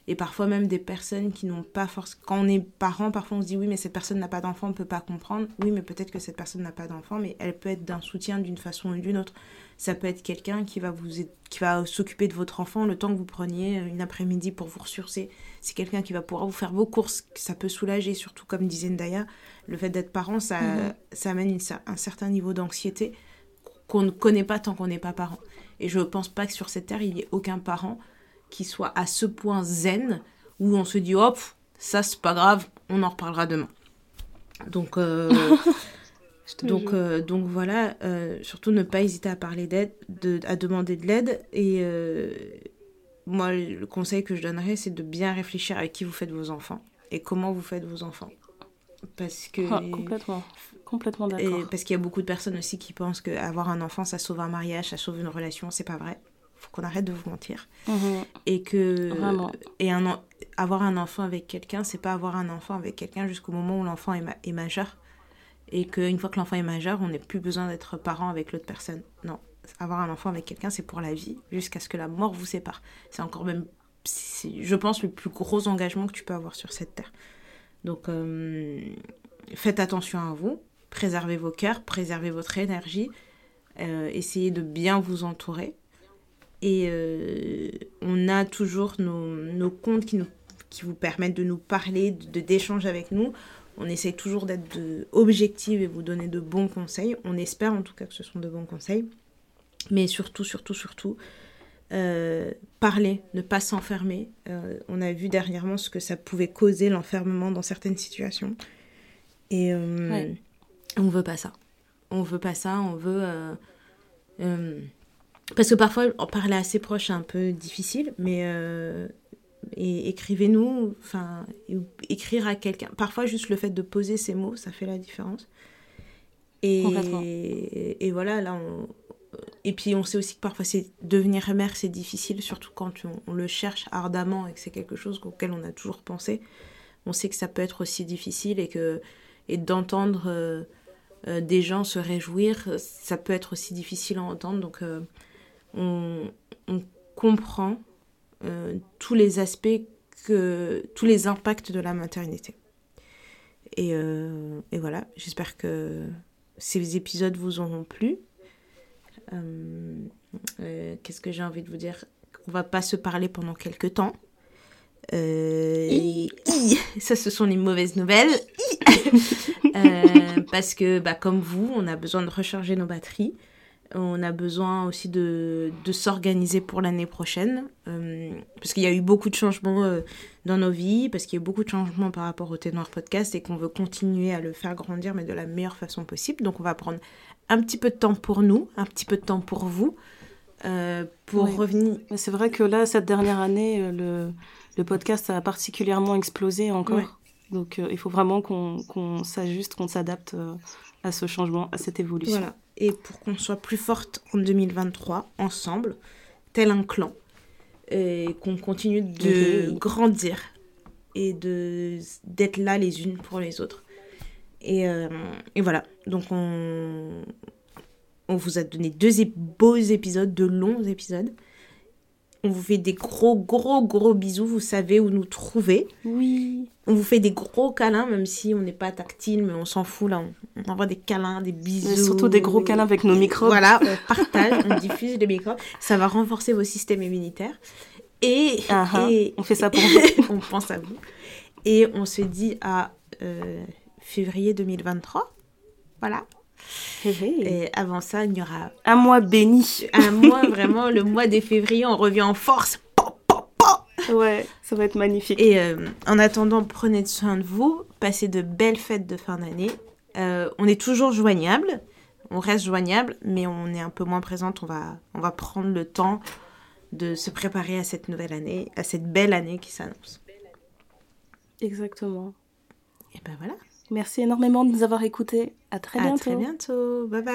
Speaker 2: et parfois même des personnes qui n'ont pas force quand on est parent parfois on se dit oui mais cette personne n'a pas d'enfant on peut pas comprendre. Oui mais peut-être que cette personne n'a pas d'enfant mais elle peut être d'un soutien d'une façon ou d'une autre. Ça peut être quelqu'un qui va vous qui va s'occuper de votre enfant le temps que vous preniez une après-midi pour vous ressourcer. C'est quelqu'un qui va pouvoir vous faire vos courses ça peut soulager surtout comme disait Ndaya le fait d'être parent ça mhm. ça amène un certain niveau d'anxiété qu'on ne connaît pas tant qu'on n'est pas parent. Et je ne pense pas que sur cette terre il y ait aucun parent qui soit à ce point zen où on se dit hop, ça c'est pas grave, on en reparlera demain. Donc, euh, donc, euh, donc voilà, euh, surtout ne pas hésiter à parler d'aide, de, à demander de l'aide. Et moi, le conseil que je donnerais, c'est de bien réfléchir avec qui vous faites vos enfants et comment vous faites vos enfants. Parce que.
Speaker 1: Ah, complètement. Complètement d'accord.
Speaker 2: Parce qu'il y a beaucoup de personnes aussi qui pensent qu'avoir un enfant, ça sauve un mariage, ça sauve une relation. C'est pas vrai faut qu'on arrête de vous mentir. Mhm. Et que et un avoir un enfant avec quelqu'un, c'est pas avoir un enfant avec quelqu'un jusqu'au moment où l'enfant est, est, majeur. Et qu'une fois que l'enfant est majeur, on n'a plus besoin d'être parent avec l'autre personne. Non, avoir un enfant avec quelqu'un, c'est pour la vie, jusqu'à ce que la mort vous sépare. C'est encore même, je pense, le plus gros engagement que tu peux avoir sur cette terre. Donc, euh, faites attention à vous, préservez vos cœurs, préservez votre énergie, euh, essayez de bien vous entourer et euh, on a toujours nos, nos comptes qui, nous, qui vous permettent de nous parler, de d'échanger avec nous. On essaie toujours d'être objectif et vous donner de bons conseils. On espère en tout cas que ce sont de bons conseils. Mais surtout, surtout, surtout, euh, parler, ne pas s'enfermer. Euh, on a vu dernièrement ce que ça pouvait causer l'enfermement dans certaines situations. Et on veut pas ça. On veut pas ça. On veut parce que parfois, en parler à ses proches, c'est un peu difficile, mais euh, écrivez-nous, enfin, écrire à quelqu'un. Parfois, juste le fait de poser ces mots, ça fait la différence. Et, et voilà, là, on, et puis on sait aussi que parfois c'est devenir mère c'est difficile surtout quand on, le cherche ardemment et que c'est quelque chose auquel on a toujours pensé on sait que ça peut être aussi difficile et que et d'entendre euh, euh, des gens se réjouir ça peut être aussi difficile à entendre donc on, comprend euh, tous les aspects, que, tous les impacts de la maternité. Et, euh, voilà, j'espère que ces épisodes vous auront plu. Euh, qu'est-ce que j'ai envie de vous dire? On va pas se parler pendant quelques temps. ça, ce sont les mauvaises nouvelles. parce que, bah, comme vous, on a besoin de recharger nos batteries. On a besoin aussi de, de s'organiser pour l'année prochaine. Euh, parce qu'il y a eu beaucoup de changements euh, dans nos vies, parce qu'il y a eu beaucoup de changements par rapport au Ténoir Podcast et qu'on veut continuer à le faire grandir, mais de la meilleure façon possible. Donc on va prendre un petit peu de temps pour nous, un petit peu de temps pour vous, euh, pour revenir.
Speaker 1: C'est vrai que là, cette dernière année, le, le podcast a particulièrement explosé encore. Donc il faut vraiment qu'on s'ajuste, qu'on s'adapte à ce changement, à cette évolution. Voilà
Speaker 2: et pour qu'on soit plus forte en 2023 ensemble, tel un clan, et qu'on continue de grandir et de d'être là les unes pour les autres. Et, euh, et voilà, donc on, on vous a donné deux beaux épisodes, deux longs épisodes. On vous fait des gros, gros, gros bisous. Vous savez où nous trouver.
Speaker 1: Oui.
Speaker 2: On vous fait des gros câlins, même si on n'est pas tactile, mais on s'en fout là. On, envoie des câlins, des bisous. Mais
Speaker 1: surtout des gros câlins avec nos microbes.
Speaker 2: Voilà, on partage, on diffuse les microbes. Ça va renforcer vos systèmes immunitaires. Et,
Speaker 1: Ah, ah,
Speaker 2: et-
Speaker 1: on fait ça pour vous.
Speaker 2: on pense à vous. Et on se dit à euh, février 2023. Voilà. Et avant ça, il y aura
Speaker 1: Un mois béni.
Speaker 2: un mois, vraiment, le mois des février, on revient en force.
Speaker 1: Ouais, ça va être magnifique.
Speaker 2: Et euh, en attendant, prenez soin de vous, passez de belles fêtes de fin d'année. Euh, on est toujours joignable, on reste joignable, mais on est un peu moins présente. On va, on va prendre le temps de se préparer à cette nouvelle année, à cette belle année qui s'annonce.
Speaker 1: Exactement.
Speaker 2: Et ben voilà.
Speaker 1: Merci énormément de nous avoir écoutés. À très
Speaker 2: à
Speaker 1: bientôt.
Speaker 2: très bientôt. Bye bye.